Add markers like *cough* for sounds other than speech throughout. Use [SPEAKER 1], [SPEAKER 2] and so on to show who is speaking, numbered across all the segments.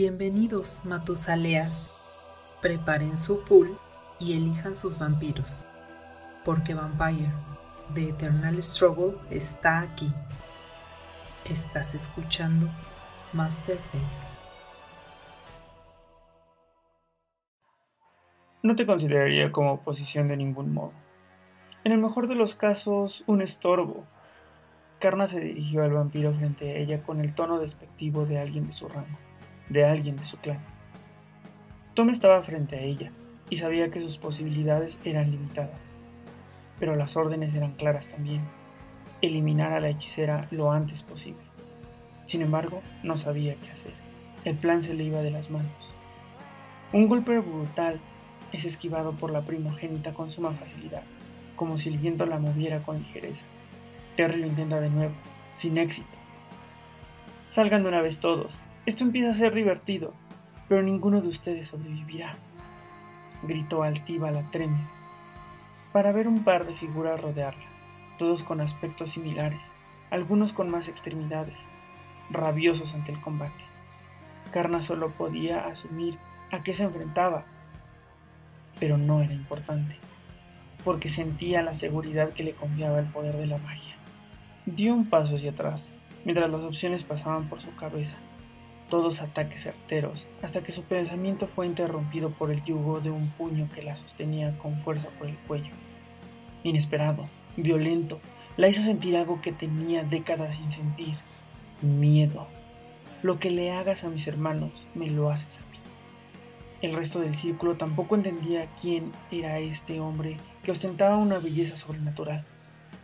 [SPEAKER 1] Bienvenidos, Matusaleas. Preparen su pool y elijan sus vampiros. Porque Vampire, The Eternal Struggle, está aquí. Estás escuchando Masterface.
[SPEAKER 2] No te consideraría como oposición de ningún modo. En el mejor de los casos, un estorbo. Karna se dirigió al vampiro frente a ella con el tono despectivo de alguien de su rango de alguien de su clan. Tom estaba frente a ella y sabía que sus posibilidades eran limitadas, pero las órdenes eran claras también, eliminar a la hechicera lo antes posible. Sin embargo, no sabía qué hacer. El plan se le iba de las manos. Un golpe brutal es esquivado por la primogénita con suma facilidad, como si el viento la moviera con ligereza. Terry lo intenta de nuevo, sin éxito. Salgan de una vez todos, esto empieza a ser divertido, pero ninguno de ustedes sobrevivirá, gritó altiva la tremia, para ver un par de figuras rodearla, todos con aspectos similares, algunos con más extremidades, rabiosos ante el combate. Carna solo podía asumir a qué se enfrentaba, pero no era importante, porque sentía la seguridad que le confiaba el poder de la magia. Dio un paso hacia atrás, mientras las opciones pasaban por su cabeza todos ataques certeros, hasta que su pensamiento fue interrumpido por el yugo de un puño que la sostenía con fuerza por el cuello. Inesperado, violento, la hizo sentir algo que tenía décadas sin sentir, miedo. Lo que le hagas a mis hermanos, me lo haces a mí. El resto del círculo tampoco entendía quién era este hombre que ostentaba una belleza sobrenatural,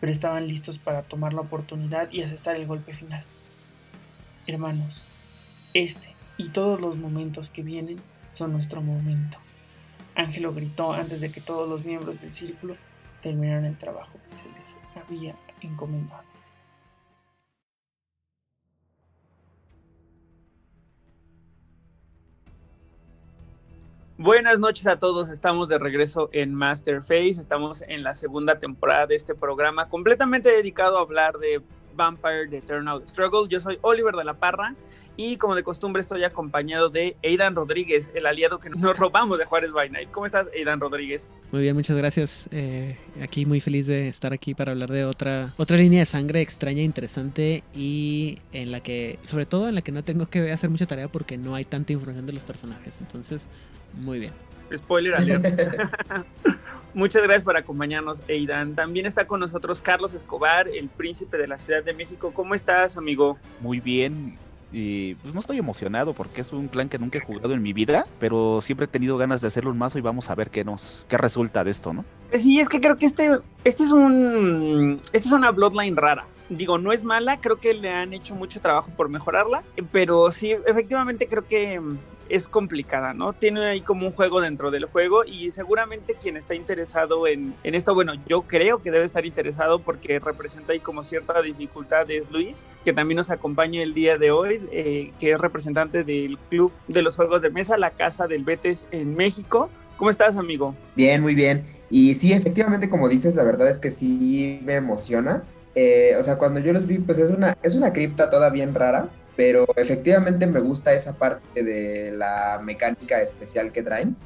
[SPEAKER 2] pero estaban listos para tomar la oportunidad y asestar el golpe final. Hermanos, este y todos los momentos que vienen son nuestro momento. Ángelo gritó antes de que todos los miembros del círculo terminaran el trabajo que se les había encomendado.
[SPEAKER 3] Buenas noches a todos, estamos de regreso en Masterface, estamos en la segunda temporada de este programa completamente dedicado a hablar de Vampire Eternal Struggle. Yo soy Oliver de la Parra y como de costumbre estoy acompañado de Aidan Rodríguez, el aliado que nos robamos de Juárez by Night. ¿Cómo estás, Aidan Rodríguez?
[SPEAKER 4] Muy bien, muchas gracias. Eh, aquí muy feliz de estar aquí para hablar de otra, otra línea de sangre extraña, interesante y en la que, sobre todo en la que no tengo que hacer mucha tarea porque no hay tanta información de los personajes. Entonces, muy bien.
[SPEAKER 3] Spoiler alert. *laughs* *laughs* Muchas gracias por acompañarnos, Aidan. También está con nosotros Carlos Escobar, el príncipe de la Ciudad de México. ¿Cómo estás, amigo?
[SPEAKER 5] Muy bien. Y pues no estoy emocionado porque es un clan que nunca he jugado en mi vida, pero siempre he tenido ganas de hacerlo un mazo y vamos a ver qué nos qué resulta de esto, ¿no?
[SPEAKER 3] Pues sí, es que creo que este este es un este es una bloodline rara. Digo, no es mala, creo que le han hecho mucho trabajo por mejorarla, pero sí efectivamente creo que es complicada, ¿no? Tiene ahí como un juego dentro del juego y seguramente quien está interesado en, esto, bueno, yo creo que debe estar interesado porque representa ahí como cierta dificultad es Luis, que también nos acompaña el día de hoy, eh, que es representante del Club de los Juegos de Mesa, la Casa del Betes en México. ¿Cómo estás, amigo?
[SPEAKER 6] Bien, muy bien. Y sí, efectivamente, como dices, la verdad es que sí me emociona. Eh, o sea, cuando yo los vi, pues es una, es una cripta toda bien rara, pero efectivamente me gusta esa parte de la mecánica especial que traen.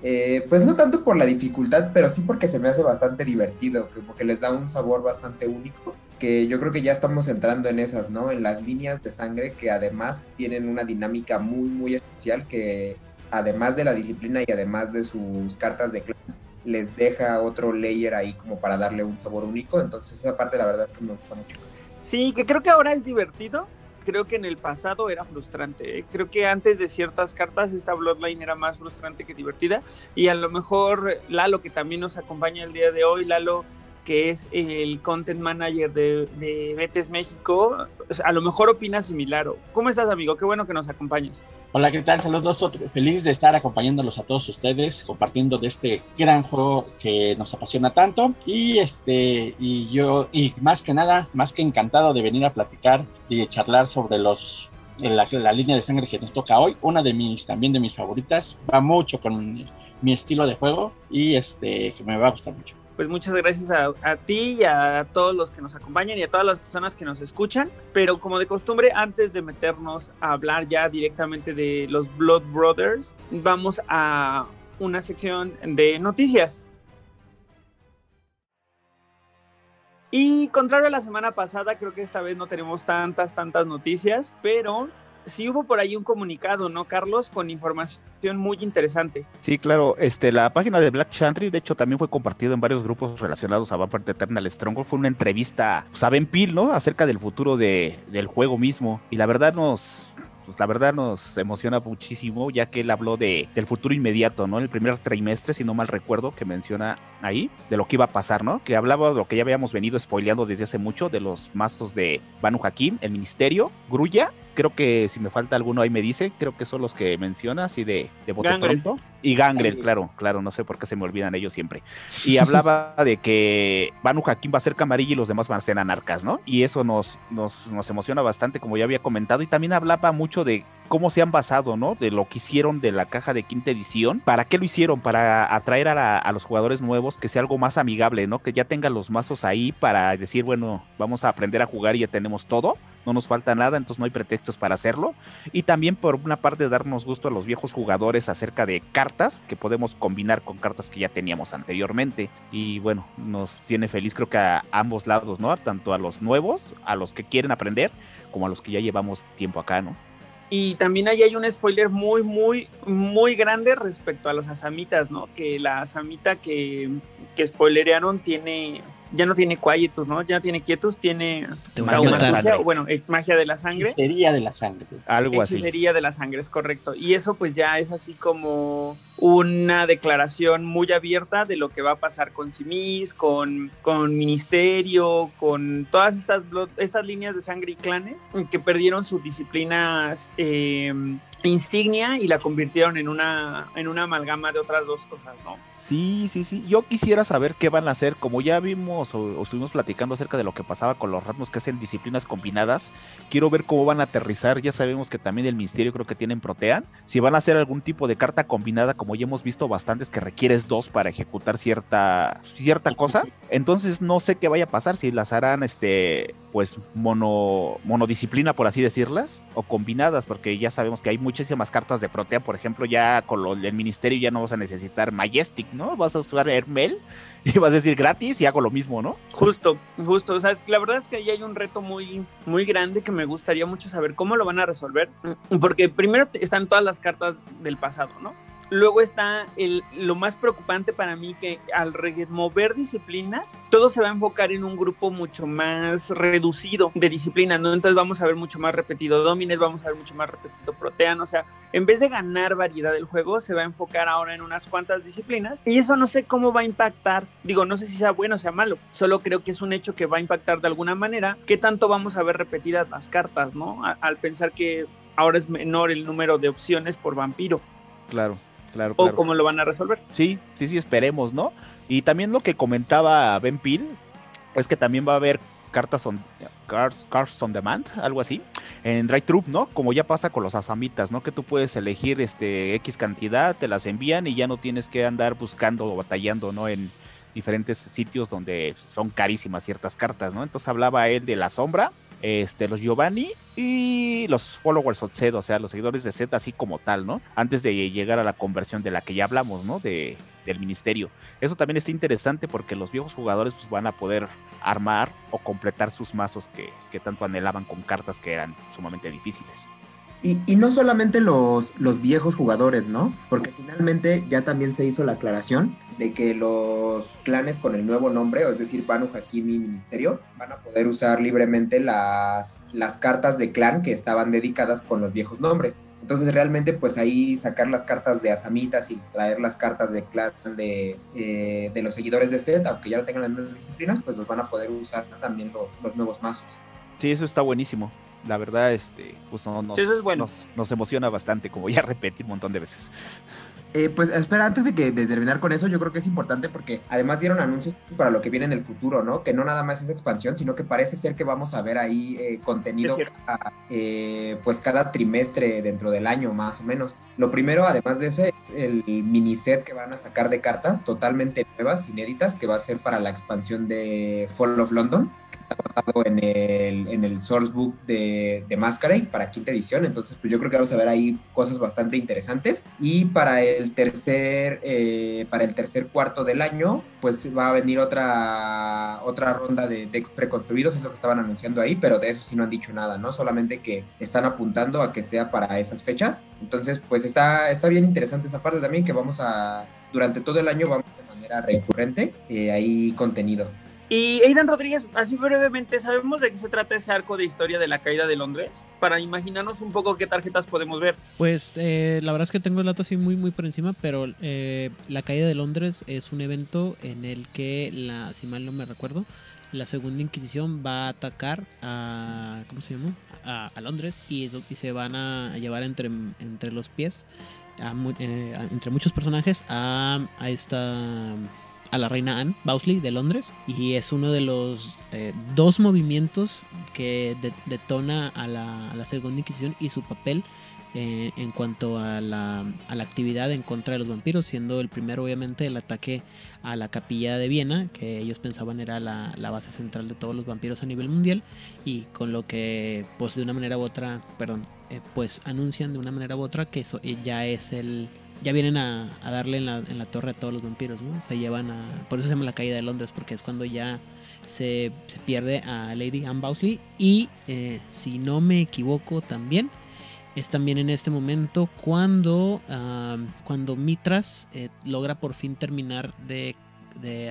[SPEAKER 6] Eh, pues no tanto por la dificultad, pero sí porque se me hace bastante divertido, como que les da un sabor bastante único, que yo creo que ya estamos entrando en esas, ¿no? En las líneas de sangre que además tienen una dinámica muy, muy especial que además de la disciplina y además de sus cartas de clan, les deja otro layer ahí como para darle un sabor único, entonces esa parte la verdad es que me gusta mucho.
[SPEAKER 3] Sí, que creo que ahora es divertido, creo que en el pasado era frustrante. ¿eh? Creo que antes de ciertas cartas esta Bloodline era más frustrante que divertida. Y a lo mejor Lalo, que también nos acompaña el día de hoy, Lalo que es el content manager de, de Betes México, a lo mejor opina similar. ¿Cómo estás, amigo? Qué bueno que nos acompañes.
[SPEAKER 7] Hola, ¿qué tal? Saludos, feliz de estar acompañándolos a todos ustedes, compartiendo de este gran juego que nos apasiona tanto. Y este, y yo, y más que nada, más que encantado de venir a platicar y de charlar sobre los la, la, línea de sangre que nos toca hoy, una de mis, también de mis favoritas, va mucho con mi estilo de juego y este, que me va a gustar mucho.
[SPEAKER 3] Pues muchas gracias a, ti y a todos los que nos acompañan y a todas las personas que nos escuchan. Pero como de costumbre, antes de meternos a hablar ya directamente de los Blood Brothers, vamos a una sección de noticias. Y contrario a la semana pasada, creo que esta vez no tenemos tantas, tantas noticias, pero sí hubo por ahí un comunicado, ¿no, Carlos? Con información muy interesante.
[SPEAKER 5] Sí, claro. Este, la página de Black Chantry, de hecho, también fue compartido en varios grupos relacionados a Vampire Eternal Stronghold. Fue una entrevista pues, a Ben Peel, ¿no? Acerca del futuro de, del juego mismo. Y la verdad nos, pues la verdad nos emociona muchísimo, ya que él habló de, del futuro inmediato, ¿no? El primer trimestre, si no mal recuerdo, que menciona ahí, de lo que iba a pasar, ¿no? Que hablaba de lo que ya habíamos venido spoileando desde hace mucho, de los mazos de Banu Hakim, el Ministerio, Grulla, creo que si me falta alguno ahí me dice, creo que son los que menciona, así de, de bote
[SPEAKER 3] Gangrel.
[SPEAKER 5] pronto. Y Gangrel, claro, claro, no sé por qué se me olvidan ellos siempre. Y hablaba *laughs* de que Banu Hakim va a ser camarilla y los demás van a ser anarcas, ¿no? Y eso nos, nos, nos emociona bastante, como ya había comentado. Y también hablaba mucho de cómo se han basado, ¿no? De lo que hicieron de la caja de quinta edición. ¿Para qué lo hicieron? Para atraer a, la- a los jugadores nuevos, que sea algo más amigable, ¿no? Que ya tengan los mazos ahí para decir, bueno, vamos a aprender a jugar y ya tenemos todo. No nos falta nada, entonces no hay pretextos para hacerlo. Y también por una parte darnos gusto a los viejos jugadores acerca de cartas que podemos combinar con cartas que ya teníamos anteriormente. Y bueno, nos tiene feliz creo que a ambos lados, ¿no? Tanto a los nuevos, a los que quieren aprender, como a los que ya llevamos tiempo acá, ¿no?
[SPEAKER 3] Y también ahí hay un spoiler muy, muy, muy grande respecto a los asamitas, ¿no? Que la asamita que, que spoilerearon tiene, ya no tiene quietus, ¿no? Ya no tiene quietus, tiene
[SPEAKER 5] Magia
[SPEAKER 3] bueno, eh, magia de la sangre.
[SPEAKER 7] Hechicería de la sangre.
[SPEAKER 5] Algo así.
[SPEAKER 3] Hechicería de la sangre, es correcto. Y eso pues ya es así como una declaración muy abierta de lo que va a pasar con Simis, con, con Ministerio, con todas estas, estas líneas de sangre y clanes que perdieron sus disciplinas eh, insignia y la convirtieron en una, en una amalgama de otras dos cosas, ¿no?
[SPEAKER 5] Sí, sí, sí. Yo quisiera saber qué van a hacer. Como ya vimos o, o estuvimos platicando acerca de lo que pasaba con los Ratmos que hacen disciplinas combinadas, quiero ver cómo van a aterrizar. Ya sabemos que también el Ministerio creo que tienen Protean. Si van a hacer algún tipo de carta combinada, como ya hemos visto bastantes, que requieres dos para ejecutar cierta, cierta cosa. Entonces no sé qué vaya a pasar. Si las harán este pues mono, monodisciplina, por así decirlas, o combinadas, porque ya sabemos que hay muchísimas cartas de Protea, por ejemplo, ya con lo del ministerio ya no vas a necesitar Majestic, ¿no? Vas a usar Hermel *laughs* y vas a decir gratis y hago lo mismo, ¿no?
[SPEAKER 3] Justo, justo. O sea, la verdad es que ahí hay un reto muy, muy grande que me gustaría mucho saber cómo lo van a resolver. Porque primero están todas las cartas del pasado, ¿no? Luego está el, lo más preocupante para mí que al remover disciplinas, todo se va a enfocar en un grupo mucho más reducido de disciplinas, ¿no? Entonces vamos a ver mucho más repetido Domines, vamos a ver mucho más repetido Protean, o sea, en vez de ganar variedad del juego, se va a enfocar ahora en unas cuantas disciplinas y eso no sé cómo va a impactar, digo, no sé si sea bueno o sea malo, solo creo que es un hecho que va a impactar de alguna manera, qué tanto vamos a ver repetidas las cartas, ¿no? Al pensar que ahora es menor el número de opciones por vampiro,
[SPEAKER 5] Claro, claro,
[SPEAKER 3] o
[SPEAKER 5] claro.
[SPEAKER 3] cómo lo van a resolver.
[SPEAKER 5] Sí, sí, sí, esperemos, ¿no? Y también lo que comentaba Ben Peel es que también va a haber cartas on, cards, cards on demand, algo así, en Dry Troop, ¿no? Como ya pasa con los asamitas, ¿no? Que tú puedes elegir este X cantidad, te las envían y ya no tienes que andar buscando o batallando, ¿no? En diferentes sitios donde son carísimas ciertas cartas, ¿no? Entonces hablaba él de la sombra, este, los Giovanni y los followers of Zed, o sea, los seguidores de Zed así como tal, ¿no? Antes de llegar a la conversión de la que ya hablamos, ¿no? De, del ministerio. Eso también está interesante porque los viejos jugadores pues, van a poder armar o completar sus mazos que, que tanto anhelaban con cartas que eran sumamente difíciles.
[SPEAKER 6] Y, no solamente los, los viejos jugadores, ¿no? Porque finalmente ya también se hizo la aclaración de que los clanes con el nuevo nombre, es decir, Banu Hakim y Ministerio, van a poder usar libremente las, las cartas de clan que estaban dedicadas con los viejos nombres. Entonces realmente pues ahí sacar las cartas de Asamitas y traer las cartas de clan de, eh, de los seguidores de Set, aunque ya no tengan las mismas disciplinas, pues los van a poder usar también los, los nuevos mazos.
[SPEAKER 5] Sí, eso está buenísimo. La verdad, este, pues no, nos,
[SPEAKER 3] Sí, eso es bueno.
[SPEAKER 5] nos, nos emociona bastante, como ya repetí un montón de veces.
[SPEAKER 6] Eh, pues espera, antes de, que, de terminar con eso, yo creo que es importante porque además dieron anuncios para lo que viene en el futuro, ¿no? Que no nada más es expansión, sino que parece ser que vamos a ver ahí eh, contenido cada, eh, pues cada trimestre dentro del año, más o menos. Lo primero, además de ese, es el mini set que van a sacar de cartas totalmente nuevas, inéditas, que va a ser para la expansión de Fall of London está basado en el, en el sourcebook de, de Masquerade para quinta edición. Entonces, pues yo creo que vamos a ver ahí cosas bastante interesantes. Y para el tercer, eh, para el tercer cuarto del año, pues va a venir otra, otra ronda de decks preconstruidos, es lo que estaban anunciando ahí, pero de eso sí no han dicho nada, ¿no? Solamente que están apuntando a que sea para esas fechas. Entonces, pues está, está bien interesante esa parte también, que vamos a, durante todo el año vamos de manera recurrente eh, ahí contenido.
[SPEAKER 3] Y Aidan Rodríguez, así brevemente, ¿sabemos de qué se trata ese arco de historia de la caída de Londres? Para imaginarnos un poco qué tarjetas podemos ver.
[SPEAKER 4] Pues eh, la verdad es que tengo el dato así muy muy por encima, pero eh, la caída de Londres es un evento en el que, la, si mal no me recuerdo, la segunda Inquisición va a atacar a, ¿cómo se llama? A, Londres y, y, se van a llevar entre, entre los pies, eh, entre muchos personajes, a, a esta a la reina Anne Bousley de Londres y es uno de los eh, dos movimientos que de, detona a la, Segunda Inquisición y su papel eh, en cuanto a la, a la, actividad en contra de los vampiros, siendo el primero obviamente el ataque a la capilla de Viena, que ellos pensaban era la, la base central de todos los vampiros a nivel mundial y con lo que pues de una manera u otra, perdón, eh, pues anuncian de una manera u otra que eso ya es el ya vienen a, darle en la, en la, torre a todos los vampiros, ¿no? Se llevan a... Por eso se llama la caída de Londres, porque es cuando ya se, pierde a Lady Anne Bousley. Y eh, si no me equivoco también, es también en este momento cuando, cuando Mitras eh, logra por fin terminar de,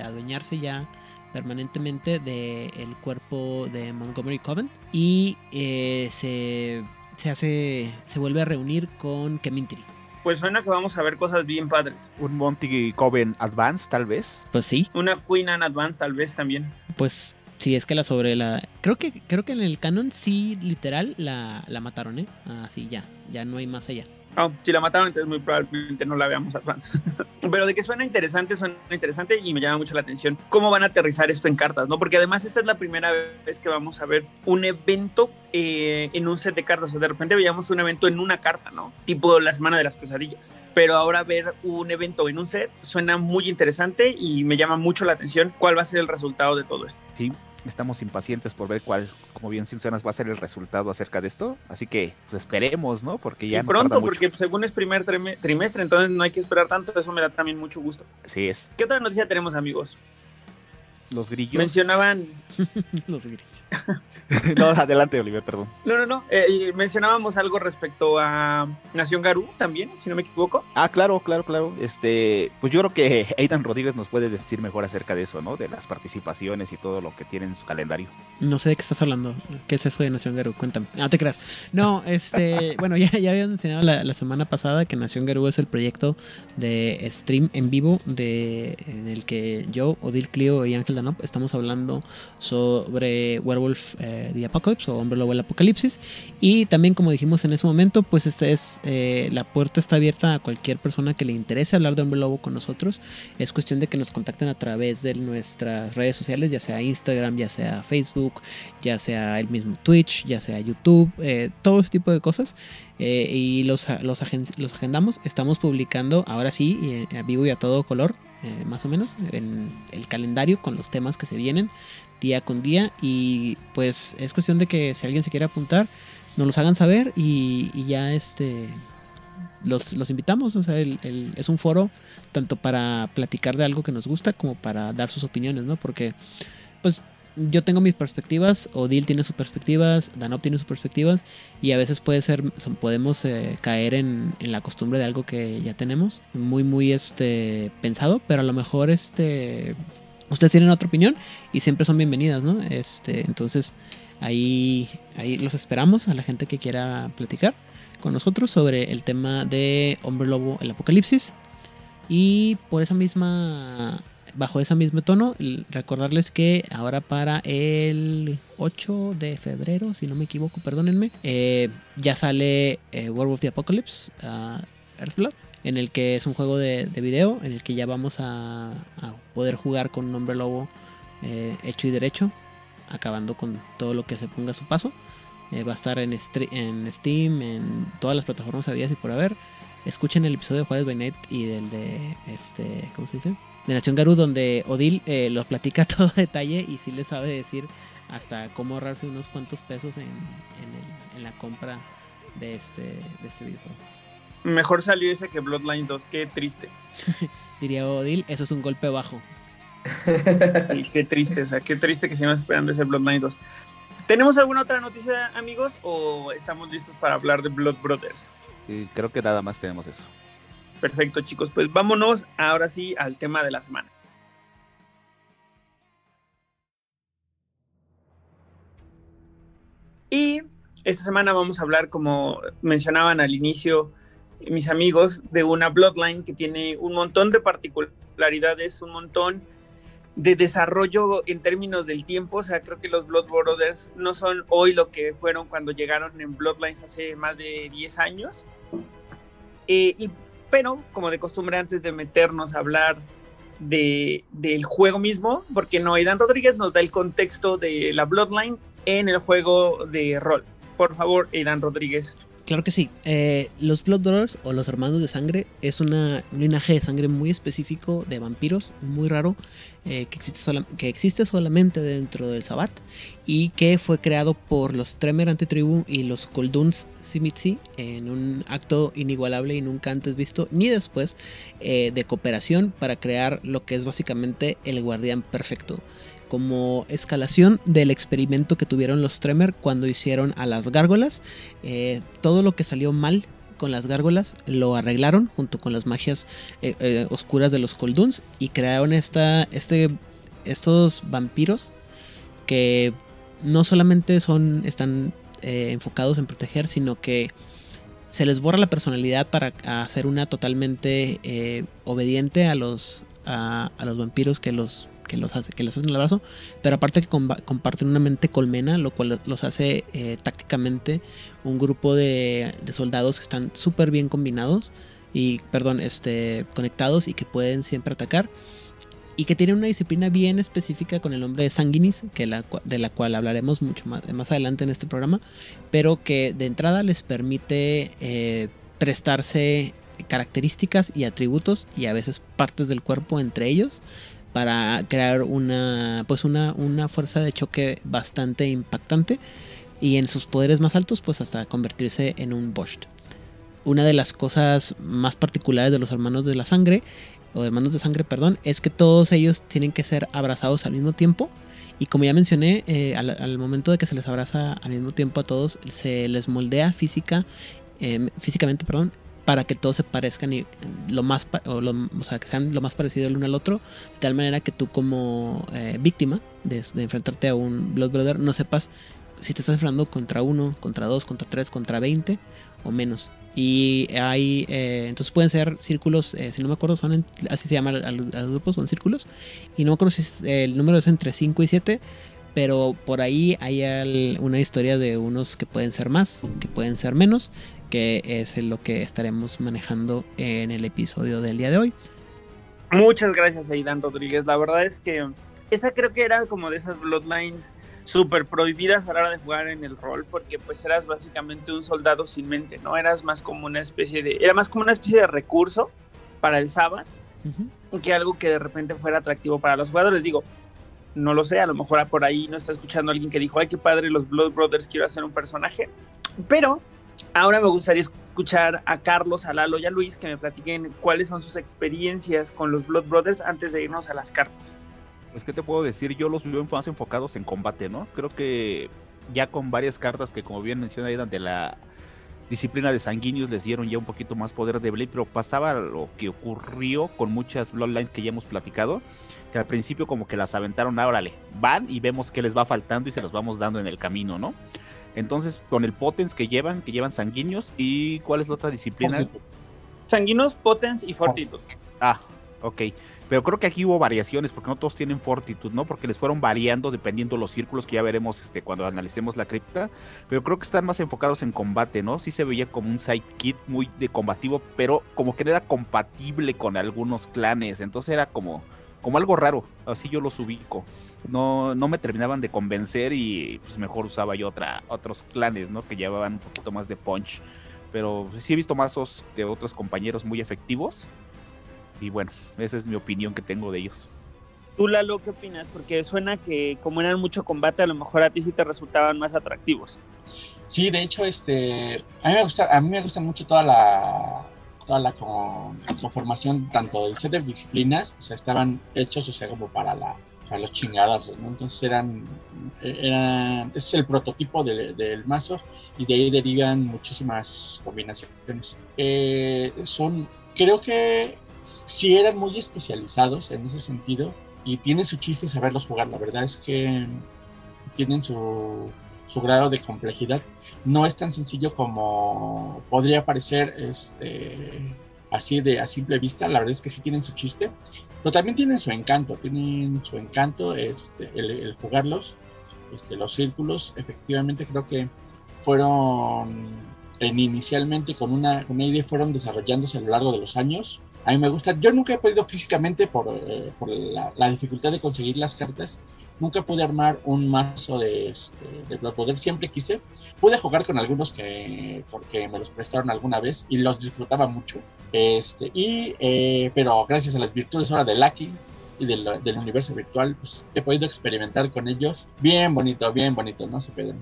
[SPEAKER 4] adueñarse ya permanentemente del el cuerpo de Montgomery Coven y eh, se, se hace se vuelve a reunir con Kemintiri
[SPEAKER 3] pues suena que vamos a ver cosas bien padres.
[SPEAKER 5] Un Monty Coven Advance, tal vez.
[SPEAKER 4] Pues sí.
[SPEAKER 3] Una Queen Anne Advance, tal vez también.
[SPEAKER 4] Pues sí, es que la sobre la. Creo que, creo que en el canon sí, literal, la, la mataron, ¿eh? Así, ya. Ya no hay más allá.
[SPEAKER 3] Oh, si la mataron, entonces muy probablemente no la veamos Advance. *laughs* Pero de que suena interesante, suena interesante y me llama mucho la atención cómo van a aterrizar esto en cartas, ¿no? Porque además esta es la primera vez que vamos a ver un evento eh, en un set de cartas. O sea, de repente veíamos un evento en una carta, ¿no? Tipo la semana de las pesadillas. Pero ahora ver un evento en un set suena muy interesante y me llama mucho la atención cuál va a ser el resultado de todo esto.
[SPEAKER 5] Sí, estamos impacientes por ver cuál, como bien mencionas, va a ser el resultado acerca de esto. Así que pues, esperemos, ¿no? Porque ya
[SPEAKER 3] y no pronto, porque según es primer trimestre, entonces no hay que esperar tanto. Eso me da también mucho gusto.
[SPEAKER 5] Así es.
[SPEAKER 3] ¿Qué otra noticia tenemos, amigos?
[SPEAKER 5] Los grillos.
[SPEAKER 3] Mencionaban. *laughs*
[SPEAKER 4] Los grillos. *laughs*
[SPEAKER 5] no, adelante, Oliver, perdón.
[SPEAKER 3] No, no, no. Eh, mencionábamos algo respecto a Nación Garú también, si no me equivoco.
[SPEAKER 5] Ah, claro, claro, claro. Este, pues yo creo que *laughs* Aidan Rodríguez nos puede decir mejor acerca de eso, ¿no? De las participaciones y todo lo que tiene en su calendario.
[SPEAKER 4] No sé de qué estás hablando. ¿Qué es eso de Nación Garú? Cuéntame. No te creas. No, este, bueno, ya, ya había mencionado la, la, semana pasada que Nación Garú es el proyecto de stream en vivo de, en el que yo, Odil Clio y Ángel Estamos hablando sobre Werewolf eh, The Apocalypse o Hombre Lobo el Apocalipsis. Y también, como dijimos en ese momento, pues esta es eh, la puerta está abierta a cualquier persona que le interese hablar de Hombre Lobo con nosotros. Es cuestión de que nos contacten a través de nuestras redes sociales, ya sea Instagram, ya sea Facebook, ya sea el mismo Twitch, ya sea YouTube, eh, todo ese tipo de cosas. Eh, y los, los, los, agendamos. Estamos publicando ahora sí, eh, a vivo y a todo color, eh, más o menos, en el calendario con los temas que se vienen día con día. Y pues es cuestión de que si alguien se quiere apuntar, nos los hagan saber y, ya este. Los, los, invitamos, o sea, es un foro tanto para platicar de algo que nos gusta como para dar sus opiniones, ¿no? Porque, pues, yo tengo mis perspectivas, Odil tiene sus perspectivas, Danop tiene sus perspectivas y a veces puede ser, podemos eh, caer en, en, la costumbre de algo que ya tenemos, muy muy este pensado, pero a lo mejor este ustedes tienen otra opinión y siempre son bienvenidas, ¿no? Este, entonces ahí ahí los esperamos a la gente que quiera platicar con nosotros sobre el tema de Hombre Lobo el Apocalipsis y por esa misma bajo ese mismo tono, recordarles que ahora para el 8 de febrero, si no me equivoco, perdónenme, eh, ya sale eh, World of the Apocalypse, uh, Earthblood. en el que es un juego de, de video, en el que ya vamos a, poder jugar con un hombre lobo eh, hecho y derecho, acabando con todo lo que se ponga a su paso. Va a estar en, en Steam, en todas las plataformas habidas y por haber. Escuchen el episodio de Juárez by Night y del de, este, ¿cómo se dice? De Nación Garú, donde Odil eh, los platica a *laughs* todo detalle y sí les sabe decir hasta cómo ahorrarse unos cuantos pesos en, en, el- en la compra de este, de este videojuego.
[SPEAKER 3] Mejor salió ese que Bloodline 2, qué triste. *laughs*
[SPEAKER 4] Diría Odil, eso es un golpe bajo.
[SPEAKER 3] Y qué triste, o sea, qué triste que sigamos esperando ese Bloodline 2. ¿Tenemos alguna otra noticia, amigos? ¿O estamos listos para hablar de Blood Brothers?
[SPEAKER 5] Y creo que nada más tenemos eso.
[SPEAKER 3] Perfecto, chicos. Pues vámonos ahora sí al tema de la semana. Y esta semana vamos a hablar, como mencionaban al inicio mis amigos, de una Bloodline que tiene un montón de particularidades, un montón de desarrollo en términos del tiempo. O sea, creo que los Blood Brothers no son hoy lo que fueron cuando llegaron en Bloodlines hace más de 10 años. Eh, pero, como de costumbre, antes de meternos a hablar de, del juego mismo, porque no, Aidan Rodríguez nos da el contexto de la Bloodline en el juego de rol. Por favor, Aidan Rodríguez.
[SPEAKER 4] Claro que sí. Eh, los Blood Brothers o los hermanos de sangre es una, un linaje de sangre muy específico de vampiros, muy raro, eh, que, existe que existe solamente dentro del Sabbat y que fue creado por los Tremer Antitribu y los Kolduns Simitsi en un acto inigualable y nunca antes visto ni después eh, de cooperación para crear lo que es básicamente el guardián perfecto como escalación del experimento que tuvieron los Tremer cuando hicieron a las gárgolas. Eh, todo lo que salió mal con las gárgolas lo arreglaron junto con las magias eh, eh, oscuras de los Kolduns y crearon esta, este, estos vampiros que no solamente son, están enfocados en proteger, sino que se les borra la personalidad para hacer una totalmente obediente a los, a, a los vampiros que los que los hace, que les hacen el abrazo, pero aparte que comparten una mente colmena, lo cual los hace eh, tácticamente un grupo de, de soldados que están súper bien combinados y, perdón, este, conectados y que pueden siempre atacar. Y que tienen una disciplina bien específica con el nombre de Sanguinis, que la, de la cual hablaremos mucho más, más adelante en este programa, pero que de entrada les permite eh, prestarse características y atributos y a veces partes del cuerpo entre ellos para crear una pues una, una fuerza de choque bastante impactante y en sus poderes más altos pues hasta convertirse en un Bosch. Una de las cosas más particulares de los hermanos de la sangre o hermanos de sangre, perdón, es que todos ellos tienen que ser abrazados al mismo tiempo y como ya mencioné, eh, al, momento de que se les abraza al mismo tiempo a todos, se les moldea física, eh, físicamente, perdón, para que todos se parezcan y lo más, o, lo- sea, que sean lo más parecido el uno al otro, de tal manera que tú como eh, víctima de, de enfrentarte a un Blood Brother no sepas si te estás enfrentando contra uno, contra dos, contra tres, contra 20 o menos. Y hay, eh, entonces pueden ser círculos, eh, si no me acuerdo, son así se llama al, al- al grupo, son círculos. Y no me acuerdo si es- el número es entre 5 y 7, pero por ahí hay una historia de unos que pueden ser más, que pueden ser menos, que es lo que estaremos manejando en el episodio del día de hoy.
[SPEAKER 3] Muchas gracias, Aidan Rodríguez. La verdad es que esta creo que era como de esas Bloodlines súper prohibidas a la hora de jugar en el rol, porque pues eras básicamente un soldado sin mente, ¿no? Eras más como una especie de, era más como una especie de recurso para el Sabbath
[SPEAKER 4] Ujú.
[SPEAKER 3] que algo que de repente fuera atractivo para los jugadores. Digo, no lo sé, a lo mejor por ahí no está escuchando alguien que dijo, ay, qué padre, los Blood Brothers, quiero hacer un personaje. Pero ahora me gustaría escuchar a Carlos, a Lalo y a Luis que me platiquen cuáles son sus experiencias con los Blood Brothers antes de irnos a las cartas.
[SPEAKER 5] Pues, ¿qué te puedo decir? Yo los veo más enfocados en combate, ¿no? Creo que ya con varias cartas que, como bien menciona Aidan, de la disciplina de sanguíneos les dieron ya un poquito más poder de Blade, pero pasaba lo que ocurrió con muchas Bloodlines que ya hemos platicado, que al principio como que las aventaron, "Ah, órale, van y vemos qué les va faltando y se los vamos dando en el camino, ¿no? Entonces, con el Potens que llevan, que llevan sanguíneos, y ¿cuál es la otra disciplina?
[SPEAKER 3] Sanguinos, Potens y Fortitus.
[SPEAKER 5] Ah, Ok, pero creo que aquí hubo variaciones porque no todos tienen fortitud, ¿no? Porque les fueron variando dependiendo los círculos que ya veremos este, cuando analicemos la cripta. Pero creo que están más enfocados en combate, ¿no? Sí se veía como un sidekit muy de combativo, pero como que no era compatible con algunos clanes. Entonces era como, como algo raro. Así yo los ubico. No, no me terminaban de convencer y pues mejor usaba yo otra, otros clanes, ¿no? Que llevaban un poquito más de punch. Pero sí he visto mazos de otros compañeros muy efectivos y bueno, esa es mi opinión que tengo de ellos.
[SPEAKER 3] ¿Tú, Lalo, qué opinas? Porque suena que como eran mucho combate, a lo mejor a ti sí te resultaban más atractivos.
[SPEAKER 7] Sí, de hecho, este, a mí me gusta, a mí me gusta mucho toda la toda la conformación tanto del set de disciplinas, o estaban hechos, o sea, como para la para los chingadas, ¿no? Entonces eran, eran es el prototipo del mazo y de ahí derivan muchísimas combinaciones. Eh, son, creo que sí eran muy especializados en ese sentido y tiene su chiste saberlos jugar. La verdad es que tienen su, su grado de complejidad. No es tan sencillo como podría parecer este, así de a simple vista. La verdad es que sí tienen su chiste, pero también tienen su encanto. Tienen su encanto este, el, jugarlos. Este, los círculos, efectivamente, creo que fueron en, inicialmente con una, una idea, fueron desarrollándose a lo largo de los años a mí me gusta. Yo nunca he podido físicamente, por, eh, por la, dificultad de conseguir las cartas, nunca pude armar un mazo de, este, de Blood Siempre quise. Pude jugar con algunos que porque me los prestaron alguna vez y los disfrutaba mucho. Este, y, eh, pero gracias a las virtudes ahora de Lucky y del, del, universo virtual, pues he podido experimentar con ellos. Bien bonito, bien bonito, ¿no? Se pueden.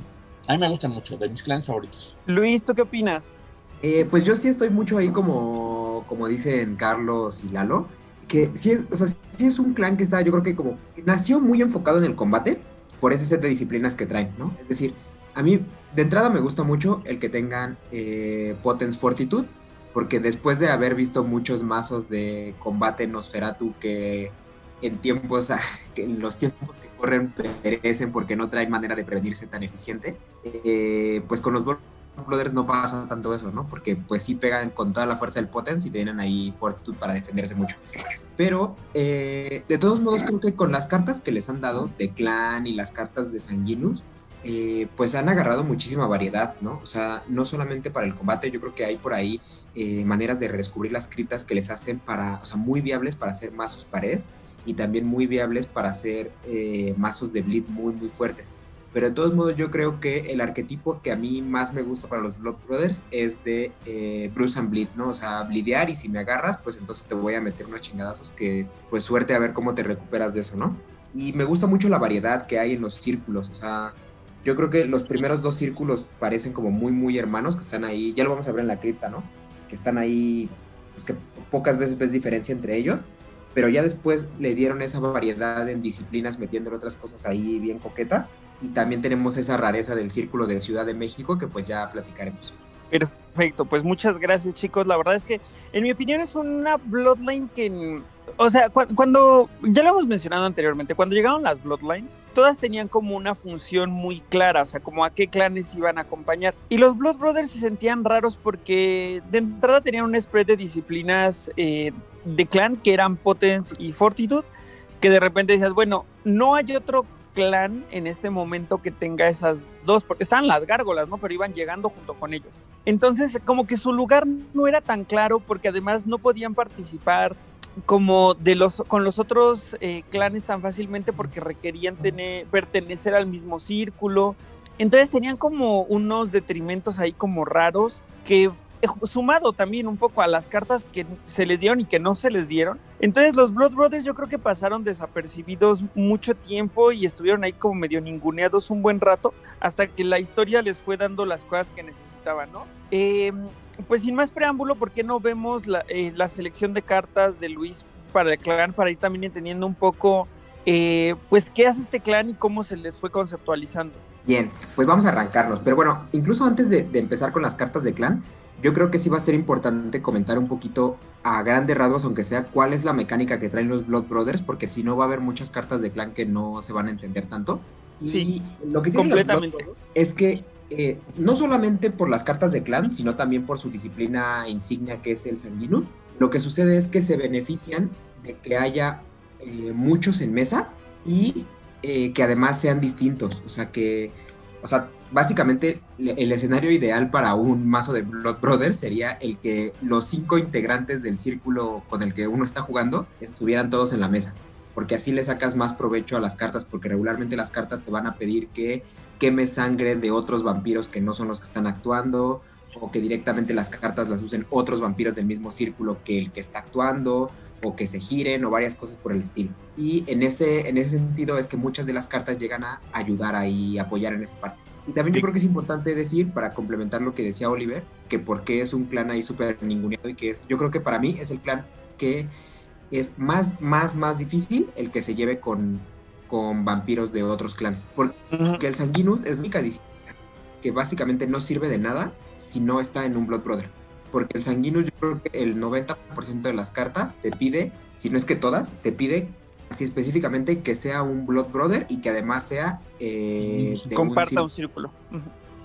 [SPEAKER 7] A mí me gustan mucho, de mis clanes favoritos.
[SPEAKER 3] Luis, ¿tú qué opinas?
[SPEAKER 6] Eh, pues yo sí estoy mucho ahí como, como dicen Carlos y Lalo, que sí es, o sea, sí es un clan que está, yo creo que como nació muy enfocado en el combate por ese set de disciplinas que traen, ¿no? Es decir, a mí de entrada me gusta mucho el que tengan eh, Potence Fortitude, porque después de haber visto muchos mazos de combate Nosferatu que en tiempos, *laughs* que en los tiempos que corren perecen porque no traen manera de prevenirse tan eficiente, eh, pues con los No pasa tanto eso, ¿no? Porque pues sí pegan con toda la fuerza del Potence y tienen ahí fortitud para defenderse mucho. Pero eh, de todos modos creo que con las cartas que les han dado de Clan y las cartas de Sanguinus, eh, pues han agarrado muchísima variedad, ¿no? O sea, no solamente para el combate, yo creo que hay por ahí eh, maneras de redescubrir las criptas que les hacen para, o sea, muy viables para hacer mazos pared y también muy viables para hacer mazos de bleed muy, muy fuertes. Pero de todos modos yo creo que el arquetipo que a mí más me gusta para los Blood Brothers es de eh, Bruce and Bleed, ¿no? O sea, blidear y si me agarras, pues entonces te voy a meter unos chingadazos que pues suerte a ver cómo te recuperas de eso, ¿no? Y me gusta mucho la variedad que hay en los círculos, o sea, yo creo que los primeros dos círculos parecen como muy, muy hermanos, que están ahí, ya lo vamos a ver en la cripta, ¿no? Que están ahí, pues que pocas veces ves diferencia entre ellos pero ya después le dieron esa variedad en disciplinas metiéndole otras cosas ahí bien coquetas y también tenemos esa rareza del círculo de Ciudad de México que pues ya platicaremos.
[SPEAKER 3] Perfecto, pues muchas gracias chicos, la verdad es que en mi opinión es una Bloodline que, o sea, cuando, ya lo hemos mencionado anteriormente, cuando llegaron las Bloodlines, todas tenían como una función muy clara, o sea, como a qué clanes iban a acompañar. Y los Blood Brothers se sentían raros porque de entrada tenían un spread de disciplinas eh, de clan que eran Potence y Fortitude, que de repente decías, bueno, no hay otro clan en este momento que tenga esas dos, porque estaban las gárgolas, ¿no? Pero iban llegando junto con ellos. Entonces, como que su lugar no era tan claro, porque además no podían participar como de los con los otros eh, clanes tan fácilmente porque requerían tener pertenecer al mismo círculo entonces tenían como unos detrimentos ahí como raros que eh, sumado también un poco a las cartas que se les dieron y que no se les dieron. Entonces los Blood Brothers yo creo que pasaron desapercibidos mucho tiempo y estuvieron ahí como medio ninguneados un buen rato hasta que la historia les fue dando las cosas que necesitaban, ¿no? Em, pues sin más preámbulo, ¿por qué no vemos la, eh, la, selección de cartas de Luis para el clan, para ir también entendiendo un poco, eh, pues, qué hace este clan y cómo se les fue conceptualizando?
[SPEAKER 6] Bien, pues vamos a arrancarnos. Pero bueno, incluso antes de, de empezar con las cartas de clan, yo creo que sí va a ser importante comentar un poquito a grandes rasgos, aunque sea, cuál es la mecánica que traen los Blood Brothers, porque si no va a haber muchas cartas de clan que no se van a entender tanto.
[SPEAKER 3] Sí, lo que completamente.
[SPEAKER 6] es que eh, no solamente por las cartas de clan, sino también por su disciplina insignia que es el Sanguinus, lo que sucede es que se benefician de que haya eh, muchos en mesa y eh, que además sean distintos. O sea, que, o sea, básicamente el escenario ideal para un mazo de Blood Brothers sería el que los cinco integrantes del círculo con el que uno está jugando estuvieran todos en la mesa. Porque así le sacas más provecho a las cartas, porque regularmente las cartas te van a pedir que queme sangre de otros vampiros que no son los que están actuando, o que directamente las cartas las usen otros vampiros del mismo círculo que el que está actuando, o que se giren, o varias cosas por el estilo. Y en ese, en ese sentido es que muchas de las cartas llegan a ayudar ahí, apoyar en esa parte. Y también yo creo que es importante decir, para complementar lo que decía Oliver, que por qué es un clan ahí súper ninguneado y que es, yo creo que para mí es el clan que es más, más, más difícil el que se lleve con, con vampiros de otros clanes. Porque el Sanguinus es la única disciplina que básicamente no sirve de nada si no está en un Blood Brother. Porque el Sanguinus, yo creo que el 90% de las cartas te pide, si no es que todas, te pide así específicamente que sea un Blood Brother y que además sea eh,
[SPEAKER 3] de comparta un círculo.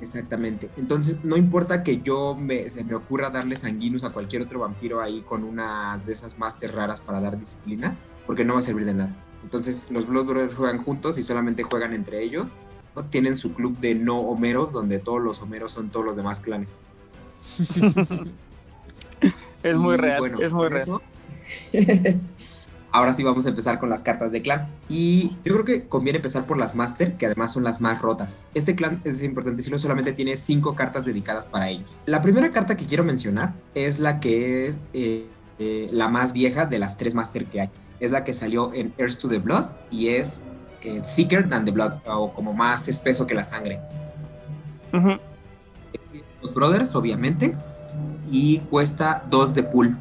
[SPEAKER 6] Exactamente. Entonces, no importa que yo me, se me ocurra darle sanguinus a cualquier otro vampiro ahí con unas de esas masters raras para dar disciplina, porque no va a servir de nada. Entonces, los Blood Brothers juegan juntos y solamente juegan entre ellos. ¿no? Tienen su club de no homeros, donde todos los homeros son todos los demás clanes. *laughs*
[SPEAKER 3] es muy real. es muy real. *laughs*
[SPEAKER 6] ahora sí vamos a empezar con las cartas de clan. Y yo creo que conviene empezar por las Master, que además son las más rotas. Este clan, es importante decirlo, solamente tiene cinco cartas dedicadas para ellos. La primera carta que quiero mencionar es la que es eh, eh, la más vieja de las tres Master que hay. Es la que salió en Earth to the Blood y es eh, Thicker than the Blood, o como más espeso que la sangre. Los Brothers, obviamente, y cuesta dos de pool.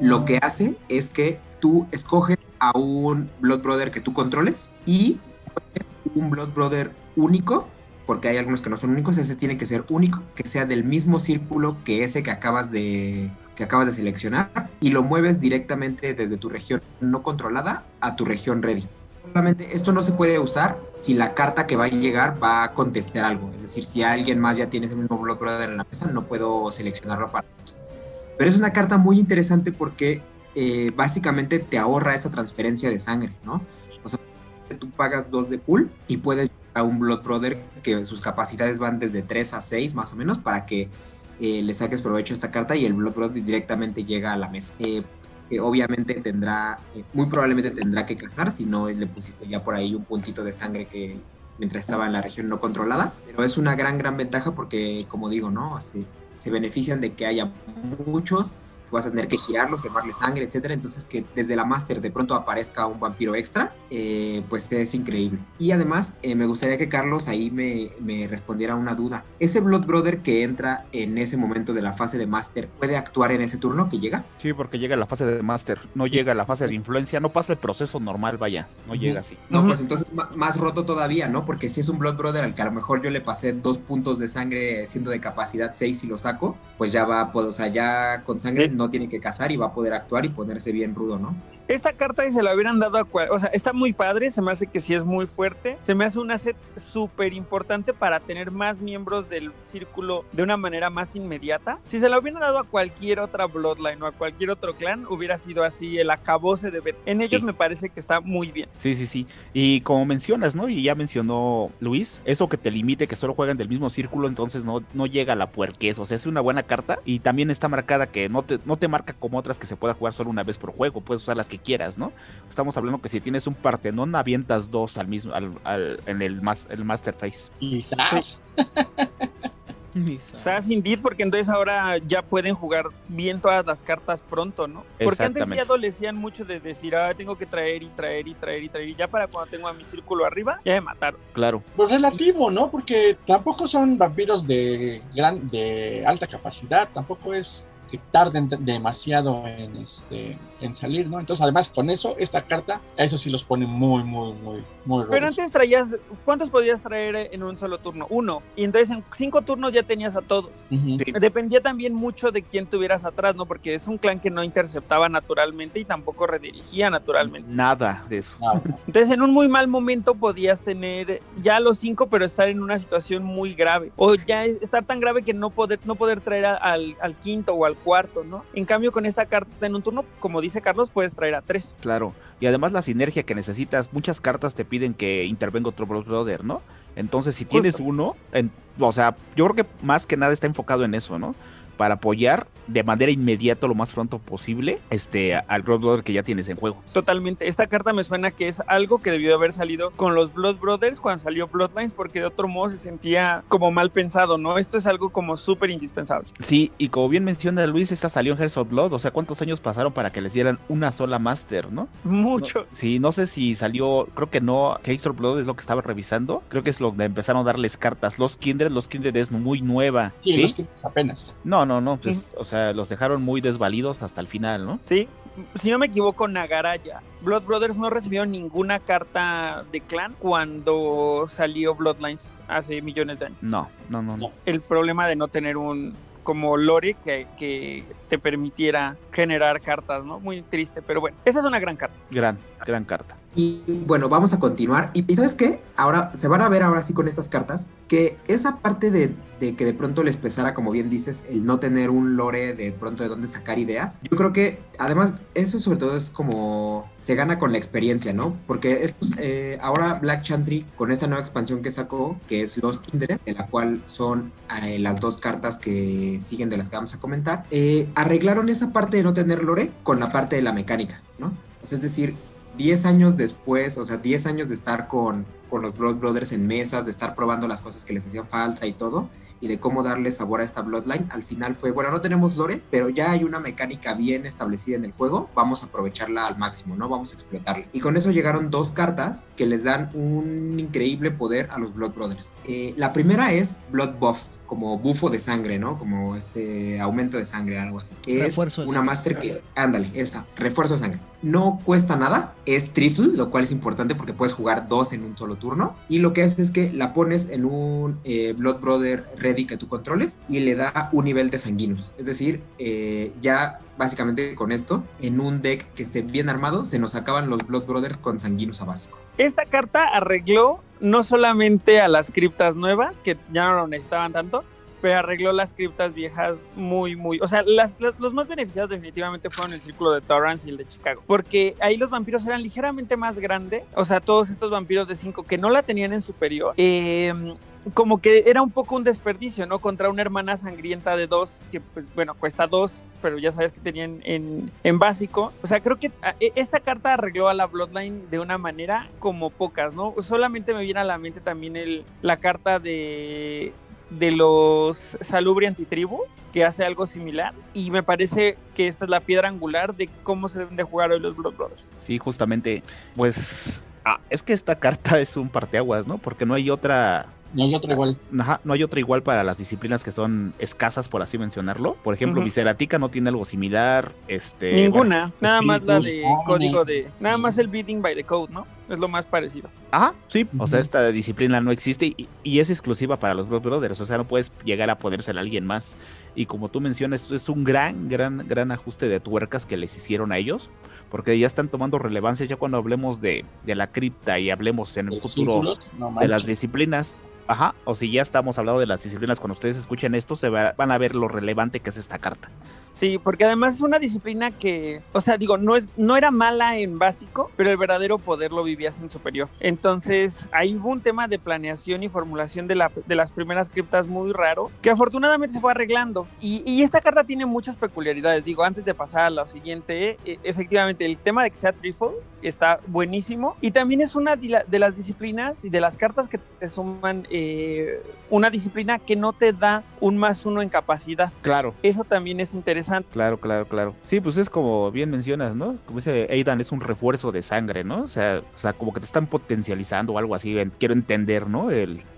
[SPEAKER 6] Lo que hace es que tú escoges a un Blood Brother que tú controles y un Blood Brother único, porque hay algunos que no son únicos, ese tiene que ser único, que sea del mismo círculo que ese que acabas de que acabas de seleccionar y lo mueves directamente desde tu región no controlada a tu región ready. Solamente esto no se puede usar si la carta que va a llegar va a contestar algo. Es decir, si alguien más ya tiene ese mismo Blood Brother en la mesa, no puedo seleccionarlo para esto. Pero es una carta muy interesante porque eh, básicamente te ahorra esa transferencia de sangre, ¿no? O sea, tú pagas dos de pool y puedes a un Blood Brother que sus capacidades van desde 3 a 6 más o menos para que eh, le saques provecho a esta carta y el Blood Brother directamente llega a la mesa. Eh, que obviamente tendrá, muy probablemente tendrá que cazar si no le pusiste ya por ahí un puntito de sangre que mientras estaba en la región no controlada, pero es una gran, gran ventaja porque, como digo, ¿no? se benefician de que haya muchos vas a tener que girarlos, quemarle sangre, etcétera. Entonces, que desde la Master de pronto aparezca un vampiro extra, eh, pues es increíble. Y además, eh, me gustaría que Carlos ahí me, me, respondiera una duda. ¿Ese Blood Brother que entra en ese momento de la fase de Master puede actuar en ese turno que llega?
[SPEAKER 5] Sí, porque llega a la fase de Master, no llega a la fase de influencia, no pasa el proceso normal, vaya, no llega así.
[SPEAKER 6] No, pues entonces más roto todavía, ¿no? Porque si es un Blood Brother al que a lo mejor yo le pasé dos puntos de sangre siendo de capacidad 6 y lo saco, pues ya va, pues, o sea, ya con sangre no tiene que cazar y va a poder actuar y ponerse bien rudo, ¿no?
[SPEAKER 3] Esta carta y se la hubieran dado a cual, o sea, está muy padre, se me hace que sí es muy fuerte, se me hace un set súper importante para tener más miembros del círculo de una manera más inmediata. Si se la hubieran dado a cualquier otra Bloodline o a cualquier otro clan, hubiera sido así el acabose de ver. En ellos me parece que está muy bien.
[SPEAKER 5] Sí, sí, sí. Y como mencionas, ¿no? Y ya mencionó Luis, eso que te limite que solo juegan del mismo círculo, entonces no, no llega a la puerquez. O sea, es una buena carta y también está marcada que no te, no te marca como otras que se pueda jugar solo una vez por juego, puedes usar las que quieras, ¿no? Estamos hablando que si tienes un Partenón, avientas dos al mismo, al, en el, el Master Face.
[SPEAKER 3] Quizás. O sea, indeed, porque entonces ahora ya pueden jugar bien todas las cartas pronto, ¿no? Porque antes ya adolecían mucho de decir, ah, tengo que traer y traer y traer y traer, y ya para cuando tengo a mi círculo arriba, ya me mataron.
[SPEAKER 5] Claro.
[SPEAKER 7] Pues relativo, ¿no? Porque tampoco son vampiros de gran, de alta capacidad, tampoco es que tarden demasiado en, este, en salir, ¿no? Entonces, además, con eso, esta carta, eso sí los pone muy, muy, muy, muy
[SPEAKER 3] Pero antes traías, ¿cuántos podías traer en un solo turno? Uno. Y entonces en cinco turnos ya tenías a todos. Dependía también mucho de quién tuvieras atrás, ¿no? Porque es un clan que no interceptaba naturalmente y tampoco redirigía naturalmente.
[SPEAKER 5] Nada de eso.
[SPEAKER 3] Entonces, en un muy mal momento podías tener ya los cinco, pero estar en una situación muy grave. O ya estar tan grave que no poder, no poder traer al, al quinto o al al cuarto, ¿no? En cambio, con esta carta en un turno, como dice Carlos, puedes traer a tres.
[SPEAKER 5] Claro. Y además la sinergia que necesitas, muchas cartas te piden que intervenga otro Brother, ¿no? Entonces, si tienes uno, en- o sea, yo creo que más que nada está enfocado en eso, ¿no? Para apoyar de manera inmediata, lo más pronto posible, este, al Blood Brother que ya tienes en juego.
[SPEAKER 3] Totalmente. Esta carta me suena que es algo que debió haber salido con los Blood Brothers cuando salió Bloodlines, porque de otro modo se sentía como mal pensado, ¿no? Esto es algo como súper indispensable.
[SPEAKER 5] Sí, y como bien menciona Luis, esta salió en Hearts of Blood, o sea, ¿cuántos años pasaron para que les dieran una sola Master, no?
[SPEAKER 3] Mucho.
[SPEAKER 5] No, sí, no sé si salió, creo que no, Hearts of Blood es lo que estaba revisando, creo que es lo que empezaron a darles cartas. Los Kindred, los Kindred es muy nueva,
[SPEAKER 7] Sí,
[SPEAKER 5] ¿sí?
[SPEAKER 7] los que apenas.
[SPEAKER 5] No, no, no, pues, o sea, los dejaron muy desvalidos hasta el final, ¿no?
[SPEAKER 3] Sí, si no me equivoco, Nagaraya. Blood Brothers no recibió ninguna carta de clan cuando salió Bloodlines hace millones de años.
[SPEAKER 5] No, no, no, no.
[SPEAKER 7] No.
[SPEAKER 3] El problema de no tener un como lore que, que te permitiera generar cartas, ¿no? Muy triste, pero bueno, esa es una gran carta.
[SPEAKER 5] Gran, gran carta.
[SPEAKER 6] Y bueno, vamos a continuar. Y, y ¿sabes qué? Ahora se van a ver ahora sí con estas cartas que esa parte de, de que de pronto les pesara, como bien dices, el no tener un lore de pronto de dónde sacar ideas. Yo creo que además eso sobre todo es como se gana con la experiencia, ¿no? Porque estos, eh, ahora Black Chantry con esta nueva expansión que sacó, que es Los Kindred, de la cual son eh, las dos cartas que siguen de las que vamos a comentar, eh, arreglaron esa parte de no tener lore con la parte de la mecánica, ¿no? O sea, es decir, 10 años después, o sea, 10 años de estar con, con los Blood Brothers en mesas, de estar probando las cosas que les hacían falta y todo, y de cómo darle sabor a esta Bloodline, al final fue, bueno, no tenemos lore, pero ya hay una mecánica bien establecida en el juego, vamos a aprovecharla al máximo, ¿no? Vamos a explotarla. Y con eso llegaron dos cartas que les dan un increíble poder a los Blood Brothers. Eh, la primera es Blood Buff, como bufo de sangre, ¿no? Como este aumento de sangre, algo así. Es
[SPEAKER 4] Refuerzo
[SPEAKER 6] una. Master que, ándale, esa, refuerzo de sangre. No cuesta nada, es trifle, lo cual es importante porque puedes jugar dos en un solo turno. Y lo que hace es que la pones en un eh, Blood Brother ready que tú controles y le da un nivel de sanguinos. Es decir, eh, ya básicamente con esto, en un deck que esté bien armado, se nos acaban los Blood Brothers con sanguinos a básico.
[SPEAKER 3] Esta carta arregló no solamente a las criptas nuevas, que ya no lo necesitaban tanto, pero arregló las criptas viejas muy, muy... O sea, los más beneficiados definitivamente fueron el Círculo de Torrance y el de Chicago. Porque ahí los vampiros eran ligeramente más grandes. O sea, todos estos vampiros de 5 que no la tenían en superior. eh, como que era un poco un desperdicio, ¿no? Contra una hermana sangrienta de dos, que pues bueno, cuesta dos, pero ya sabes que tenían en, en básico. O sea, creo que ah, e- esta carta arregló a la Bloodline de una manera como pocas, ¿no? Solamente me viene a la mente también el, la carta de, de los Salubri Antitribu, que hace algo similar, y me parece que esta es la piedra angular de cómo se deben de jugar hoy los Blood Brothers.
[SPEAKER 5] Sí, justamente, pues, ah, es que esta carta es un parteaguas, ¿no? Porque no hay otra
[SPEAKER 7] No hay otro igual.
[SPEAKER 5] Ajá, no hay otra igual para las disciplinas que son escasas, por así mencionarlo. Por ejemplo,
[SPEAKER 3] Ujú.
[SPEAKER 5] Visceratica no tiene algo similar. Este,
[SPEAKER 3] Ninguna,
[SPEAKER 5] bueno,
[SPEAKER 3] nada más la de código de... Nada más el Beating by the Code, ¿no? Es lo más parecido.
[SPEAKER 5] Ajá, sí. O sea, esta disciplina no existe y, y es exclusiva para los Blood Brothers. O sea, no puedes llegar a ponérsela a alguien más. Y como tú mencionas, es un gran, gran, gran ajuste de tuercas que les hicieron a ellos. Porque ya están tomando relevancia. Ya cuando hablemos de, de la cripta y hablemos en el futuro
[SPEAKER 7] no
[SPEAKER 5] de las disciplinas. Ajá, o si ya estamos hablando de las disciplinas, cuando ustedes escuchen esto, se va- van a ver lo relevante que es esta carta.
[SPEAKER 3] Sí, porque además es una disciplina que, o sea, digo, no es, no era mala en básico, pero el verdadero poder lo vivías en superior. Entonces, ahí hubo un tema de planeación y formulación de, la- de las primeras criptas muy raro, que afortunadamente se fue arreglando. Y, y esta carta tiene muchas peculiaridades. Digo, antes de pasar a lo siguiente, eh, efectivamente, el tema de que sea trifold está buenísimo. Y también es una de las disciplinas y de las cartas que te suman eh, una disciplina que no te da un más uno en capacidad.
[SPEAKER 5] Claro.
[SPEAKER 3] Eso también es interesante.
[SPEAKER 5] Claro, claro, claro. Sí, pues es como bien mencionas, ¿no? Como dice Aidan, es un refuerzo de sangre, ¿no? O sea, o sea como que te están potencializando o algo así. Quiero entender, ¿no?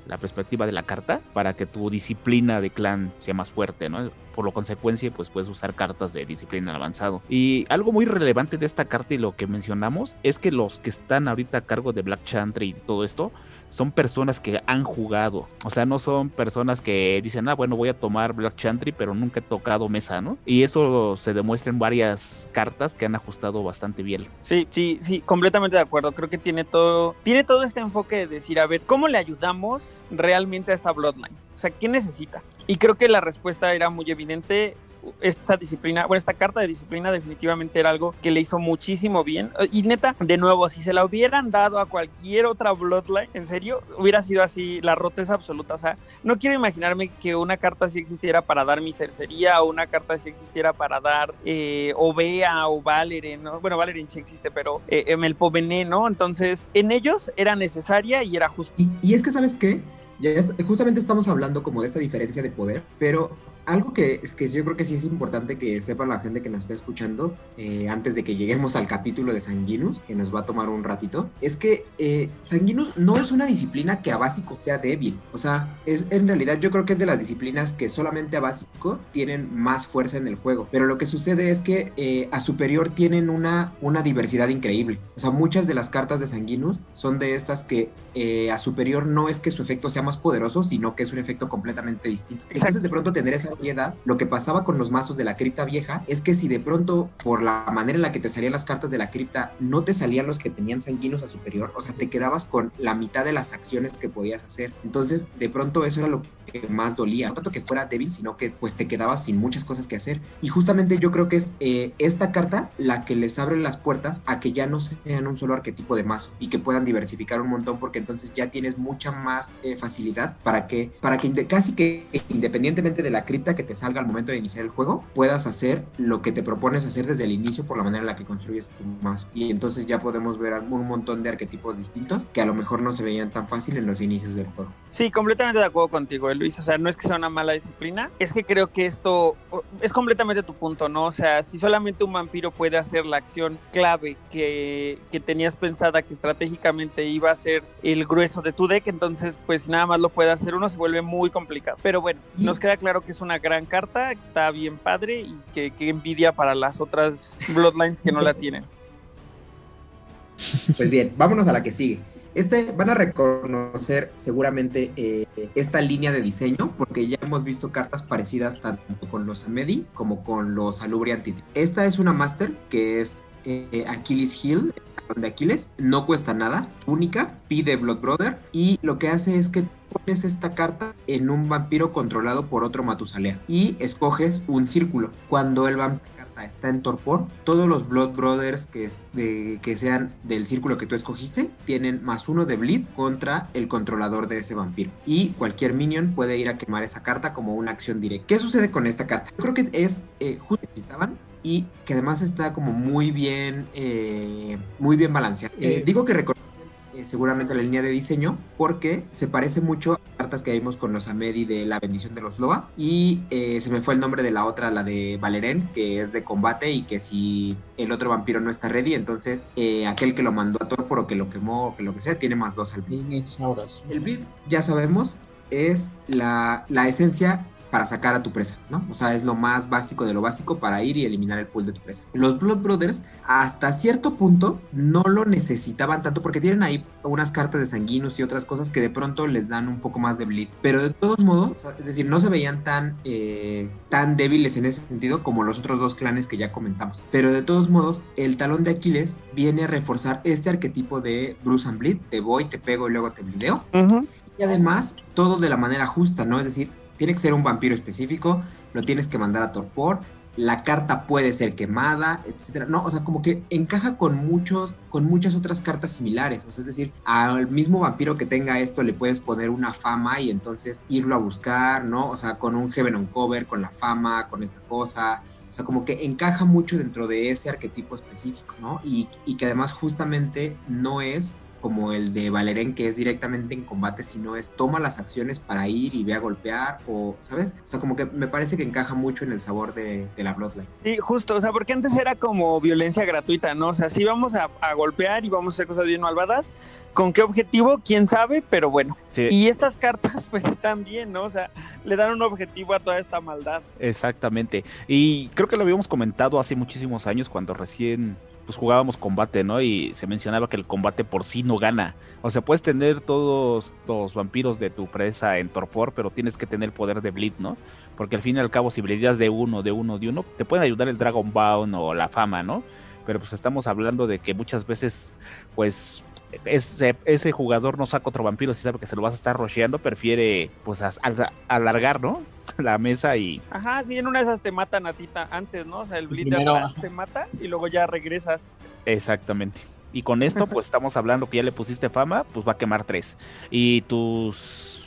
[SPEAKER 5] La perspectiva de la carta para que tu disciplina de clan sea más fuerte, ¿no? Por lo consecuencia, pues puedes usar cartas de disciplina avanzado. Y algo muy relevante de esta carta y lo que mencionamos es que los que están ahorita a cargo de Black Chantry y todo esto son personas que han jugado. O sea, no son personas que dicen, ah, bueno, voy a tomar Black Chantry, pero nunca he tocado mesa, ¿no? Y eso se demuestra en varias cartas que han ajustado bastante bien.
[SPEAKER 3] Sí, sí, sí, completamente de acuerdo. Creo que tiene todo, tiene todo este enfoque de decir, a ver, ¿cómo le ayudamos realmente a esta Bloodline? O sea, ¿qué necesita? Y creo que la respuesta era muy evidente. Esta disciplina, bueno, esta carta de disciplina definitivamente era algo que le hizo muchísimo bien. Y neta, de nuevo, si se la hubieran dado a cualquier otra Bloodline, en serio, hubiera sido así la roteza absoluta. O sea, no quiero imaginarme que una carta así existiera para dar mi tercería o una carta así existiera para dar eh, Ovea o Valeren, ¿no? Bueno, Valeren sí existe, pero eh, Melpomene, ¿no? Entonces, en ellos era necesaria y era justo.
[SPEAKER 6] Y, es que, ¿sabes qué? Justamente estamos hablando como de esta diferencia de poder, pero algo que, es que yo creo que sí es importante que sepa la gente que nos está escuchando eh, antes de que lleguemos al capítulo de Sanguinus, que nos va a tomar un ratito, es que eh, Sanguinus no es una disciplina que a básico sea débil. O sea, es en realidad yo creo que es de las disciplinas que solamente a básico tienen más fuerza en el juego. Pero lo que sucede es que eh, a superior tienen una, una diversidad increíble. O sea, muchas de las cartas de Sanguinus son de estas que eh, a superior no es que su efecto sea más poderoso, sino que es un efecto completamente distinto. Entonces de pronto tener esa variedad, lo que pasaba con los mazos de la cripta vieja es que si de pronto por la manera en la que te salían las cartas de la cripta no te salían los que tenían sanguíneos a superior, o sea, te quedabas con la mitad de las acciones que podías hacer. Entonces de pronto eso era lo que más dolía, no tanto que fuera débil, sino que pues te quedabas sin muchas cosas que hacer. Y justamente yo creo que es eh, esta carta la que les abre las puertas a que ya no sean un solo arquetipo de mazo y que puedan diversificar un montón porque entonces ya tienes mucha más eh, facilidad para que, para que casi que independientemente de la cripta que te salga al momento de iniciar el juego, puedas hacer lo que te propones hacer desde el inicio por la manera en la que construyes tu mazo. Y entonces ya podemos ver un montón de arquetipos distintos que a lo mejor no se veían tan fácil en los inicios del juego.
[SPEAKER 3] Sí, completamente de acuerdo contigo, Luis. O sea, no es que sea una mala disciplina, es que creo que esto es completamente tu punto, ¿no? O sea, si solamente un vampiro puede hacer la acción clave que, que tenías pensada que estratégicamente iba a ser el grueso de tu deck, entonces pues nada más lo puede hacer uno se vuelve muy complicado. Pero bueno, nos queda claro que es una gran carta, que está bien padre y que, envidia para las otras Bloodlines que no la tienen.
[SPEAKER 6] Pues bien, vámonos a la que sigue. Este van a reconocer seguramente eh, esta línea de diseño porque ya hemos visto cartas parecidas tanto con los Amedi como con los Alubri Esta es una Master que es eh, Achilles Hill, de Aquiles, no cuesta nada, única, pide Blood Brother y lo que hace es que pones esta carta en un vampiro controlado por otro Matusalea y escoges un círculo. Cuando el vampiro está en torpor, todos los Blood Brothers que, es de, que sean del círculo que tú escogiste tienen más uno de bleed contra el controlador de ese vampiro. Y cualquier minion puede ir a quemar esa carta como una acción directa. ¿Qué sucede con esta carta? Yo creo que es eh, justo necesitaban y que además está como muy bien, eh, muy bien balanceado. Eh, digo que reconocen eh, seguramente la línea de diseño porque se parece mucho a cartas que vimos con los Amedi de la bendición de los Loba y se me fue el nombre de la otra, la de Valeren, que es de combate y que si el otro vampiro no está ready, entonces aquel que lo mandó a Torpor o que lo quemó o que lo que sea, tiene más dos al bleed. El bleed, ya sabemos, es la, la esencia para sacar a tu presa, ¿no? O sea, es lo más básico de lo básico para ir y eliminar el pool de tu presa. Los Blood Brothers, hasta cierto punto, no lo necesitaban tanto porque tienen ahí unas cartas de sanguinos y otras cosas que de pronto les dan un poco más de bleed. Pero de todos modos, es decir, no se veían tan, eh, tan débiles en ese sentido como los otros dos clanes que ya comentamos. Pero de todos modos, el talón de Aquiles viene a reforzar este arquetipo de Bruce and Bleed, te voy, te pego y luego te blideo. Y además, todo de la manera justa, ¿no? Es decir, tiene que ser un vampiro específico, lo tienes que mandar a torpor, la carta puede ser quemada, etcétera. No, o sea, como que encaja con muchos, con muchas otras cartas similares. O sea, es decir, al mismo vampiro que tenga esto le puedes poner una fama y entonces irlo a buscar, ¿no? O sea, con un Heaven on Cover, con la fama, con esta cosa. O sea, como que encaja mucho dentro de ese arquetipo específico, ¿no? Y, y que además justamente no es como el de Valeren, que es directamente en combate, sino es toma las acciones para ir y ve a golpear, o, ¿sabes? O sea, como que me parece que encaja mucho en el sabor de, la Bloodline.
[SPEAKER 3] Sí, justo, o sea, porque antes era como violencia gratuita, ¿no? O sea, sí vamos a, golpear y vamos a hacer cosas bien malvadas, ¿con qué objetivo? ¿Quién sabe? Pero bueno. Y estas cartas, *laughs* pues están bien, ¿no? O sea, le dan un objetivo a toda esta maldad.
[SPEAKER 5] Exactamente. Y creo que lo habíamos comentado hace muchísimos años cuando recién pues jugábamos combate, ¿no? Y se mencionaba que el combate por sí no gana. O sea, puedes tener todos los vampiros de tu presa en torpor, pero tienes que tener poder de bleed, ¿no? Porque al fin y al cabo, si bleedas de uno, de uno, de uno, te puede ayudar el Dragon Bound o la fama, ¿no? Pero pues estamos hablando de que muchas veces, pues ese, ese jugador no saca otro vampiro si sabe que se lo vas a estar rocheando, prefiere pues a- a- alargar, ¿no? *laughs* La mesa y
[SPEAKER 3] Ajá, sí, en una de esas te matan a ti ta- antes, ¿no? O sea, el
[SPEAKER 7] ajá.
[SPEAKER 3] te mata y luego ya regresas.
[SPEAKER 5] exactamente. Y con esto, *laughs* pues estamos hablando que ya le pusiste fama, pues va a quemar tres. Y tus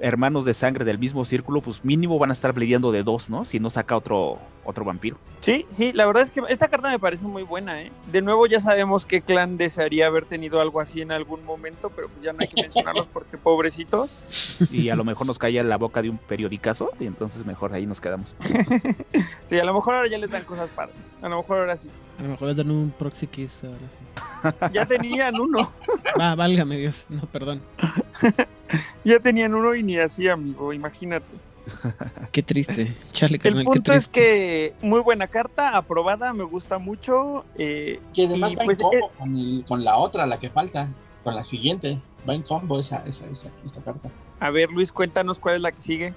[SPEAKER 5] hermanos de sangre del mismo círculo, pues mínimo van a estar bledeando de dos, ¿no? Si no saca otro, otro vampiro.
[SPEAKER 3] Sí, sí, la verdad es que esta carta me parece muy buena, ¿eh? De nuevo ya sabemos qué clan desearía haber tenido algo así en algún momento, pero pues ya no hay que mencionarlos *laughs* porque pobrecitos.
[SPEAKER 5] Y a lo mejor nos cae la boca de un periodicazo, y entonces mejor ahí nos quedamos. *laughs*
[SPEAKER 3] Sí, a lo mejor ahora ya les dan cosas padres. A lo mejor ahora sí.
[SPEAKER 4] A lo mejor les dan un proxy kiss ahora sí. *laughs*
[SPEAKER 3] Ya tenían uno.
[SPEAKER 4] Va, válgame Dios. No, perdón. *laughs*
[SPEAKER 3] Ya tenían uno y ni así, amigo, imagínate. *laughs*
[SPEAKER 4] Qué triste. Chale,
[SPEAKER 3] El
[SPEAKER 4] carnal, qué
[SPEAKER 3] punto es que muy buena carta, aprobada, me gusta mucho. eh,
[SPEAKER 7] Que además
[SPEAKER 3] y,
[SPEAKER 7] va
[SPEAKER 3] pues,
[SPEAKER 7] en combo con, el- con la otra, la que falta, con la siguiente. Va en combo esa, esa, esa, esta carta.
[SPEAKER 3] a ver, Luis, cuéntanos cuál es la que sigue.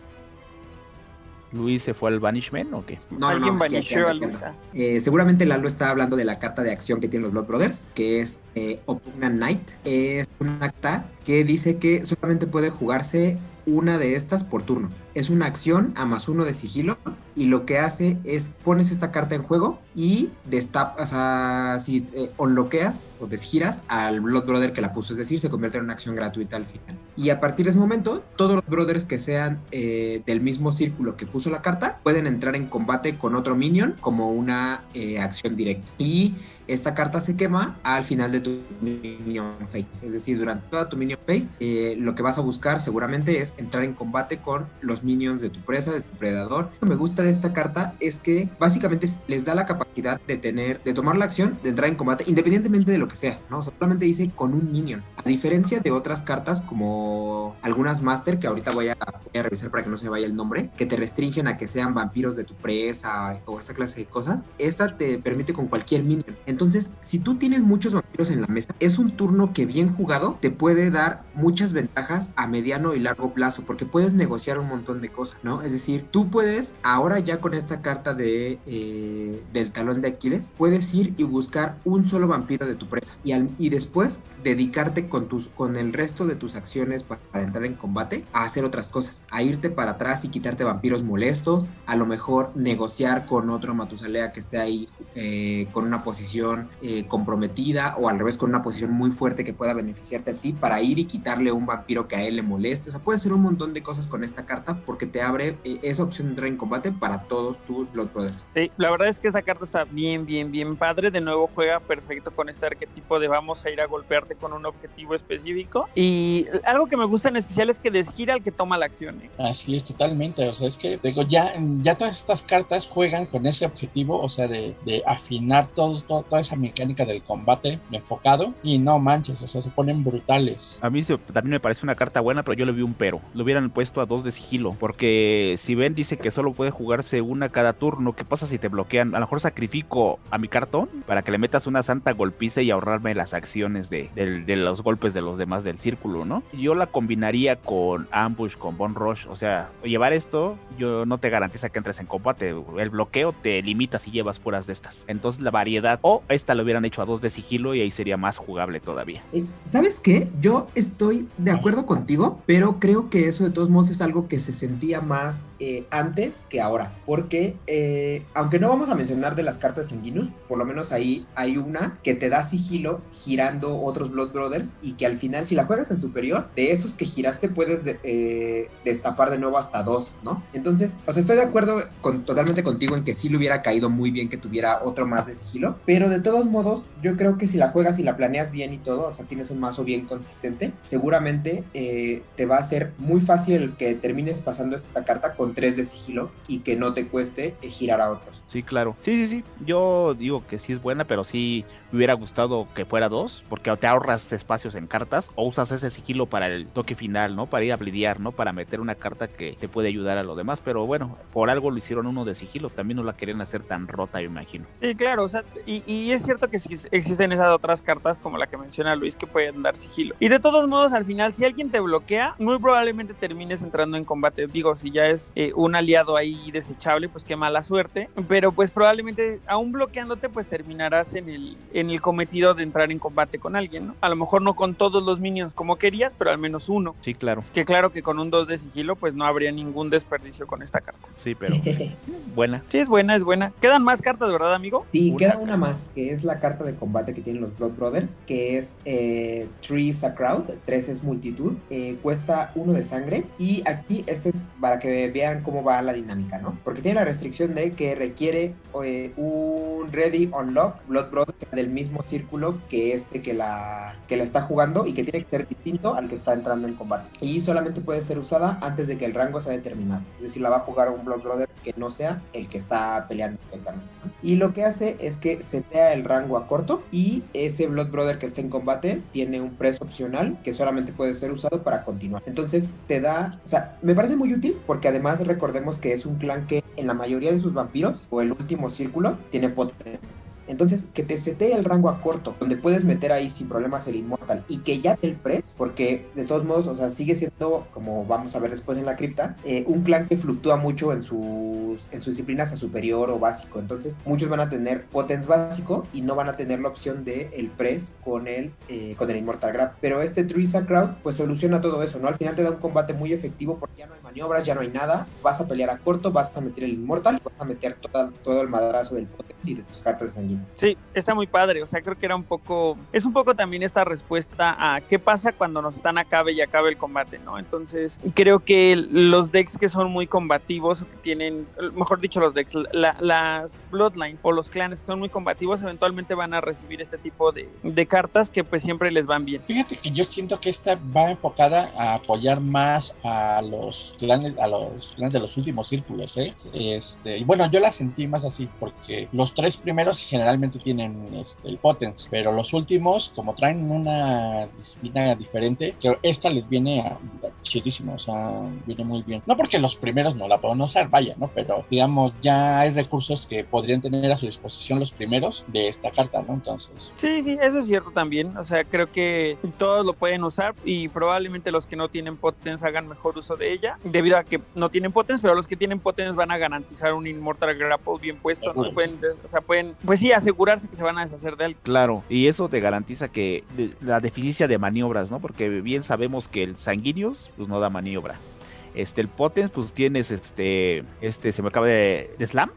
[SPEAKER 5] Luis se fue al Banishment o qué?
[SPEAKER 6] No, no,
[SPEAKER 3] Alguien
[SPEAKER 6] no,
[SPEAKER 3] a Luis.
[SPEAKER 6] Eh, seguramente Lalo está hablando de la carta de acción que tienen los Blood Brothers, que es eh, Opugnan Knight. Es una carta que dice que solamente puede jugarse una de estas por turno. Es una acción a más uno de sigilo y lo que hace es pones esta carta en juego y destapas, o sea, si eh, unloqueas o desgiras al Blood Brother que la puso, es decir, se convierte en una acción gratuita al final. Y a partir de ese momento, todos los brothers que sean eh, del mismo círculo que puso la carta pueden entrar en combate con otro minion como una eh, acción directa. Y esta carta se quema al final de tu minion phase. Es decir, durante toda tu minion phase, eh, lo que vas a buscar seguramente es entrar en combate con los minions de tu presa, de tu predador. Lo que me gusta de esta carta es que básicamente es- les da la capacidad de tener, de tomar la acción, de entrar en combate, independientemente de lo que sea, ¿no? O sea, solamente dice con un minion. A diferencia de otras cartas como algunas Master, que ahorita voy a, revisar para que no se vaya el nombre, que te restringen a que sean vampiros de tu presa o esta clase de cosas, esta te permite con cualquier minion. Entonces, si tú tienes muchos vampiros en la mesa, es un turno que bien jugado te puede dar muchas ventajas a mediano y largo plazo, porque puedes negociar un montón de cosas, ¿no? Es decir, tú puedes, ahora ya con esta carta de, eh, del talón de Aquiles, puedes ir y buscar un solo vampiro de tu presa y, al- y después dedicarte con, tus, con el resto de tus acciones pa- para, entrar en combate a hacer otras cosas, a irte para atrás y quitarte vampiros molestos, a lo mejor negociar con otro Matusalea que esté ahí eh, con una posición eh, comprometida o al revés con una posición muy fuerte que pueda beneficiarte a ti para ir y quitarle un vampiro que a él le moleste. O sea, puedes hacer un montón de cosas con esta carta porque te abre eh, esa opción de entrar en combate para todos tus Blood Brothers.
[SPEAKER 3] Sí, la verdad es que esa carta está bien, bien, bien padre. De nuevo juega perfecto con este arquetipo de vamos a ir a golpearte con un objetivo específico. Y algo que me gusta en especial es que desgira al que toma la acción. ¿eh?
[SPEAKER 7] Así es, totalmente. O sea, es que digo, ya, ya todas estas cartas juegan con ese objetivo, o sea, de, de afinar todo, todo- esa mecánica del combate enfocado. Y no manches, o sea, se ponen brutales.
[SPEAKER 5] A mí también me parece una carta buena, pero yo le vi un pero. Lo hubieran puesto a dos de sigilo, porque si ven dice que solo puede jugarse una cada turno, ¿qué pasa si te bloquean? A lo mejor sacrifico a mi cartón para que le metas una santa golpiza y ahorrarme las acciones de, los golpes de los demás del círculo, ¿no? Yo la combinaría con Ambush, con Bone Rush, o sea, llevar esto yo no te garantiza que entres en combate. El bloqueo te limita si llevas puras de estas. Entonces la variedad, o esta lo hubieran hecho a dos de sigilo y ahí sería más jugable todavía.
[SPEAKER 6] Eh, ¿Sabes qué? Yo estoy de acuerdo contigo, pero creo que eso de todos modos es algo que se sentía más eh, antes que ahora. Porque, eh, aunque no vamos a mencionar de las cartas sanguinos, por lo menos ahí hay una que te da sigilo girando otros Blood Brothers y que al final, si la juegas en superior, de esos que giraste puedes de- eh, destapar de nuevo hasta dos, ¿no? Entonces, o sea, estoy de acuerdo con, totalmente contigo en que sí le hubiera caído muy bien que tuviera otro más de sigilo, pero de todos modos, yo creo que si la juegas y la planeas bien y todo, o sea, tienes un mazo bien consistente, seguramente eh, te va a ser muy fácil que termines pasando esta carta con tres de sigilo y que no te cueste eh, girar a otros.
[SPEAKER 5] Sí, claro. Sí, sí, sí. Yo digo que sí es buena, pero sí me hubiera gustado que fuera dos, porque te ahorras espacios en cartas o usas ese sigilo para el toque final, ¿no? Para ir a blidear, ¿no? Para meter una carta que te puede ayudar a lo demás. Pero bueno, por algo lo hicieron uno de sigilo. También no la querían hacer tan rota, yo imagino.
[SPEAKER 3] Sí, claro, o sea, y, y es cierto que sí existen esas otras cartas como la que menciona Luis que pueden dar sigilo. Y de todos modos, al final, si alguien te bloquea, muy probablemente termines entrando en combate. Digo, si ya es eh, un aliado ahí desechable, pues qué mala suerte. Pero pues probablemente, aún bloqueándote, pues terminarás en el, en el cometido de entrar en combate con alguien, ¿no? A lo mejor no con todos los minions como querías, pero al menos uno.
[SPEAKER 5] Sí, claro.
[SPEAKER 3] Que claro que con un 2 de sigilo, pues no habría ningún desperdicio con esta carta.
[SPEAKER 5] Sí, pero *laughs* buena.
[SPEAKER 3] Sí, es buena, es buena. Quedan más cartas, ¿verdad, amigo?
[SPEAKER 6] Sí,
[SPEAKER 5] Una
[SPEAKER 6] queda
[SPEAKER 5] carta.
[SPEAKER 6] una más, que es la carta de combate que tienen los Blood Brothers, que es eh, Three is a Crowd, tres es multitud, eh, cuesta uno de sangre, y aquí este es para que vean cómo va la dinámica, ¿no? Porque tiene la restricción de que requiere eh, un Ready Unlock Blood Brother del mismo círculo que este que la, que la está jugando y que tiene que ser distinto al que está entrando en combate. Y solamente puede ser usada antes de que el rango sea determinado. Es decir, la va a jugar un Blood Brother que no sea el que está peleando directamente. ¿no? Y lo que hace es que el rango a corto y ese Blood Brother que está en combate tiene un preso opcional que solamente puede ser usado para continuar. Entonces te da, o sea, me parece muy útil porque además recordemos que es un clan que en la mayoría de sus vampiros o el último círculo tiene potencia. Entonces, que te setee el rango a corto, donde puedes meter ahí sin problemas el Inmortal y que ya te el press, porque de todos modos, o sea, sigue siendo, como vamos a ver después en la cripta, eh, un clan que fluctúa mucho en sus, en sus disciplinas a superior o básico. Entonces, muchos van a tener potence básico y no van a tener la opción de el press con el, eh, con el Immortal Grab. Pero este Truisa Crowd, pues soluciona todo eso, ¿no? Al final te da un combate muy efectivo porque ya no hay maniobras, ya no hay nada. Vas a pelear a corto, vas a meter el Immortal, vas a meter toda- todo el madrazo del potence y de tus cartas de sanguíneo.
[SPEAKER 3] Sí, está muy padre. O sea, creo que era un poco. Es un poco también esta respuesta a qué pasa cuando nos están acabe y acabe el combate, ¿no? Entonces, creo que los decks que son muy combativos, que tienen, mejor dicho, los decks, la- las Bloodlines o los clanes que son muy combativos, eventualmente van a recibir este tipo de, de cartas que, pues, siempre les van bien.
[SPEAKER 7] Fíjate que yo siento que esta va enfocada a apoyar más a los clanes, a los clanes de los últimos círculos, ¿eh? Este, y bueno, yo la sentí más así, porque los tres primeros generalmente tienen este, el potence, pero los últimos, como traen una disciplina diferente, que esta les viene a, chidísimo, o sea, viene muy bien. No porque los primeros no la puedan usar, vaya, ¿no? Pero digamos, ya hay recursos que podrían tener a su disposición los primeros de esta carta, ¿no? Entonces,
[SPEAKER 3] Sí, sí, eso es cierto también. O sea, creo que todos lo pueden usar y probablemente los que no tienen potens hagan mejor uso de ella, debido a que no tienen potens, pero los que tienen potens van a garantizar un Immortal Grapple bien puesto. ¿no? Pueden, o sea, pueden, pues sí, asegurarse que se van a deshacer de él.
[SPEAKER 5] Claro, y eso te garantiza que de- la deficiencia de maniobras, ¿no? Porque bien sabemos que el Sanguinius pues no da maniobra. Este, el Potens, pues tienes este, este, se me acaba de, de Slam,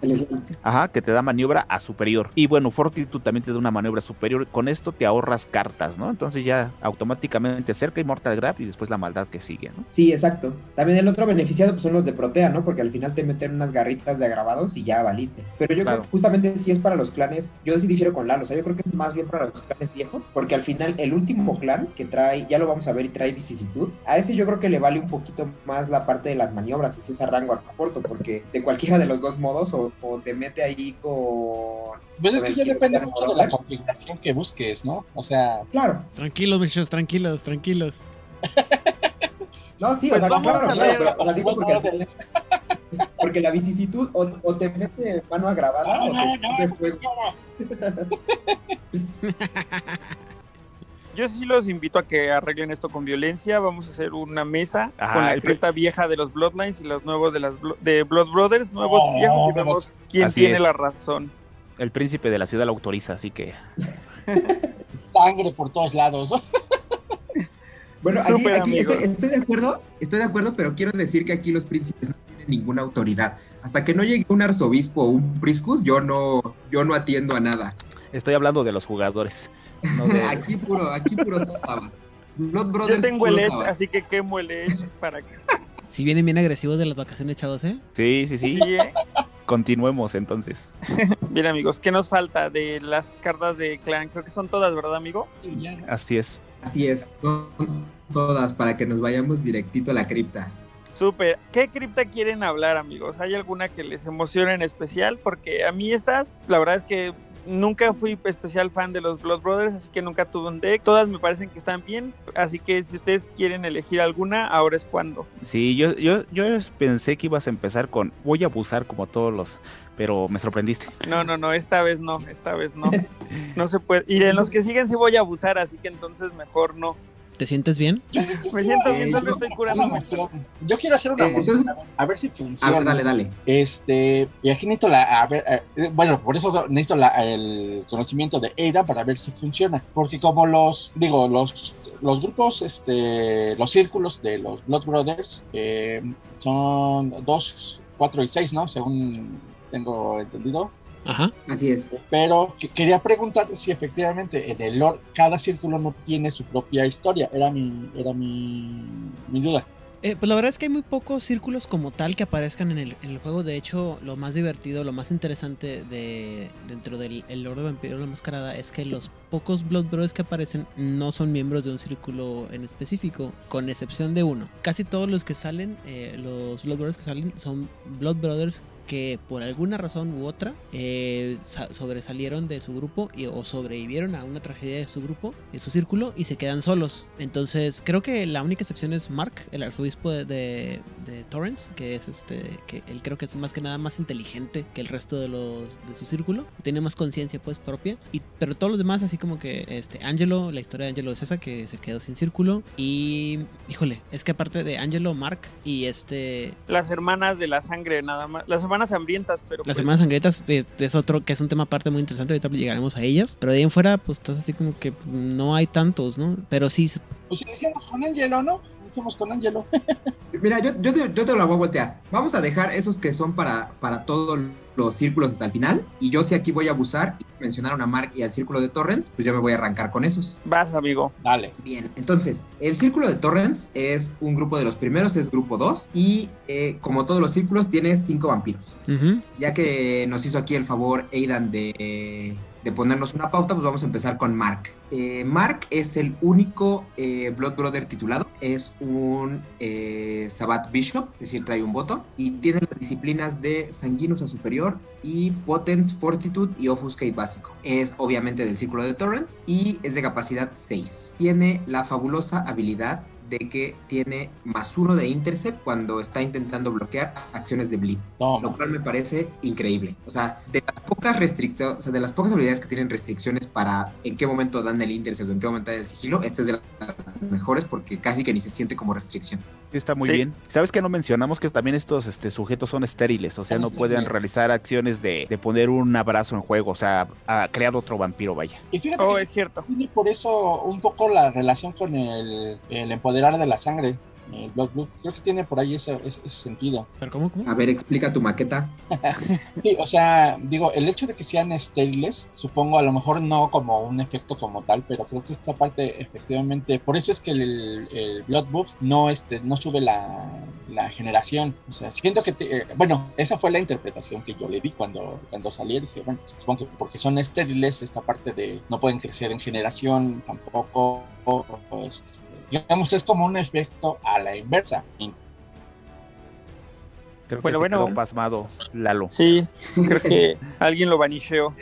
[SPEAKER 5] ajá, que te da maniobra a superior. Y bueno, Fortitude también te da una maniobra superior. Con esto te ahorras cartas, ¿no? Entonces ya automáticamente cerca Immortal Grab y después la maldad que sigue, ¿no?
[SPEAKER 6] Sí, exacto. También el otro beneficiado pues, son los de Protea, ¿no? Porque al final te meten unas garritas de agravados y ya valiste. Pero yo
[SPEAKER 5] Claro.
[SPEAKER 6] creo que justamente sí es para los clanes, yo sí difiero con Lalo, o sea, yo creo que es más bien para los clanes viejos, porque al final el último clan que trae, ya lo vamos a ver y trae vicisitud, a ese yo creo que le vale un poquito más la parte de las maniobras, es ese rango a corto, porque de cualquiera de los dos modos o, o te mete ahí con...
[SPEAKER 7] Pues es que ya depende mucho de la configuración que busques, ¿no? O sea,
[SPEAKER 6] Claro,
[SPEAKER 4] Tranquilos, muchachos, tranquilos, tranquilos. *laughs*
[SPEAKER 6] no, sí,
[SPEAKER 3] Pues
[SPEAKER 6] o sea,
[SPEAKER 3] vamos
[SPEAKER 6] claro, claro, pero, o sea, digo *laughs* porque, la vicisitud o, o te mete mano agravada
[SPEAKER 7] No,
[SPEAKER 6] o te
[SPEAKER 7] no, no,
[SPEAKER 6] fuego. *laughs*
[SPEAKER 3] Yo sí los invito a que arreglen esto con violencia. Vamos a hacer una mesa
[SPEAKER 5] Ajá,
[SPEAKER 3] con la cripta vieja de los Bloodlines y los nuevos de las de Blood Brothers, nuevos y
[SPEAKER 7] Oh,
[SPEAKER 3] viejos, y vemos quién tiene
[SPEAKER 5] es.
[SPEAKER 3] la razón.
[SPEAKER 5] El príncipe de la ciudad lo autoriza, así que *laughs*
[SPEAKER 7] Sangre por todos lados. *laughs*
[SPEAKER 6] Bueno, aquí,
[SPEAKER 3] amigos.
[SPEAKER 6] estoy, estoy de acuerdo, estoy de acuerdo, pero quiero decir que aquí los príncipes no tienen ninguna autoridad. Hasta que no llegue un arzobispo o un priscus, yo no, yo no atiendo a nada.
[SPEAKER 5] Estoy hablando de los jugadores. no de- *laughs*
[SPEAKER 6] aquí puro, aquí puro. Blood
[SPEAKER 3] Yo tengo el Edge, así que quemo el Edge para que *laughs*
[SPEAKER 4] Si vienen bien agresivos de las vacaciones, chavos, ¿eh?
[SPEAKER 5] Sí, sí, sí.
[SPEAKER 3] sí, ¿eh?
[SPEAKER 5] Continuemos entonces. *laughs*
[SPEAKER 3] Bien, amigos, ¿qué nos falta de las cartas de clan? Creo que son todas, ¿verdad, amigo?
[SPEAKER 5] Así es.
[SPEAKER 6] Así es, son todas para que nos vayamos directito a la cripta.
[SPEAKER 3] Súper. ¿Qué cripta quieren hablar, amigos? ¿Hay alguna que les emocione en especial? Porque a mí estas, la verdad es que nunca fui especial fan de los Blood Brothers, así que nunca tuve un deck. Todas me parecen que están bien, así que si ustedes quieren elegir alguna, ahora es cuando.
[SPEAKER 5] Sí, yo, yo, yo pensé que ibas a empezar con voy a abusar como todos los, pero me sorprendiste.
[SPEAKER 3] No, no, no, esta vez no, esta vez no. *laughs* No se puede. Y en los que siguen sí voy a abusar, así que entonces mejor no.
[SPEAKER 4] ¿Te sientes bien? *laughs*
[SPEAKER 3] Me siento
[SPEAKER 6] Eh,
[SPEAKER 3] bien, solo
[SPEAKER 6] yo-
[SPEAKER 3] estoy curando.
[SPEAKER 6] yo-
[SPEAKER 3] mucho.
[SPEAKER 7] Yo quiero hacer una
[SPEAKER 6] Eh, entonces-
[SPEAKER 7] a ver si
[SPEAKER 6] A
[SPEAKER 7] funciona.
[SPEAKER 6] ver, dale, dale.
[SPEAKER 7] Este, y aquí necesito la, a ver, eh, bueno, por eso necesito la- el conocimiento de Ada para ver si funciona. Porque como los, digo, los los grupos, este, los círculos de los Blood Brothers eh, son dos, cuatro y seis, ¿no? Según tengo entendido.
[SPEAKER 4] Ajá.
[SPEAKER 6] Así es.
[SPEAKER 7] Pero que- quería preguntar si efectivamente en el lore cada círculo no tiene su propia historia. Era mi, era mi, mi duda.
[SPEAKER 4] Eh, pues la verdad es que hay muy pocos círculos como tal que aparezcan en el, en el juego. De hecho, lo más divertido, lo más interesante de dentro del el lore de Vampiro la Mascarada es que los pocos Blood Brothers que aparecen no son miembros de un círculo en específico, con excepción de uno. Casi todos los que salen, eh, los Blood Brothers que salen, son Blood Brothers que por alguna razón u otra eh, sa- sobresalieron de su grupo y, o sobrevivieron a una tragedia de su grupo, de su círculo, y se quedan solos. Entonces, creo que la única excepción es Mark, el arzobispo de, de, Torrance, que es este, que él creo que es más que nada más inteligente que el resto de los de su círculo, tiene más conciencia pues propia. Y, pero todos los demás, así como que este Angelo, la historia de Angelo es esa, que se quedó sin círculo. Y híjole, es que aparte de Angelo, Mark y este
[SPEAKER 3] Las hermanas de la sangre, nada más. Pero.
[SPEAKER 4] Las
[SPEAKER 3] pues,
[SPEAKER 4] hermanas sangrientas es, es otro que es un tema aparte muy interesante, ahorita llegaremos a ellas. Pero de ahí en fuera, pues estás así como que no hay tantos, ¿no? Pero sí,
[SPEAKER 7] Pues iniciamos con Angelo, ¿no? Iniciamos con Angelo. *laughs*
[SPEAKER 6] Mira, yo, yo, te, yo te lo voy a voltear. Vamos a dejar esos que son para, para todos los círculos hasta el final. Y yo si aquí voy a abusar y mencionaron a Mark y al círculo de Torrents, pues yo me voy a arrancar con esos.
[SPEAKER 3] Vas, amigo.
[SPEAKER 7] Dale.
[SPEAKER 6] Bien, entonces, el círculo de Torrents es un grupo de los primeros, es grupo 2. Y eh, como todos los círculos, tiene cinco vampiros. Ya que nos hizo aquí el favor Aidan de, de ponernos una pauta, pues vamos a empezar con Mark. Eh, Mark es el único eh, Blood Brother titulado. Es un eh, Sabbath Bishop, es decir, trae un voto. Y tiene las disciplinas de Sanguinus a Superior y Potence, Fortitude y Offuscate básico. Es obviamente del Círculo de Torrents y es de capacidad 6. Tiene la fabulosa habilidad de que tiene más uno de intercept cuando está intentando bloquear acciones de bleed lo cual me parece increíble. O sea, de las pocas restricciones, o sea, de las pocas habilidades que tienen restricciones para en qué momento dan el intercept o en qué momento dan el sigilo, esta es de las mejores porque casi que ni se siente como restricción.
[SPEAKER 5] Sí, está muy
[SPEAKER 3] Sí.
[SPEAKER 5] bien. ¿Sabes que no mencionamos que también estos este, sujetos son estériles? O sea, no pueden realizar acciones de, de poner un abrazo en juego, o sea, a crear otro vampiro, vaya.
[SPEAKER 7] Y fíjate
[SPEAKER 3] Oh,
[SPEAKER 7] que
[SPEAKER 3] es cierto.
[SPEAKER 7] tiene por eso un poco la relación con el, el empoderar de la sangre. El Blood Blue. Creo que tiene por ahí ese, ese- ese sentido.
[SPEAKER 4] ¿Pero cómo? ¿Cómo?
[SPEAKER 6] A ver, explica tu maqueta. *laughs*
[SPEAKER 7] Sí, o sea, digo, el hecho de que sean estériles, supongo a lo mejor no como un efecto como tal, pero creo que esta parte efectivamente, por eso es que el, el Blood Buff no, este, no sube la, la generación. O sea, siento que, te- eh, bueno, esa fue la interpretación que yo le di cuando, cuando salí. Dije, bueno, supongo que porque son estériles, esta parte de no pueden crecer en generación, tampoco, pues, digamos, es como un efecto a la inversa.
[SPEAKER 5] Creo
[SPEAKER 3] Bueno,
[SPEAKER 5] que se
[SPEAKER 3] bueno.
[SPEAKER 5] quedó pasmado Lalo.
[SPEAKER 3] Sí, creo que *laughs* alguien lo banisheó.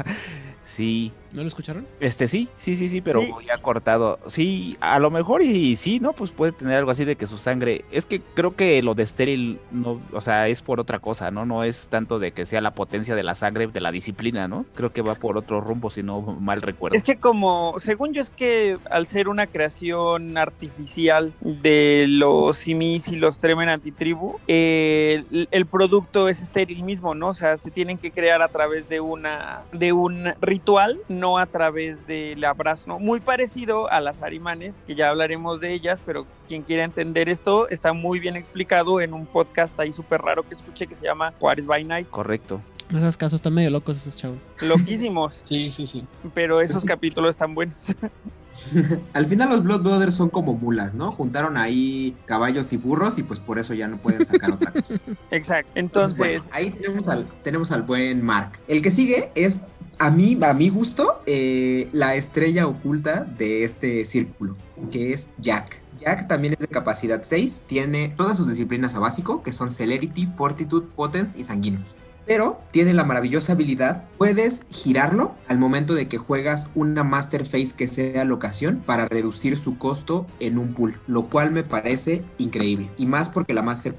[SPEAKER 3] *laughs*
[SPEAKER 5] sí,
[SPEAKER 4] ¿No lo escucharon?
[SPEAKER 5] este sí, sí, sí, sí, pero
[SPEAKER 3] Sí.
[SPEAKER 5] ya cortado. Sí, a lo mejor y sí, ¿no? Pues puede tener algo así de que su sangre. Es que creo que lo de estéril, no, o sea, es por otra cosa, ¿no? No es tanto de que sea la potencia de la sangre, de la disciplina, ¿no? Creo que va por otro rumbo, si no mal recuerdo.
[SPEAKER 3] Es que como, según yo es que al ser una creación artificial de los simis y los Tremen antitribu, eh, el, el producto es estéril mismo, ¿no? O sea, se tienen que crear a través de una de un ritual, no a través del abrazo, ¿no? Muy parecido a las arimanes, que ya hablaremos de ellas, pero quien quiera entender esto está muy bien explicado en un podcast ahí súper raro que escuché que se llama Juárez by Night.
[SPEAKER 5] Correcto.
[SPEAKER 4] No esas casos están medio locos esos chavos.
[SPEAKER 3] Loquísimos,
[SPEAKER 7] Sí, sí, sí.
[SPEAKER 3] pero esos capítulos están buenos. *laughs*
[SPEAKER 6] Al final los Blood Brothers son como mulas, ¿no? Juntaron ahí caballos y burros y pues por eso ya no pueden sacar otra cosa. *laughs*
[SPEAKER 3] Exacto.
[SPEAKER 6] Entonces,
[SPEAKER 3] Entonces,
[SPEAKER 6] bueno, ahí tenemos al, tenemos al buen Mark. El que sigue es, a mí, a mi gusto, eh, la estrella oculta de este círculo, que es Jack. Jack también es de capacidad 6, tiene todas sus disciplinas a básico, que son Celerity, Fortitude, Potence y Sanguinus. Pero tiene la maravillosa habilidad, puedes girarlo al momento de que juegas una Master Phase que sea locación para reducir su costo en un pool, lo cual me parece increíble. Y más porque la Master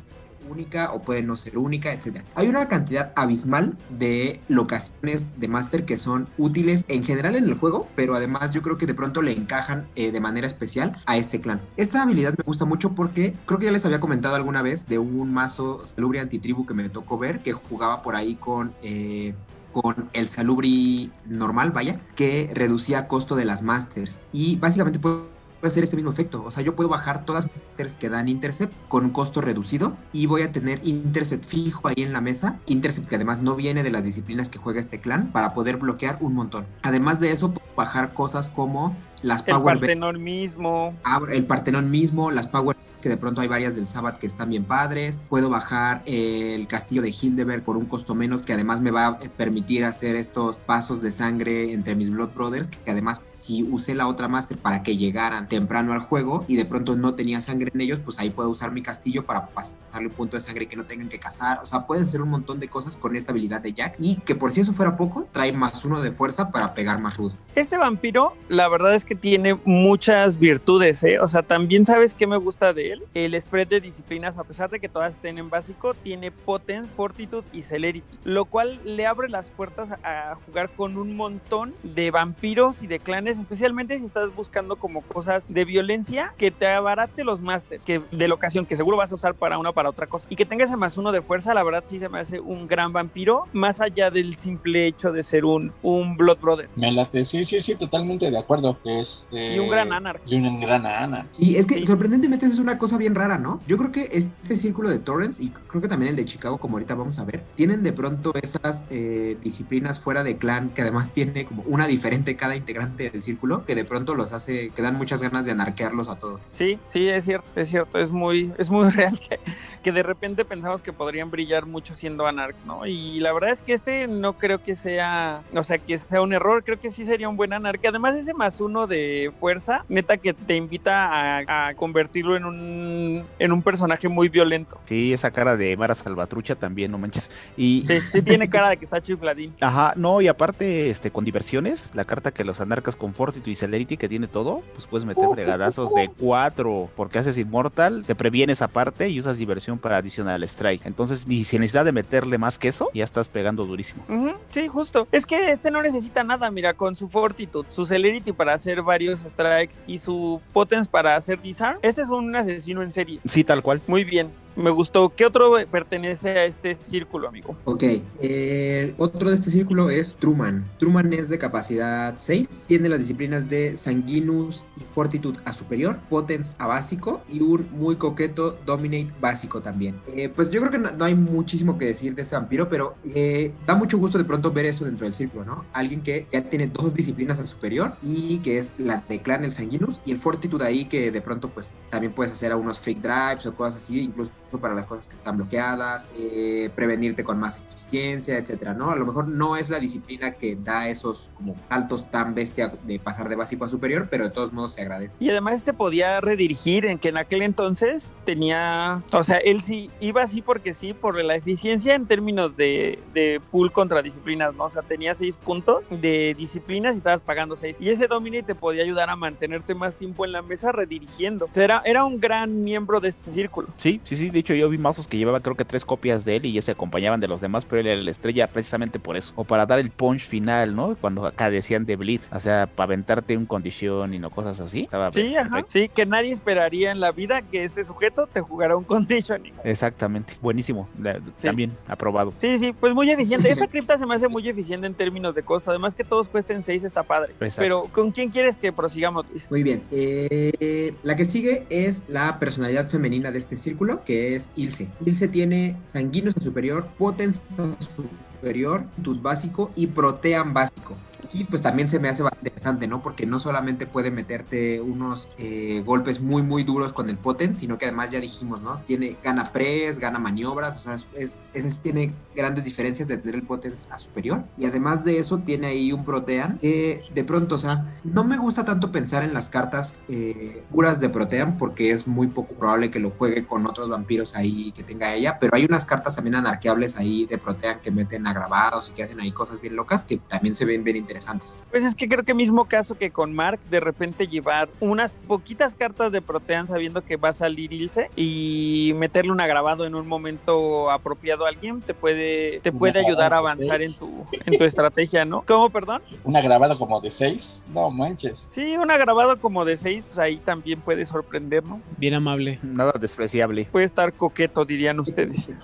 [SPEAKER 6] única o puede no ser única, etcétera. Hay una cantidad abismal de locaciones de Master que son útiles en general en el juego, pero además yo creo que de pronto le encajan eh, de manera especial a este clan. Esta habilidad me gusta mucho porque creo que ya les había comentado alguna vez de un mazo Salubri Antitribu que me tocó ver que jugaba por ahí con... eh, con el Salubri normal, vaya, que reducía costo de las Masters. Y básicamente puedes puede hacer este mismo efecto. O sea, yo puedo bajar todas las que dan Intercept con un costo reducido y voy a tener Intercept fijo ahí en la mesa. Intercept que además no viene de las disciplinas que juega este clan para poder bloquear un montón. Además de eso, puedo bajar cosas como las
[SPEAKER 3] El
[SPEAKER 6] Power
[SPEAKER 3] Partenón mismo.
[SPEAKER 6] Ah, el Partenón mismo, las Power que de pronto hay varias del Sabbath que están bien padres. Puedo bajar el castillo de Hildeberg por un costo menos que además me va a permitir hacer estos pasos de sangre entre mis Blood Brothers, que además si usé la otra Master para que llegaran temprano al juego y de pronto no tenía sangre en ellos, pues ahí puedo usar mi castillo para pasarle un punto de sangre que no tengan que cazar. O sea, puedes hacer un montón de cosas con esta habilidad de Jack y que por si eso fuera poco, trae más uno de fuerza para pegar más rudo.
[SPEAKER 3] Este vampiro, la verdad es que tiene muchas virtudes, ¿eh? O sea, también sabes qué me gusta de El spread de disciplinas, a pesar de que todas estén en básico, tiene Potence, Fortitude y Celerity, lo cual le abre las puertas a jugar con un montón de vampiros y de clanes, especialmente si estás buscando como cosas de violencia que te abarate los masters, que de la ocasión, que seguro vas a usar para una o para otra cosa, y que tenga ese más uno de fuerza, la verdad sí se me hace un gran vampiro, más allá del simple hecho de ser un, un Blood Brother.
[SPEAKER 7] Me late, sí, sí, sí, totalmente de acuerdo. Este...
[SPEAKER 3] Y un gran Anarch.
[SPEAKER 7] Y un gran Anarch.
[SPEAKER 6] Y es que
[SPEAKER 3] Sí.
[SPEAKER 6] sorprendentemente es una cosa bien rara, ¿no? Yo creo que este círculo de Torrents y creo que también el de Chicago, como ahorita vamos a ver, tienen de pronto esas eh, disciplinas fuera de clan que además tiene como una diferente cada integrante del círculo que de pronto los hace, que dan muchas ganas de anarquearlos a todos.
[SPEAKER 3] Sí, sí, es cierto, es cierto, es muy, es muy *laughs* real que, que de repente pensamos que podrían brillar mucho siendo Anarchs, ¿no? Y la verdad es que este no creo que sea, o sea, que sea un error, creo que sí sería un buen Anarch. Además, ese más uno de fuerza, neta que te invita a, a convertirlo en un, en un personaje muy violento.
[SPEAKER 5] Sí, esa cara de Mara Salvatrucha también, no manches. Y
[SPEAKER 3] Sí, sí tiene cara de que está chifladín. *laughs*
[SPEAKER 5] Ajá, no, y aparte, este, con diversiones, la carta que los anarcas con Fortitude y Celerity que tiene todo, pues puedes meter fregadazos de cuatro, porque haces Immortal, te previenes aparte y usas diversión para adicional strike. Entonces, ni sin necesidad de meterle más que eso, ya estás pegando durísimo.
[SPEAKER 3] Sí, justo. Es que este no necesita nada, mira, con su Fortitude, su Celerity para hacer varios strikes y su Potence para hacer disarm. Este es un asesino en serie.
[SPEAKER 5] Sí, tal cual.
[SPEAKER 3] Muy bien, me gustó. ¿Qué otro pertenece a este círculo, amigo?
[SPEAKER 6] Ok, el otro de este círculo es Truman. Truman es de capacidad 6, tiene las disciplinas de Sanguinus y Fortitude a superior, Potence a básico y un muy coqueto Dominate básico también. Eh, pues yo creo que no, hay muchísimo que decir de este vampiro, pero eh, da mucho gusto de pronto ver eso dentro del círculo, ¿no? Alguien que ya tiene dos disciplinas a superior y que es la de clan el Sanguinus y el Fortitude ahí que de pronto pues también puedes hacer a unos fake drives o cosas así, incluso para las cosas que están bloqueadas, eh, prevenirte con más eficiencia, etcétera, ¿no? A lo mejor no es la disciplina que da esos como saltos tan bestia de pasar de básico a superior, pero de todos modos se agradece.
[SPEAKER 3] Y además este podía redirigir en que en aquel entonces tenía, o sea, él sí iba así porque sí, por la eficiencia en términos de, de pool contra disciplinas, ¿no? O sea, tenía seis puntos de disciplinas y estabas pagando seis. Y ese Dominate te podía ayudar a mantenerte más tiempo en la mesa redirigiendo. O sea, era, era un gran miembro de este círculo.
[SPEAKER 5] Sí, sí, sí. De hecho, yo vi mazos que llevaba creo que tres copias de él y ya se acompañaban de los demás, pero él era la estrella precisamente por eso. O para dar el punch final, ¿no? Cuando acá decían de Bleed. O sea, para aventarte un condición y no cosas así. Estaba
[SPEAKER 3] Sí, ajá. Sí, que nadie esperaría en la vida que este sujeto te jugara un conditioning.
[SPEAKER 5] Exactamente. Buenísimo. La- También aprobado.
[SPEAKER 3] Sí, sí, pues muy eficiente. Esta *laughs* cripta se me hace muy eficiente en términos de costo. Además que todos cuesten 6 está padre.
[SPEAKER 5] Exacto.
[SPEAKER 3] Pero ¿con quién quieres que prosigamos, Luis?
[SPEAKER 6] Muy bien. eh, la que sigue es la personalidad femenina de este círculo, que es Ilse. Ilse tiene sanguíneos superior, potence a superior, tut básico y protean básico. Aquí pues también se me hace interesante, ¿no? Porque no solamente puede meterte unos eh, golpes muy muy duros con el potent, sino que además ya dijimos, ¿no? Tiene, gana press, gana maniobras, o sea, es, tiene grandes diferencias de tener el potent a superior. Y además de eso tiene ahí un protean que de pronto, o sea, no me gusta tanto pensar en las cartas eh, puras de protean porque es muy poco probable que lo juegue con otros vampiros ahí que tenga ella, pero hay unas cartas también anarqueables ahí de protean que meten agravados y que hacen ahí cosas bien locas que también se ven bien interesantes.
[SPEAKER 3] Pues es que creo que mismo caso que con Mark, de repente llevar unas poquitas cartas de Protean sabiendo que va a salir Ilse y meterle un agravado en un momento apropiado a alguien te puede, te puede ayudar a avanzar en
[SPEAKER 7] seis.
[SPEAKER 3] tu, en tu estrategia, ¿no? ¿Cómo, perdón?
[SPEAKER 7] Un agravado como de 6. No manches.
[SPEAKER 3] Sí, un agravado como de 6, pues ahí también puede sorprender, ¿no?
[SPEAKER 4] Bien amable.
[SPEAKER 5] Nada despreciable.
[SPEAKER 3] Puede estar coqueto, dirían ustedes. *laughs*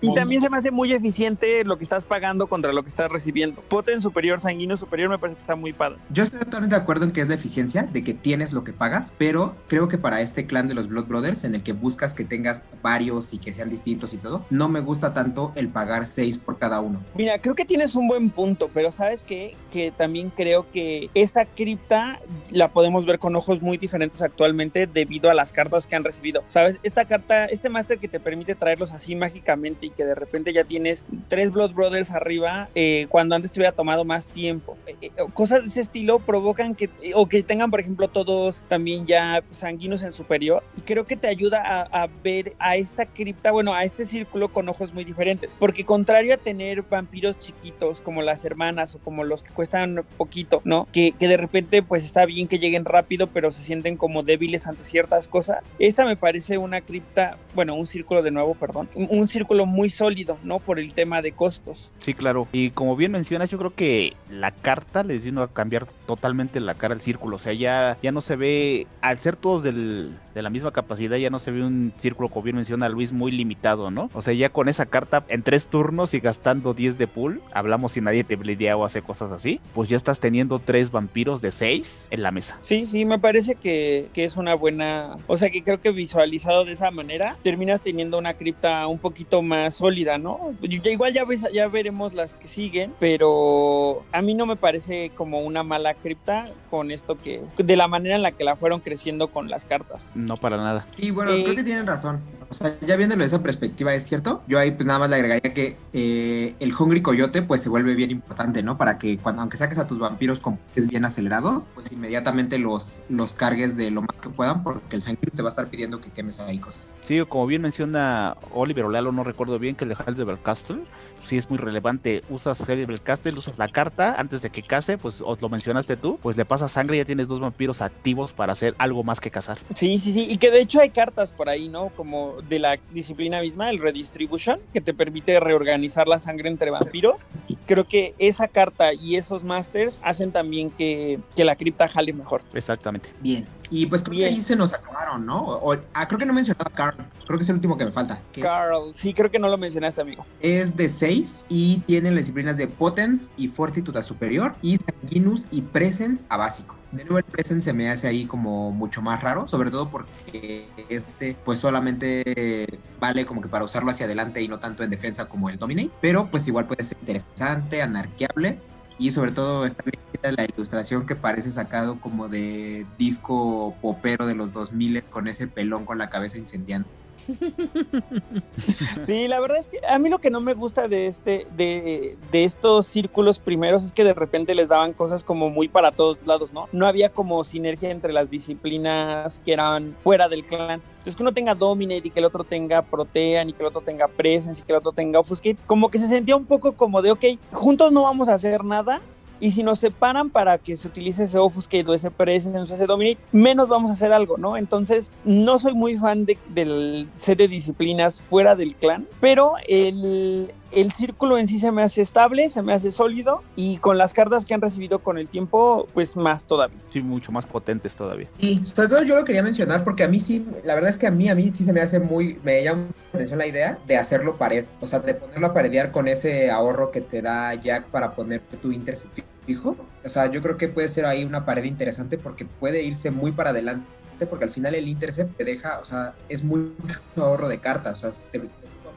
[SPEAKER 3] Y también se me hace muy eficiente lo que estás pagando contra lo que estás recibiendo. Poten superior, sanguíneo superior superior me parece que está muy padre.
[SPEAKER 6] Yo estoy totalmente de acuerdo en que es la eficiencia, de que tienes lo que pagas, pero creo que para este clan de los Blood Brothers, en el que buscas que tengas varios y que sean distintos y todo, no me gusta tanto el pagar 6 por cada uno.
[SPEAKER 3] Mira, creo que tienes un buen punto, pero ¿sabes qué? Que también creo que esa cripta la podemos ver con ojos muy diferentes actualmente debido a las cartas que han recibido. ¿Sabes? Esta carta, este máster que te permite traerlos así mágicamente y que de repente ya tienes tres Blood Brothers arriba, eh, cuando antes te hubiera tomado más tiempo. Eh, cosas de ese estilo provocan que, o que tengan, por ejemplo, todos también ya sanguinos en superior. Y creo que te ayuda a, a ver a esta cripta, bueno, a este círculo con ojos muy diferentes. Porque contrario a tener vampiros chiquitos como las hermanas o como los que cuestan poquito, ¿no? Que, que de repente pues está bien que lleguen rápido, pero se sienten como débiles ante ciertas cosas. Esta me parece una cripta, bueno, un círculo de nuevo, perdón, un, un círculo muy sólido, ¿no? Por el tema de costos.
[SPEAKER 5] Sí, claro. Y como bien mencionas, yo creo que la carta les vino a cambiar totalmente la cara al círculo. O sea, ya, ya no se ve, al ser todos del, de la misma capacidad, ya no se ve un círculo, como bien menciona Luis, muy limitado, ¿no? O sea, ya con esa carta en tres turnos y gastando 10 de pool, hablamos si nadie te blidea o hace cosas así, pues ya estás teniendo tres vampiros de 6 en la mesa.
[SPEAKER 3] Sí, sí, me parece que, que es una buena, o sea, que creo que visualizado de esa manera, terminas teniendo una cripta un poquito más sólida, ¿no? Ya, igual ya, ves, ya veremos las que siguen, pero a mí no me parece como una mala cripta con esto que, de la manera en la que la fueron creciendo con las cartas.
[SPEAKER 5] No para nada.
[SPEAKER 6] Y bueno,
[SPEAKER 3] Eh,
[SPEAKER 6] creo que tienen razón. O sea, ya viéndolo de esa perspectiva, es cierto. Yo ahí pues nada más le agregaría que eh, el Hungry Coyote pues se vuelve bien importante, ¿no? Para que cuando aunque saques a tus vampiros con es bien acelerados, pues inmediatamente los, los cargues de lo más que puedan, porque el sangre te va a estar pidiendo que quemes ahí cosas.
[SPEAKER 5] Sí, como bien menciona Oliver o Lalo, no recuerdo bien que el de Heidelberg Castle, sí es muy relevante. Usas Heidelberg Castle, usas la carta antes de que case, pues os lo mencionaste tú, pues le pasas sangre y ya tienes dos vampiros activos para hacer algo más que cazar.
[SPEAKER 3] Sí, sí, sí, y que de hecho hay cartas por ahí, ¿no? Como de la disciplina misma, el Redistribution, que te permite reorganizar la sangre entre vampiros. Creo que esa carta y esos masters hacen también que, que la cripta jale mejor.
[SPEAKER 5] Exactamente.
[SPEAKER 6] Bien. Y pues creo
[SPEAKER 3] Bien.
[SPEAKER 6] que ahí se nos acabaron, ¿no? O- o- ah, creo que no he mencionado a Carl. Creo que es el último que me falta. Que
[SPEAKER 3] Carl, sí, creo que no lo mencionaste, amigo.
[SPEAKER 6] es de 6 y tiene las disciplinas de Potence y Fortitude a superior y Sanguinus y Presence a básico. De nuevo el Presence se me hace ahí como mucho más raro, sobre todo porque este pues solamente vale como que para usarlo hacia adelante y no tanto en defensa como el Dominate, pero pues igual puede ser interesante, anarqueable y sobre todo está bien la ilustración que parece sacado como de disco popero de los 2000 con ese pelón con la cabeza incendiando. *laughs*
[SPEAKER 3] Sí, la verdad es que a mí lo que no me gusta de este, de, de estos círculos primeros es que de repente les daban cosas como muy para todos lados, ¿no? No había como sinergia entre las disciplinas que eran fuera del clan. Entonces que uno tenga Dominate y que el otro tenga Protean y que el otro tenga Presence y que el otro tenga Offuscate, como que se sentía un poco como de, ok, juntos no vamos a hacer nada, y si nos separan para que se utilice ese Offuscate o ese Presence o ese Dominate, menos vamos a hacer algo, ¿no? Entonces, no soy muy fan de, del set de disciplinas fuera del clan, pero el, el círculo en sí se me hace estable, se me hace sólido y con las cartas que han recibido con el tiempo, pues más todavía.
[SPEAKER 5] Sí, mucho más potentes todavía.
[SPEAKER 6] Y sobre todo yo lo quería mencionar porque a mí sí, la verdad es que a mí, a mí sí se me hace muy, me llama la atención la idea de hacerlo pared, o sea, de ponerlo a paredear con ese ahorro que te da Jack para poner tu intercept fijo. O sea, yo creo que puede ser ahí una pared interesante porque puede irse muy para adelante porque al final el intercept te deja, o sea, es mucho ahorro de cartas, o sea, te,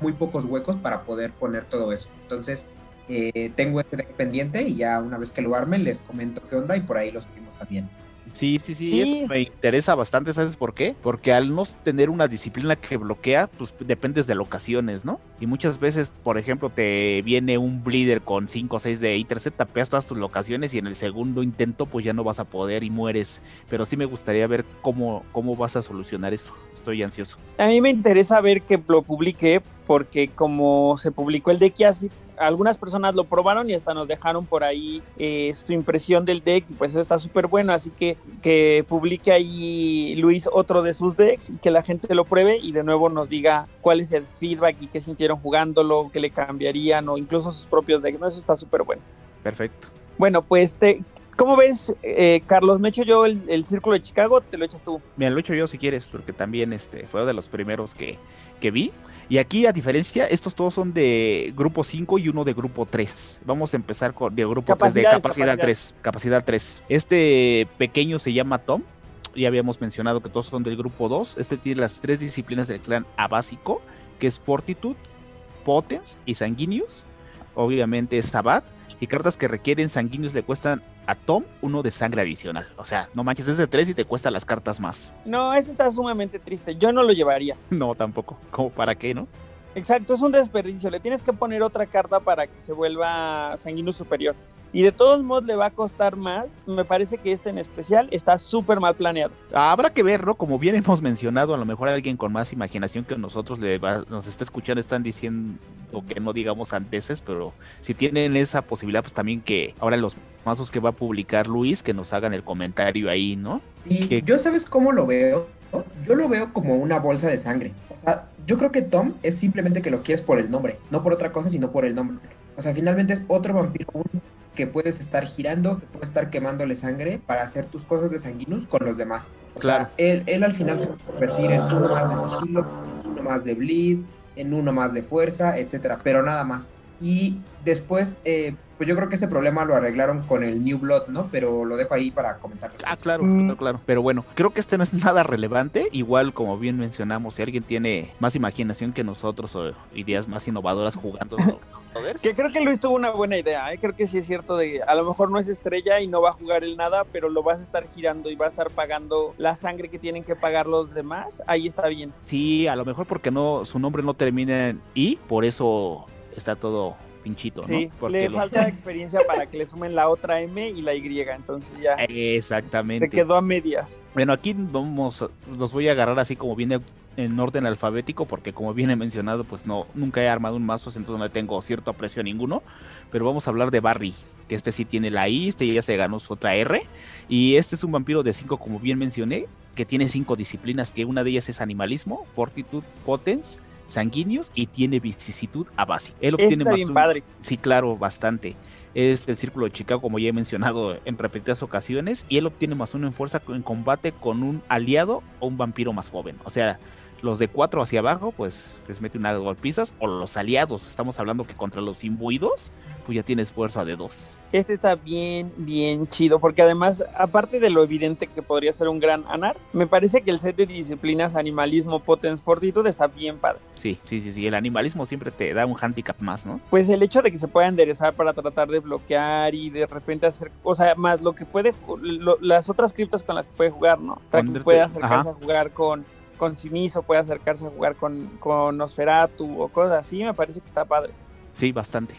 [SPEAKER 6] muy pocos huecos para poder poner todo eso. Entonces, eh, tengo este deck pendiente y ya una vez que lo arme les comento qué onda y por ahí los subimos también.
[SPEAKER 5] Sí, sí, sí,
[SPEAKER 3] Sí.
[SPEAKER 5] eso me interesa bastante, ¿sabes por qué? Porque al no tener una disciplina que bloquea, pues dependes de locaciones, ¿no? Y muchas veces, por ejemplo, te viene un bleeder con 5 o 6 de intercept, tapeas todas tus locaciones y en el segundo intento pues ya no vas a poder y mueres. Pero sí me gustaría ver cómo, cómo vas a solucionar eso. Estoy ansioso.
[SPEAKER 3] A mí me interesa ver que lo publique porque como se publicó el deck así, algunas personas lo probaron y hasta nos dejaron por ahí eh, su impresión del deck y pues eso está súper bueno, así que que publique ahí Luis otro de sus decks y que la gente lo pruebe y de nuevo nos diga cuál es el feedback y qué sintieron jugándolo, qué le cambiarían o incluso sus propios decks, ¿no? Eso está súper bueno.
[SPEAKER 5] Perfecto.
[SPEAKER 3] Bueno, pues te, ¿Cómo ves, eh, Carlos? Me echo yo el, el círculo de Chicago, te lo echas tú.
[SPEAKER 5] Mira, lo he hecho yo si quieres, porque también este, fue de los primeros que, que vi. Y aquí, a diferencia, estos todos son de grupo 5 y uno de grupo 3. Vamos a empezar con de grupo 3, de capacidad
[SPEAKER 3] capacidades.
[SPEAKER 5] 3. Capacidad 3. Este pequeño se llama Tom. Ya habíamos mencionado que todos son del grupo 2. Este tiene las tres disciplinas del clan A básico, que es Fortitude, Potence y Sanguinius. Obviamente es Sabat. Y cartas que requieren Sanguinius le cuestan a Tom uno de sangre adicional. O sea, no manches, es de 3 y te cuesta las cartas más.
[SPEAKER 3] No, este está sumamente triste. Yo no lo llevaría. *laughs*
[SPEAKER 5] No, tampoco. ¿Cómo para qué, no?
[SPEAKER 3] Exacto, es un desperdicio. Le tienes que poner otra carta para que se vuelva sanguíneo superior. Y de todos modos le va a costar más. Me parece que este en especial está súper mal planeado.
[SPEAKER 5] Habrá que ver, ¿no? Como bien hemos mencionado, a lo mejor alguien con más imaginación que nosotros le va- nos está escuchando están diciendo que no digamos anteses, pero si tienen esa posibilidad, pues también que ahora los mazos que va a publicar Luis, que nos hagan el comentario ahí, ¿no?
[SPEAKER 6] Y yo, ¿sabes cómo lo veo? Yo lo veo como una bolsa de sangre. O sea, yo creo que Tom es simplemente que lo quieres por el nombre, no por otra cosa, sino por el nombre. O sea, finalmente es otro vampiro que puedes estar girando, que puedes estar quemándole sangre para hacer tus cosas de sanguinus con los demás. O
[SPEAKER 5] Claro.
[SPEAKER 6] sea, él, él al final se va a convertir en uno más de sigilo, uno más de bleed, en uno más de fuerza, etcétera, pero nada más. Y después, eh, pues yo creo que ese problema lo arreglaron con el New Blood, ¿no? Pero lo dejo ahí para comentar.
[SPEAKER 5] Ah, claro,
[SPEAKER 3] Mm.
[SPEAKER 5] claro, claro. Pero bueno, creo que este no es nada relevante. Igual, como bien mencionamos, si alguien tiene más imaginación que nosotros o ideas más innovadoras jugando *laughs*
[SPEAKER 3] Que creo que Luis tuvo una buena idea. ¿eh? Creo que sí es cierto de a lo mejor no es estrella y no va a jugar el nada, pero lo vas a estar girando y va a estar pagando la sangre que tienen que pagar los demás. Ahí está bien.
[SPEAKER 5] Sí, a lo mejor porque no su nombre no termina en I, por eso está todo pinchito,
[SPEAKER 3] Sí,
[SPEAKER 5] ¿no? Porque
[SPEAKER 3] le falta experiencia para que le sumen la otra M y la Y. Entonces ya se
[SPEAKER 5] Exactamente.
[SPEAKER 3] quedó a medias.
[SPEAKER 5] Bueno, aquí vamos, los voy a agarrar así como viene en orden alfabético, porque como viene mencionado, pues no, nunca he armado un mazo, entonces no le tengo cierto aprecio a ninguno. Pero vamos a hablar de Barry, que este sí tiene la I, este ya se ganó su otra R. Y este es un vampiro de 5, como bien mencioné, que tiene cinco disciplinas, que una de ellas es animalismo, fortitud, potence, sanguíneos y tiene vicisitud a base. Él obtiene más
[SPEAKER 3] bien
[SPEAKER 5] un-
[SPEAKER 3] padre.
[SPEAKER 5] Sí, claro, bastante. Es del Círculo de Chicago, como ya he mencionado en repetidas ocasiones, y él obtiene más uno en fuerza en combate con un aliado o un vampiro más joven. O sea, los de cuatro hacia abajo, pues les mete unas golpizas, o los aliados, estamos hablando que contra los imbuidos, pues ya tienes fuerza de dos.
[SPEAKER 3] Este está bien, bien chido, porque además, aparte de lo evidente que podría ser un gran anar, me parece que el set de disciplinas animalismo, potence, fortitud está bien padre.
[SPEAKER 5] Sí, sí, sí, sí, el animalismo siempre te da un handicap más, ¿no?
[SPEAKER 3] Pues el hecho de que se pueda enderezar para tratar de bloquear y de repente hacer, o sea, más lo que puede, lo- las otras criptas con las que puede jugar, ¿no? O sea, que puede acercarse
[SPEAKER 5] ajá.
[SPEAKER 3] a jugar con, con Simiso, puede acercarse a jugar con, con Nosferatu o cosas así, me parece que está padre.
[SPEAKER 5] Sí, bastante,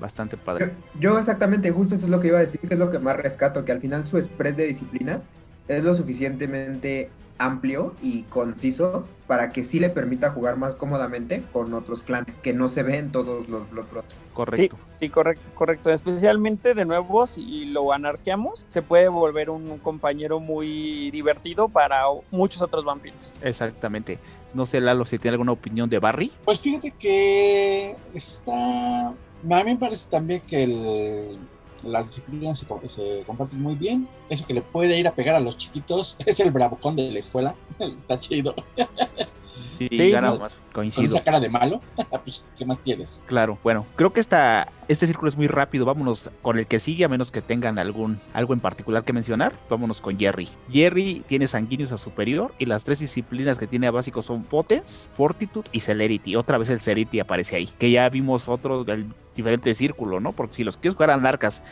[SPEAKER 5] bastante padre.
[SPEAKER 6] Yo, yo exactamente, justo eso es lo que iba a decir, que es lo que más rescato, que al final su spread de disciplinas es lo suficientemente amplio y conciso para que sí le permita jugar más cómodamente con otros clanes, que no se ven todos los Blood Brothers.
[SPEAKER 5] Correcto.
[SPEAKER 3] Sí, correcto, correcto. Especialmente de nuevo, si lo anarqueamos, se puede volver un compañero muy divertido para muchos otros vampiros.
[SPEAKER 5] Exactamente. No sé, Lalo, si tiene alguna opinión de Barry.
[SPEAKER 7] Pues fíjate que está. A mí me parece también que el- las disciplinas se, se comparten muy bien. Eso que le puede ir a pegar a los chiquitos *laughs* es el bravucón de la escuela. *laughs* está chido. *laughs*
[SPEAKER 5] Sí,
[SPEAKER 3] Sí,
[SPEAKER 5] gana más,
[SPEAKER 7] Con
[SPEAKER 5] coincido.
[SPEAKER 7] esa cara de malo. *laughs* pues, ¿qué más quieres?
[SPEAKER 5] Claro, bueno, creo que esta, este círculo es muy rápido. Vámonos con el que sigue, a menos que tengan algún algo en particular que mencionar. Vámonos con Jerry. Jerry tiene sanguíneos a superior y las tres disciplinas que tiene a básico son Potence, Fortitude y Celerity. Otra vez el Celerity aparece ahí, que ya vimos otro del diferente círculo, ¿no? Porque si los quieres jugar anarcas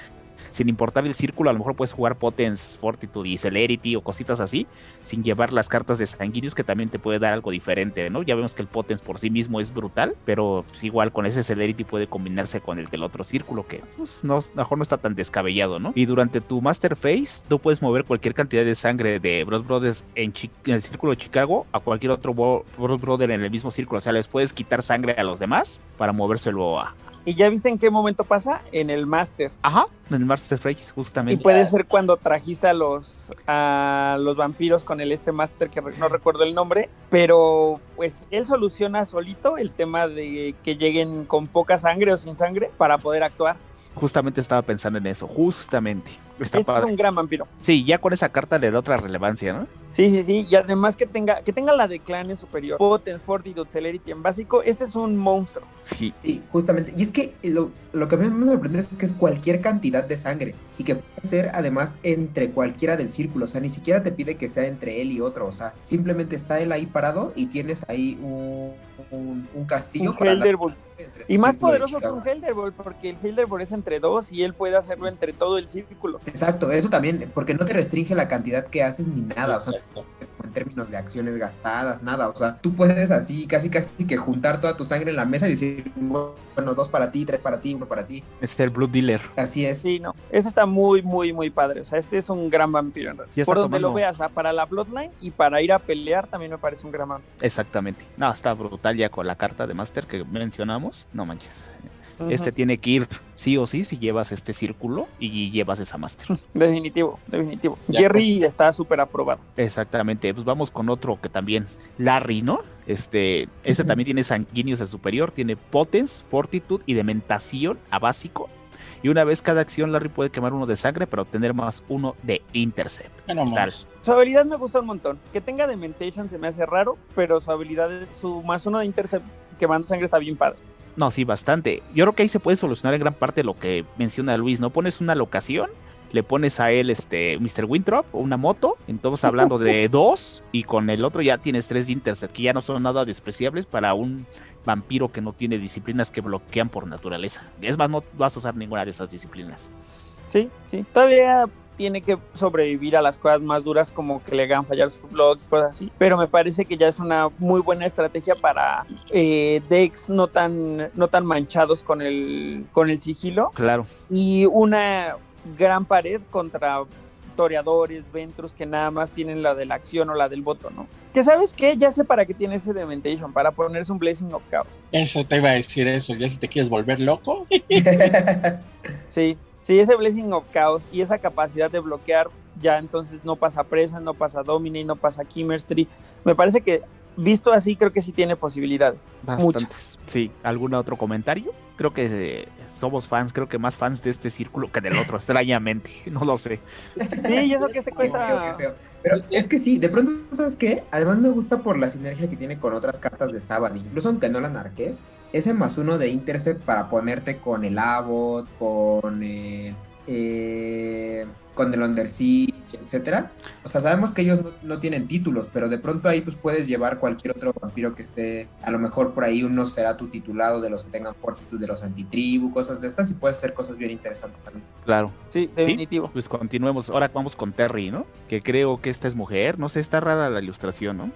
[SPEAKER 5] sin importar el círculo, a lo mejor puedes jugar Potence, Fortitude y Celerity o cositas así, sin llevar las cartas de sanguíneos, que también te puede dar algo diferente, ¿no? Ya vemos que el Potence por sí mismo es brutal, pero pues, igual con ese Celerity puede combinarse con el del otro círculo, que pues, no, mejor no está tan descabellado, ¿no? Y durante tu Master Phase, tú puedes mover cualquier cantidad de sangre de Blood Brothers en, en el círculo de Chicago a cualquier otro Blood Brother en el mismo círculo, o sea, les puedes quitar sangre a los demás para movérselo a...
[SPEAKER 3] ¿Y ya viste en qué momento pasa? En el Master.
[SPEAKER 5] Ajá, en el Master
[SPEAKER 3] Y
[SPEAKER 5] justamente.
[SPEAKER 3] puede ser cuando trajiste a los, a los vampiros con el este Master, que no recuerdo el nombre, pero pues él soluciona solito el tema de que lleguen con poca sangre o sin sangre para poder actuar.
[SPEAKER 5] Justamente estaba pensando en eso, justamente. Está
[SPEAKER 3] Este es un gran vampiro.
[SPEAKER 5] Sí, ya con esa carta le da otra relevancia, ¿no?
[SPEAKER 3] Sí, sí, sí. Y además que tenga, que tenga la de clan en superior. Potence, Fortitude, Celerity en básico. Este es un monstruo.
[SPEAKER 5] Sí,
[SPEAKER 6] Sí, justamente. Y es que lo, lo que a mí me sorprende es que es cualquier cantidad de sangre y que puede ser además entre cualquiera del círculo. O sea, ni siquiera te pide que sea entre él y otro. O sea, simplemente está él ahí parado y tienes ahí un, un- un castillo.
[SPEAKER 3] Un
[SPEAKER 6] para
[SPEAKER 3] Helderbolt. Y más poderoso que un Helderbolt, porque el Helderbolt es entre dos y él puede hacerlo entre todo el círculo.
[SPEAKER 6] Exacto, eso también, porque no te restringe la cantidad que haces ni nada, o sea,
[SPEAKER 7] Exacto.
[SPEAKER 6] en términos de acciones gastadas, nada, o sea, tú puedes así, casi casi que juntar toda tu sangre en la mesa y decir, bueno, dos para ti, tres para ti, uno para ti,
[SPEAKER 5] es el Blood Dealer.
[SPEAKER 6] así es.
[SPEAKER 3] Sí, no. Ese está muy, muy, muy padre. O sea, este es un gran vampiro en realidad. Por donde lo veas, sea, para la Bloodline y para ir a pelear también me parece un gran vampiro.
[SPEAKER 5] Exactamente. No, está brutal ya con la carta de Master que mencionamos. No manches. Este tiene que ir sí o sí si llevas este círculo y llevas esa Master. *laughs*
[SPEAKER 3] Definitivo, definitivo.
[SPEAKER 7] Ya,
[SPEAKER 3] Jerry está súper aprobado.
[SPEAKER 5] Exactamente. Pues vamos con otro que también. Larry, ¿no? Este, este también tiene sanguíneos de superior, tiene Potence, Fortitude y Dementación a básico. Y una vez cada acción, Larry puede quemar uno de sangre para obtener más uno de Intercept.
[SPEAKER 7] Bueno,
[SPEAKER 5] Tal.
[SPEAKER 3] Su habilidad me gusta un montón. Que tenga Dementation se me hace raro, pero su habilidad, su más uno de Intercept quemando sangre está bien padre.
[SPEAKER 5] No, sí, bastante. Yo creo que ahí se puede solucionar en gran parte lo que menciona Luis, ¿no? Pones una locación, le pones a él este Mr. Winthrop, una moto, entonces hablando de dos, y con el otro ya tienes tres Intercept, que ya no son nada despreciables para un vampiro que no tiene disciplinas que bloquean por naturaleza. Es más, no vas a usar ninguna de esas disciplinas.
[SPEAKER 3] Sí, sí. Todavía tiene que sobrevivir a las cosas más duras como que le hagan fallar sus blogs, cosas así. Pero me parece que ya es una muy buena estrategia para eh, decks no tan, no tan manchados con el, con el sigilo.
[SPEAKER 5] Claro,
[SPEAKER 3] Y una gran pared contra toreadores, ventros que nada más tienen la de la acción o la del voto, ¿no? Que sabes qué, ya sé para qué tiene ese Dementation, para ponerse un Blessing of Chaos.
[SPEAKER 7] Eso te iba a decir eso. Ya si te quieres volver loco. *laughs*
[SPEAKER 3] Sí, sí, ese Blessing of Chaos y esa capacidad de bloquear, ya entonces no pasa Presa, no pasa Dominate, no pasa Chemistry. Me parece que visto así, creo que sí tiene posibilidades.
[SPEAKER 5] bastantes. Sí, ¿algún otro comentario? Creo que eh, somos fans, creo que más fans de este círculo que del otro, *laughs* extrañamente. No lo sé.
[SPEAKER 3] Sí, y eso que este
[SPEAKER 6] feo. Pero es que sí, de pronto, ¿sabes qué? Además me gusta por la sinergia que tiene con otras cartas de Saban, incluso aunque no la narqué, ese más uno de Intercept para ponerte con el Abbot, con el, eh, con el Under Siege, etcétera. O sea, sabemos que ellos no, no tienen títulos, pero de pronto ahí pues puedes llevar cualquier otro vampiro que esté, a lo mejor por ahí un Nosferatu titulado de los que tengan fortitud de los antitribu, cosas de estas, y puedes hacer cosas bien interesantes también.
[SPEAKER 5] Claro.
[SPEAKER 3] Sí, definitivo.
[SPEAKER 5] Pues continuemos. Ahora vamos con Terry, ¿no? Que creo que esta es mujer. No sé, está rara la ilustración, ¿no?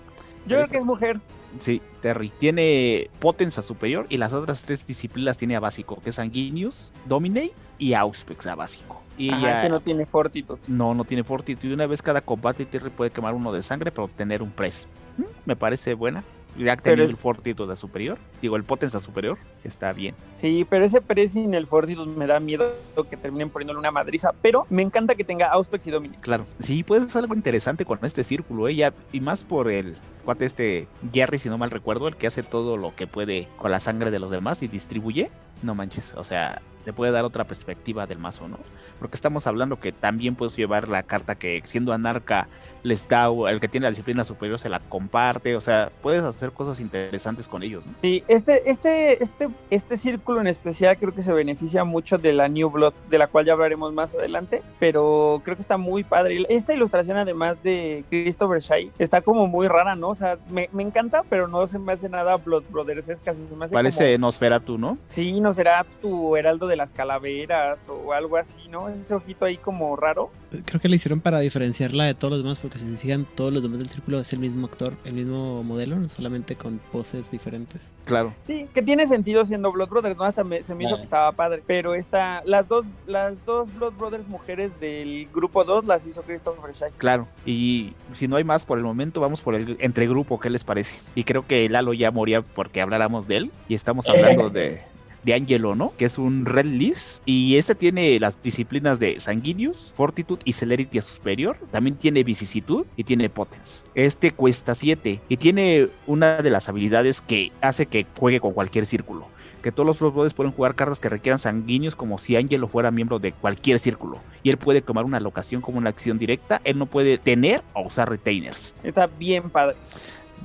[SPEAKER 3] Yo creo que es mujer.
[SPEAKER 5] Sí, Terry. Tiene Potenza superior y las otras tres disciplinas tiene a básico, que es Sanguinius, Dominate y Auspex a básico. Y
[SPEAKER 3] Ajá,
[SPEAKER 5] ella
[SPEAKER 3] que no tiene Fortitude.
[SPEAKER 5] no, no tiene Fortitude. Y una vez cada combate, Terry puede quemar uno de sangre para obtener un press. Mm, Me parece buena. Ya
[SPEAKER 3] es-
[SPEAKER 5] el Fortitude superior. Digo, el Potenza superior. Está bien.
[SPEAKER 3] Sí, pero ese Press sin el Fortitude me da miedo que terminen poniéndole una madriza. Pero me encanta que tenga Auspex y Dominic.
[SPEAKER 5] Claro. Sí, puedes hacer algo interesante con este círculo, ella Y más por el cuate este Jerry, si no mal recuerdo, el que hace todo lo que puede con la sangre de los demás y distribuye. No manches, o sea, te puede dar otra perspectiva del mazo, ¿no? Porque estamos hablando que también puedes llevar la carta que siendo anarca les da, o el que tiene la disciplina superior se la comparte, o sea, puedes hacer cosas interesantes con ellos, ¿no?
[SPEAKER 3] Sí, este, este, este, este círculo en especial creo que se beneficia mucho de la New Blood, de la cual ya hablaremos más adelante, pero creo que está muy padre. Esta ilustración, además de Christopher Shai, está como muy rara, ¿no? O sea, me, me encanta, pero no se me hace nada Blood Brothers, es casi se me hace
[SPEAKER 5] Parece
[SPEAKER 3] como-
[SPEAKER 5] Nosferatu, ¿no?
[SPEAKER 3] Sí, no será tu heraldo de las calaveras o algo así, ¿no? Ese ojito ahí como raro.
[SPEAKER 4] Creo que le hicieron para diferenciarla de todos los demás, porque si se fijan, todos los demás del círculo es el mismo actor, el mismo modelo, no solamente con poses diferentes.
[SPEAKER 5] Claro.
[SPEAKER 3] Sí, que tiene sentido siendo Blood Brothers, ¿no? Hasta me- se me hizo
[SPEAKER 7] Vale.
[SPEAKER 3] que estaba padre. Pero esta, las dos, las dos Blood Brothers mujeres del grupo 2 las hizo Christopher Shai.
[SPEAKER 5] Claro, y si no hay más por el momento, vamos por el entregrupo, ¿qué les parece? Y creo que Lalo ya moría porque habláramos de él, y estamos *laughs* hablando de, de Angelo, ¿no? Que es un Red List, y este tiene las disciplinas de Sanguinius, Fortitude y Celerity superior, también tiene Vicisitud y tiene Potence. Este cuesta 7 y tiene una de las habilidades que hace que juegue con cualquier círculo. que todos los Brothers pueden jugar cartas que requieran sanguíneos como si Angelo fuera miembro de cualquier círculo. Y él puede tomar una locación como una acción directa. Él no puede tener o usar retainers.
[SPEAKER 3] Está bien padre.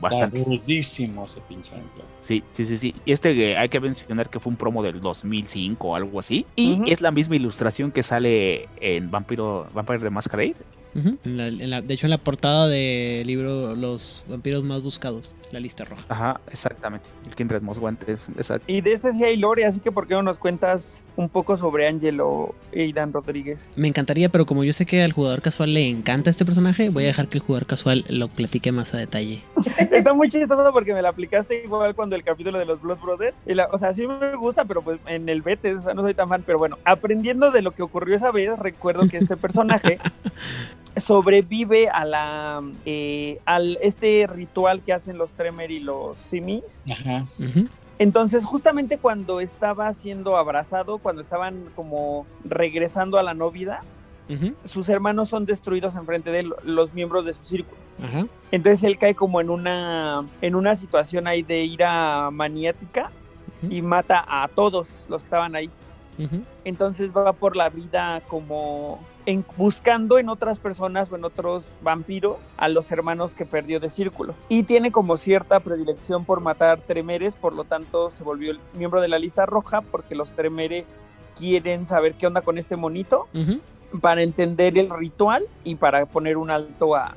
[SPEAKER 5] Bastante.
[SPEAKER 7] Rudísimo ese pinche ejemplo.
[SPEAKER 5] Sí, sí, sí, sí. Y este eh, hay que mencionar que fue un promo del 2005 o algo así. Y
[SPEAKER 3] Ujú.
[SPEAKER 5] es la misma ilustración que sale en Vampiro, Vampire the Masquerade.
[SPEAKER 4] Ujú. En la- en la- de hecho, en la portada del libro Los vampiros más buscados, la lista roja.
[SPEAKER 5] Ajá, exactamente. El Kindred Most Wanted. Exacto.
[SPEAKER 3] Y de este sí hay lore, así que ¿por qué no nos cuentas un poco sobre Angelo Aidan Rodríguez?
[SPEAKER 4] Me encantaría, pero como yo sé que al jugador casual le encanta este personaje, voy a dejar que el jugador casual lo platique más a detalle. *laughs*
[SPEAKER 3] Está muy chistoso porque me la aplicaste igual cuando el capítulo de los Blood Brothers. Y la- o sea, sí me gusta, pero pues en el bete, o sea, no soy tan fan. Pero bueno, aprendiendo de lo que ocurrió esa vez, recuerdo que este personaje *laughs* sobrevive a la eh, al este ritual que hacen los Tremer y los Simis.
[SPEAKER 7] Ajá.
[SPEAKER 3] Entonces, justamente cuando estaba siendo abrazado, cuando estaban como regresando a la no vida,
[SPEAKER 4] Ujú.
[SPEAKER 3] sus hermanos son destruidos enfrente de él, los miembros de su círculo.
[SPEAKER 4] Ajá.
[SPEAKER 3] Entonces él cae como en una, en una situación ahí de ira maniática y mata a todos los que estaban ahí. Entonces va por la vida como en, buscando en otras personas o en otros vampiros a los hermanos que perdió de círculo. Y tiene como cierta predilección por matar tremeres, por lo tanto se volvió el miembro de la lista roja porque los tremere quieren saber qué onda con este monito para entender el ritual y para poner un alto a,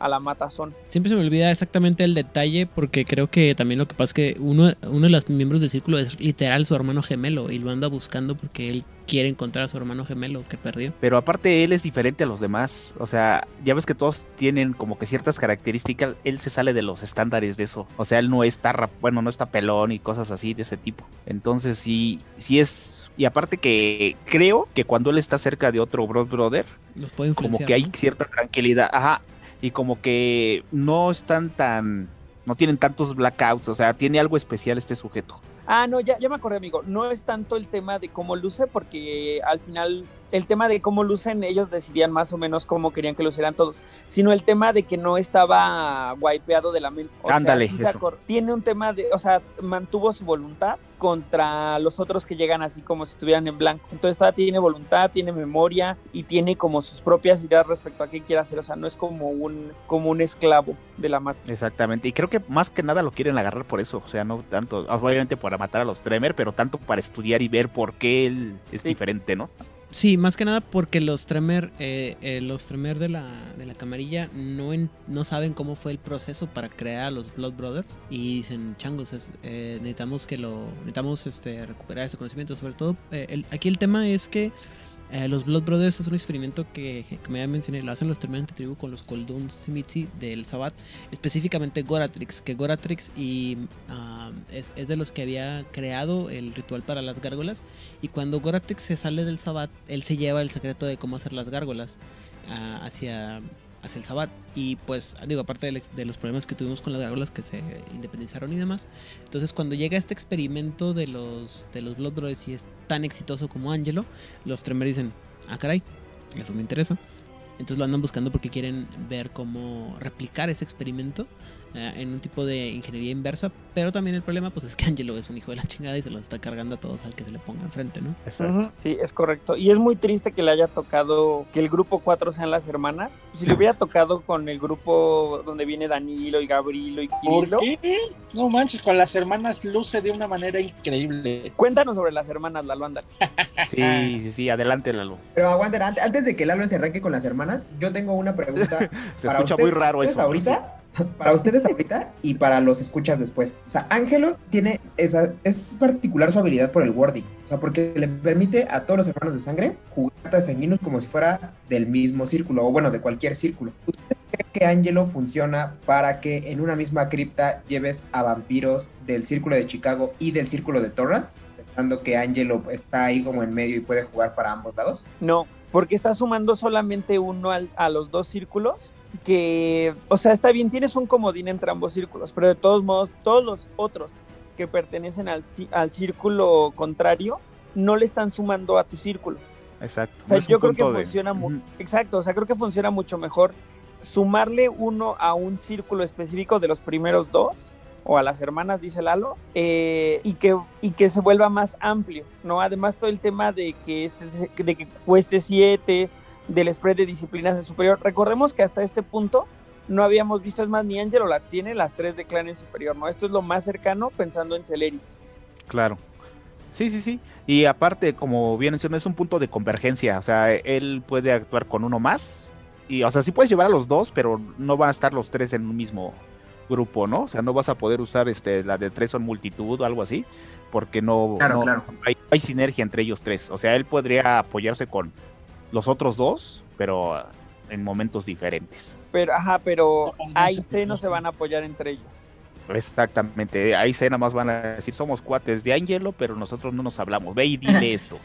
[SPEAKER 3] a la matazón.
[SPEAKER 4] Siempre se me olvida exactamente el detalle porque creo que también lo que pasa es que uno, uno de los miembros del círculo es literal su hermano gemelo y lo anda buscando porque él quiere encontrar a su hermano gemelo que perdió.
[SPEAKER 5] Pero aparte él es diferente a los demás. O sea, ya ves que todos tienen como que ciertas características. Él se sale de los estándares de eso. O sea, él no está, rap- bueno, no está pelón y cosas así de ese tipo. Entonces sí, sí es... Y aparte que creo que cuando él está cerca de otro Broad Brother,
[SPEAKER 4] Los puede influenciar.
[SPEAKER 5] como que hay
[SPEAKER 4] ¿no?
[SPEAKER 5] cierta tranquilidad. Ajá. Y como que no están tan... No tienen tantos blackouts. O sea, tiene algo especial este sujeto.
[SPEAKER 3] Ah, no, ya, ya me acordé, amigo. No es tanto el tema de cómo luce, porque al final el tema de cómo lucen, ellos decidían más o menos cómo querían que lucieran todos, sino el tema de que no estaba wipeado de la mente. O sea,
[SPEAKER 5] Ándale,
[SPEAKER 3] sí se
[SPEAKER 5] eso.
[SPEAKER 3] Tiene un tema de, o sea, mantuvo su voluntad contra los otros que llegan así como si estuvieran en blanco. Entonces todavía tiene voluntad, tiene memoria y tiene como sus propias ideas respecto a qué quiere hacer. O sea, no es como un, como un esclavo de la mata.
[SPEAKER 5] Exactamente, y creo que más que nada lo quieren agarrar por eso, o sea, no tanto, obviamente para matar a los Tremer, pero tanto para estudiar y ver por qué él es
[SPEAKER 3] Sí.
[SPEAKER 5] diferente, ¿no?
[SPEAKER 4] Sí, más que nada porque los Tremer, eh, eh, los Tremer de la, de la camarilla no, en- no saben cómo fue el proceso para crear a los Blood Brothers y dicen, changos, es, eh, necesitamos que lo, necesitamos este, recuperar ese conocimiento. Sobre todo, eh, el- aquí el tema es que eh, los Blood Brothers es un experimento que, como ya mencioné, lo hacen los Tremer de tribu con los Koldun Simitsi del Sabbat, específicamente Goratrix, que Goratrix y, es, es de los que había creado el ritual para las gárgolas. Y cuando Goratrix se sale del Sabbat, él se lleva el secreto de cómo hacer las gárgolas ah, hacia, hacia el Sabbat. Y pues, digo, aparte ex- de, los problemas que tuvimos con las gárgolas que se independizaron y demás. Entonces, cuando llega este experimento de los, de los Blood Brothers y es tan exitoso como Angelo, los Tremer dicen: Ah, caray, eso me interesa. Entonces lo andan buscando porque quieren ver cómo replicar ese experimento en un tipo de ingeniería inversa. Pero también el problema pues es que Angelo es un hijo de la chingada y se los está cargando a todos al que se le ponga enfrente, ¿no?
[SPEAKER 5] Exacto.
[SPEAKER 3] Sí, es correcto. Y es muy triste que le haya tocado que el grupo 4 sean las hermanas. Si le hubiera tocado con el grupo donde viene Danilo y Gabrilo y
[SPEAKER 7] ¿Por
[SPEAKER 3] Kirilo.
[SPEAKER 7] qué? No manches, con las hermanas luce de una manera increíble.
[SPEAKER 3] Cuéntanos sobre las hermanas, Lalo, ándale.
[SPEAKER 5] Sí, sí, sí, adelante, Lalo.
[SPEAKER 6] Pero aguanten, ante- antes de que Lalo se arranque con las hermanas, yo tengo una pregunta *laughs*
[SPEAKER 5] Se
[SPEAKER 6] Para
[SPEAKER 5] escucha
[SPEAKER 6] usted-
[SPEAKER 5] muy raro eso.
[SPEAKER 6] ahorita, para ustedes ahorita y para los escuchas después. O sea, Ángelo tiene esa, es particular su habilidad por el wording. O sea, porque le permite a todos los hermanos de sangre jugar cartas sanguíneos como si fuera del mismo círculo, o bueno, de cualquier círculo. ¿Usted cree que Ángelo funciona para que en una misma cripta lleves a vampiros del círculo de Chicago y del círculo de Torrance? Pensando que Ángelo está ahí como en medio y puede jugar para ambos lados.
[SPEAKER 3] No, porque está sumando solamente uno al- a los dos círculos. Que, o sea, está bien, tienes un comodín entre ambos círculos, pero de todos modos, todos los otros que pertenecen al, al círculo contrario no le están sumando a tu círculo.
[SPEAKER 5] Exacto.
[SPEAKER 3] O sea,
[SPEAKER 5] No
[SPEAKER 3] yo creo que
[SPEAKER 5] de-
[SPEAKER 3] funciona mu-
[SPEAKER 5] Ujú.
[SPEAKER 3] Exacto, o sea, creo que funciona mucho mejor sumarle uno a un círculo específico de los primeros dos o a las hermanas, dice Lalo, eh, y, que, y que se vuelva más amplio, ¿no? Además, todo el tema de que, este, de que cueste 7, del spread de disciplinas en superior. Recordemos que hasta este punto no habíamos visto, es más, ni Angelo las tiene, las tres de clan en superior, ¿no? Esto es lo más cercano pensando en Celeris.
[SPEAKER 5] Claro. Sí, sí, sí. Y aparte, como bien mencioné, es un punto de convergencia. O sea, él puede actuar con uno más. Y, o sea, sí puedes llevar a los dos, pero no van a estar los tres en un mismo grupo, ¿no? O sea, no vas a poder usar este la de tres son multitud o algo así, porque no,
[SPEAKER 6] Claro, claro.
[SPEAKER 5] Hay, hay sinergia entre ellos tres. O sea, él podría apoyarse con los otros dos, pero en momentos diferentes.
[SPEAKER 3] Pero, ajá, pero A y
[SPEAKER 7] se
[SPEAKER 3] C no se van a apoyar entre ellos.
[SPEAKER 5] Exactamente. Ahí se nada más van a decir, somos cuates de Angelo, pero nosotros no nos hablamos. Ve y dile *laughs* esto.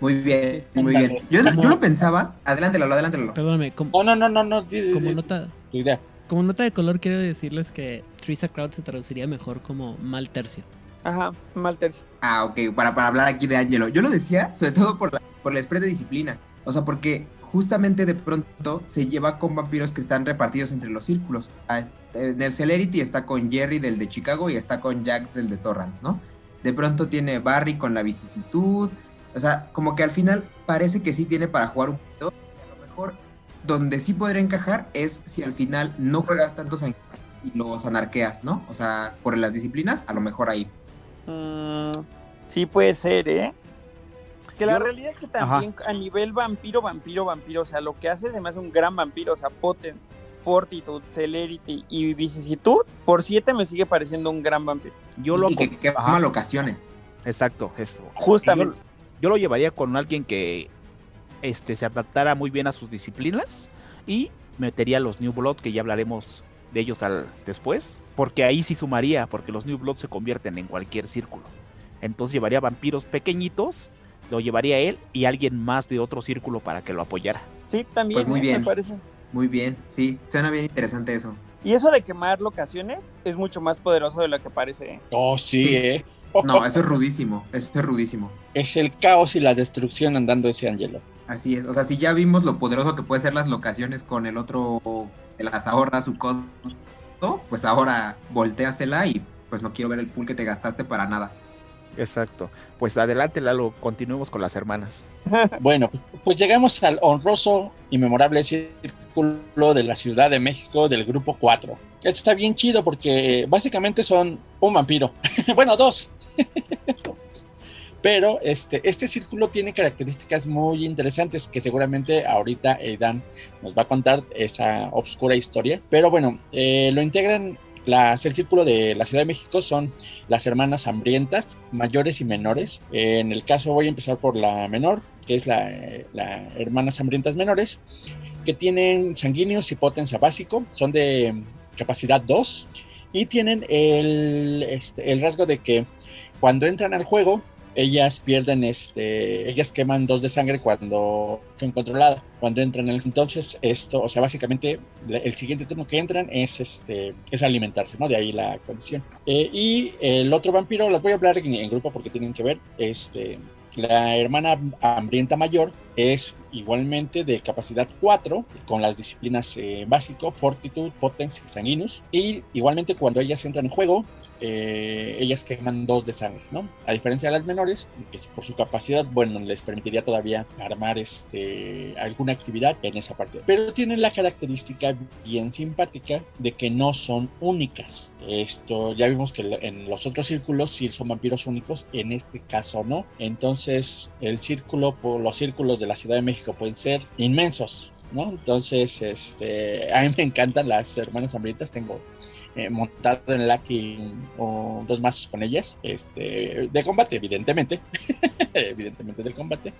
[SPEAKER 6] Muy bien, muy bien. Yo, yo lo pensaba. Adelántelo, adelántelo.
[SPEAKER 4] Perdóname, como,
[SPEAKER 7] No, no, no, no, no. di- di-
[SPEAKER 4] como
[SPEAKER 7] di-
[SPEAKER 4] nota,
[SPEAKER 7] tu idea.
[SPEAKER 4] como nota de color quiero decirles que Trisa Crowd se traduciría mejor como mal tercio.
[SPEAKER 3] Ajá, mal tercio.
[SPEAKER 6] Ah, ok, para, para hablar aquí de Angelo. Yo lo decía, sobre todo por, la, por el spread de disciplina. O sea, porque justamente de pronto se lleva con vampiros que están repartidos entre los círculos. Ah, eh, Del Celerity está con Jerry del de Chicago y está con Jack del de Torrance, ¿no? De pronto tiene Barry con la vicisitud. O sea, como que al final parece que sí tiene para jugar un poquito. A lo mejor donde sí podría encajar es si al final no juegas tantos y los anarqueas, ¿no? O sea, por las disciplinas, a lo mejor ahí.
[SPEAKER 3] Mm, sí puede ser, ¿eh? Que la
[SPEAKER 5] Yo-
[SPEAKER 3] realidad es que también a nivel vampiro, vampiro, vampiro, o sea, lo que hace se me hace un gran vampiro, o sea, Potence, Fortitude, Celerity y Vicisitud, por 7 me sigue pareciendo un gran vampiro.
[SPEAKER 5] Yo lo
[SPEAKER 6] y que quema
[SPEAKER 5] Ajá,
[SPEAKER 6] locaciones.
[SPEAKER 5] Exacto, eso.
[SPEAKER 3] Justamente.
[SPEAKER 5] Yo, yo lo llevaría con alguien que este, se adaptara muy bien a sus disciplinas y metería los New Blood, que ya hablaremos de ellos al, después, porque ahí sí sumaría, porque los New Blood se convierten en cualquier círculo. Entonces llevaría vampiros pequeñitos, lo llevaría él y alguien más de otro círculo para que lo apoyara.
[SPEAKER 3] Sí, también
[SPEAKER 6] Pues muy bien.
[SPEAKER 3] me parece.
[SPEAKER 6] Muy bien, sí, suena bien interesante eso.
[SPEAKER 3] Y eso de quemar locaciones es mucho más poderoso de lo que parece. ¿eh?
[SPEAKER 7] Oh, sí,
[SPEAKER 6] Sí.
[SPEAKER 7] ¿eh?
[SPEAKER 6] No, eso es rudísimo, eso es rudísimo.
[SPEAKER 7] Es el caos y la destrucción andando ese Angelo.
[SPEAKER 6] Así es, o sea, si ya vimos lo poderoso que puede ser las locaciones con el otro las ahorras su costo, pues ahora volteasela y pues no quiero ver el pool que te gastaste para nada.
[SPEAKER 5] Exacto. Pues adelante, Lalo, continuemos con las hermanas. *laughs*
[SPEAKER 7] Bueno, pues- pues llegamos al honroso y memorable círculo de la Ciudad de México del grupo 4. Esto está bien chido porque básicamente son un vampiro. *laughs* bueno, dos. *laughs* Pero este, este círculo tiene características muy interesantes que seguramente ahorita Aidan nos va a contar esa obscura historia. Pero bueno, eh, lo integran las, el círculo de la Ciudad de México son las hermanas hambrientas, mayores y menores. En el caso voy a empezar por la menor, que es la, hermanas hambrientas menores, que tienen sanguíneos y potencia básico, son de capacidad 2 y tienen el, este, el rasgo de que cuando entran al juego, ellas pierden, este, ellas queman dos de sangre cuando son controladas, cuando entran en el, entonces esto, o sea, básicamente el siguiente turno que entran es, este, es alimentarse, ¿no? De ahí la condición. Eh, y el otro vampiro, las voy a hablar en, grupo porque tienen que ver, este, la hermana hambrienta mayor es igualmente de capacidad 4 con las disciplinas eh, básico, fortitud, potencia y sanguinus. Y igualmente cuando ellas entran en juego, eh, ellas queman dos de sangre, ¿no? A diferencia de las menores, que por su capacidad, bueno, les permitiría todavía armar este, alguna actividad en esa parte. Pero tienen la característica bien simpática de que no son únicas. Esto ya vimos que en los otros círculos sí son vampiros únicos, en este caso no. Entonces, el círculo, los círculos de la Ciudad de México pueden ser inmensos, ¿no? Entonces, este, a mí me encantan las hermanas hambrientas, tengo eh, montado en Aki o dos más con ellas, este, de combate, evidentemente, *laughs* evidentemente del combate,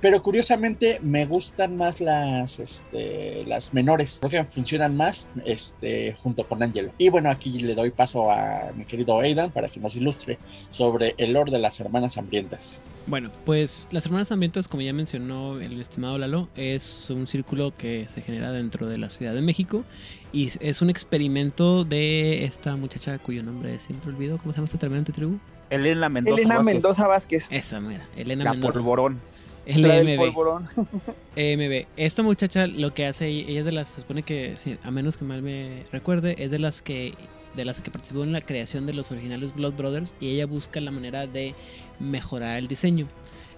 [SPEAKER 7] pero curiosamente me gustan más las, este, las menores, creo que funcionan más este, junto con Angelo. Y bueno, aquí le doy paso a mi querido Aidan para que nos ilustre sobre el lore de las hermanas hambrientas.
[SPEAKER 4] Bueno, pues las hermanas hambrientas, como ya mencionó el estimado Lalo, es un círculo que se genera dentro de la Ciudad de México y es un experimento de esta muchacha cuyo nombre siempre olvido. ¿Cómo se llama esta tremenda tribu?
[SPEAKER 5] Elena Mendoza.
[SPEAKER 3] Elena
[SPEAKER 5] Vázquez,
[SPEAKER 3] Mendoza Vázquez.
[SPEAKER 4] Esa, mira, Elena
[SPEAKER 5] La
[SPEAKER 4] Mendoza.
[SPEAKER 5] polvorón.
[SPEAKER 4] LMB.
[SPEAKER 3] polvorón. *laughs*
[SPEAKER 4] EMB. Esta muchacha lo que hace, ella es de las, se supone que, sí, a menos que mal me recuerde, es de las que de las que participó en la creación de los originales Blood Brothers y ella busca la manera de mejorar el diseño.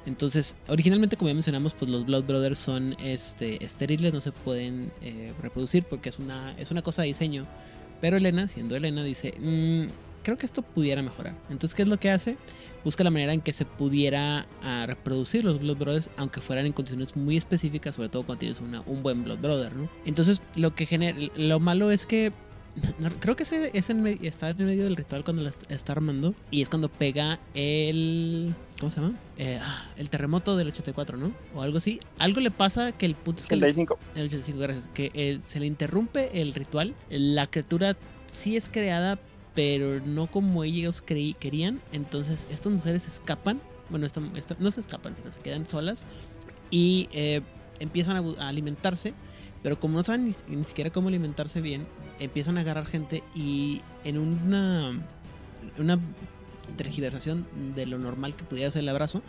[SPEAKER 4] Entonces, originalmente, como ya mencionamos, pues los Blood Brothers son este, estériles, no se pueden eh, reproducir porque es una, es una cosa de diseño. Pero Elena, siendo Elena, dice, "Mm, creo que esto pudiera mejorar. Entonces, ¿qué es lo que hace? Busca la manera en que se pudiera ah, reproducir los Blood Brothers, aunque fueran en condiciones muy específicas, sobre todo cuando tienes una- un buen Blood Brother, ¿no? Entonces, lo que genera, lo malo es que no, creo que ese, es en está en medio del ritual cuando la est- está armando. Y es cuando pega el. ¿Cómo se llama? Eh, ah, el terremoto del 84, ¿no? O algo así. Algo le pasa que el punto es que. el-
[SPEAKER 3] 85.
[SPEAKER 4] el 85, gracias. Que eh, se le interrumpe el ritual. La criatura sí es creada, pero no como ellos creí- querían. Entonces, estas mujeres escapan. Bueno, esta- esta- no se escapan, sino se quedan solas. Y eh, empiezan a alimentarse. Pero como no saben ni, ni siquiera cómo alimentarse bien, empiezan a agarrar gente y en una, una tergiversación de lo normal que pudiera ser el abrazo,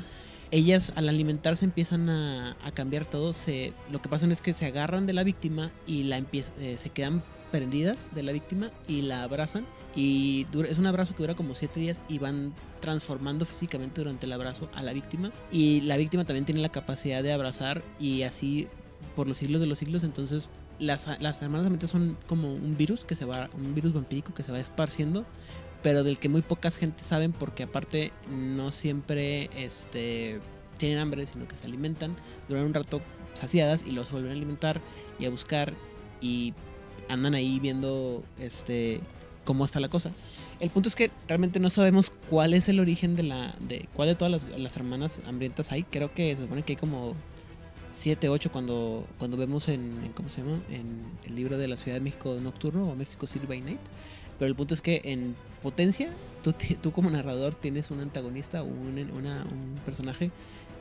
[SPEAKER 4] ellas al alimentarse empiezan a, a cambiar todo. Se, lo que pasa es que se agarran de la víctima y la eh, se quedan prendidas de la víctima y la abrazan. Y dura- es un abrazo que dura como 7 días y van transformando físicamente durante el abrazo a la víctima. Y la víctima también tiene la capacidad de abrazar y así por los siglos de los siglos. Entonces las, las hermanas Amentes son como un virus que se va, un virus vampírico que se va esparciendo pero del que muy pocas gente saben porque aparte no siempre este, tienen hambre, sino que se alimentan, duran un rato saciadas y se vuelven a alimentar y a buscar y andan ahí viendo este cómo está la cosa. El punto es que realmente no sabemos cuál es el origen de la de cuál de todas las, las hermanas hambrientas hay. Creo que se supone que hay como 7, 8 cuando cuando vemos en, en- ¿cómo se llama? En el libro de la Ciudad de México Nocturno o México City by Night. Pero el punto es que en potencia, tú, tú como narrador tienes un antagonista o un, una- un personaje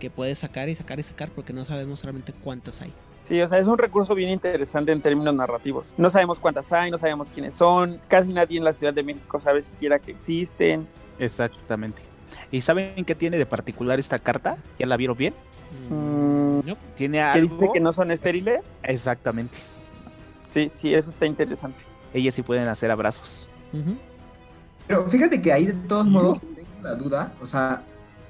[SPEAKER 4] que puedes sacar y sacar y sacar porque no sabemos realmente cuántas hay.
[SPEAKER 3] Sí, o sea, es un recurso bien interesante en términos narrativos. No sabemos cuántas hay, no sabemos quiénes son, casi nadie en la Ciudad de México sabe siquiera que existen.
[SPEAKER 5] Exactamente. ¿Y saben qué tiene de particular esta carta? ¿Ya la vieron bien?
[SPEAKER 3] Mm,
[SPEAKER 4] no.
[SPEAKER 5] Tiene
[SPEAKER 3] ¿Que
[SPEAKER 5] algo.
[SPEAKER 3] dice que no son estériles?
[SPEAKER 5] Exactamente.
[SPEAKER 3] Sí, sí, eso está interesante.
[SPEAKER 5] Ellas sí pueden hacer abrazos.
[SPEAKER 6] Pero fíjate que ahí de todos modos tengo la duda, o sea,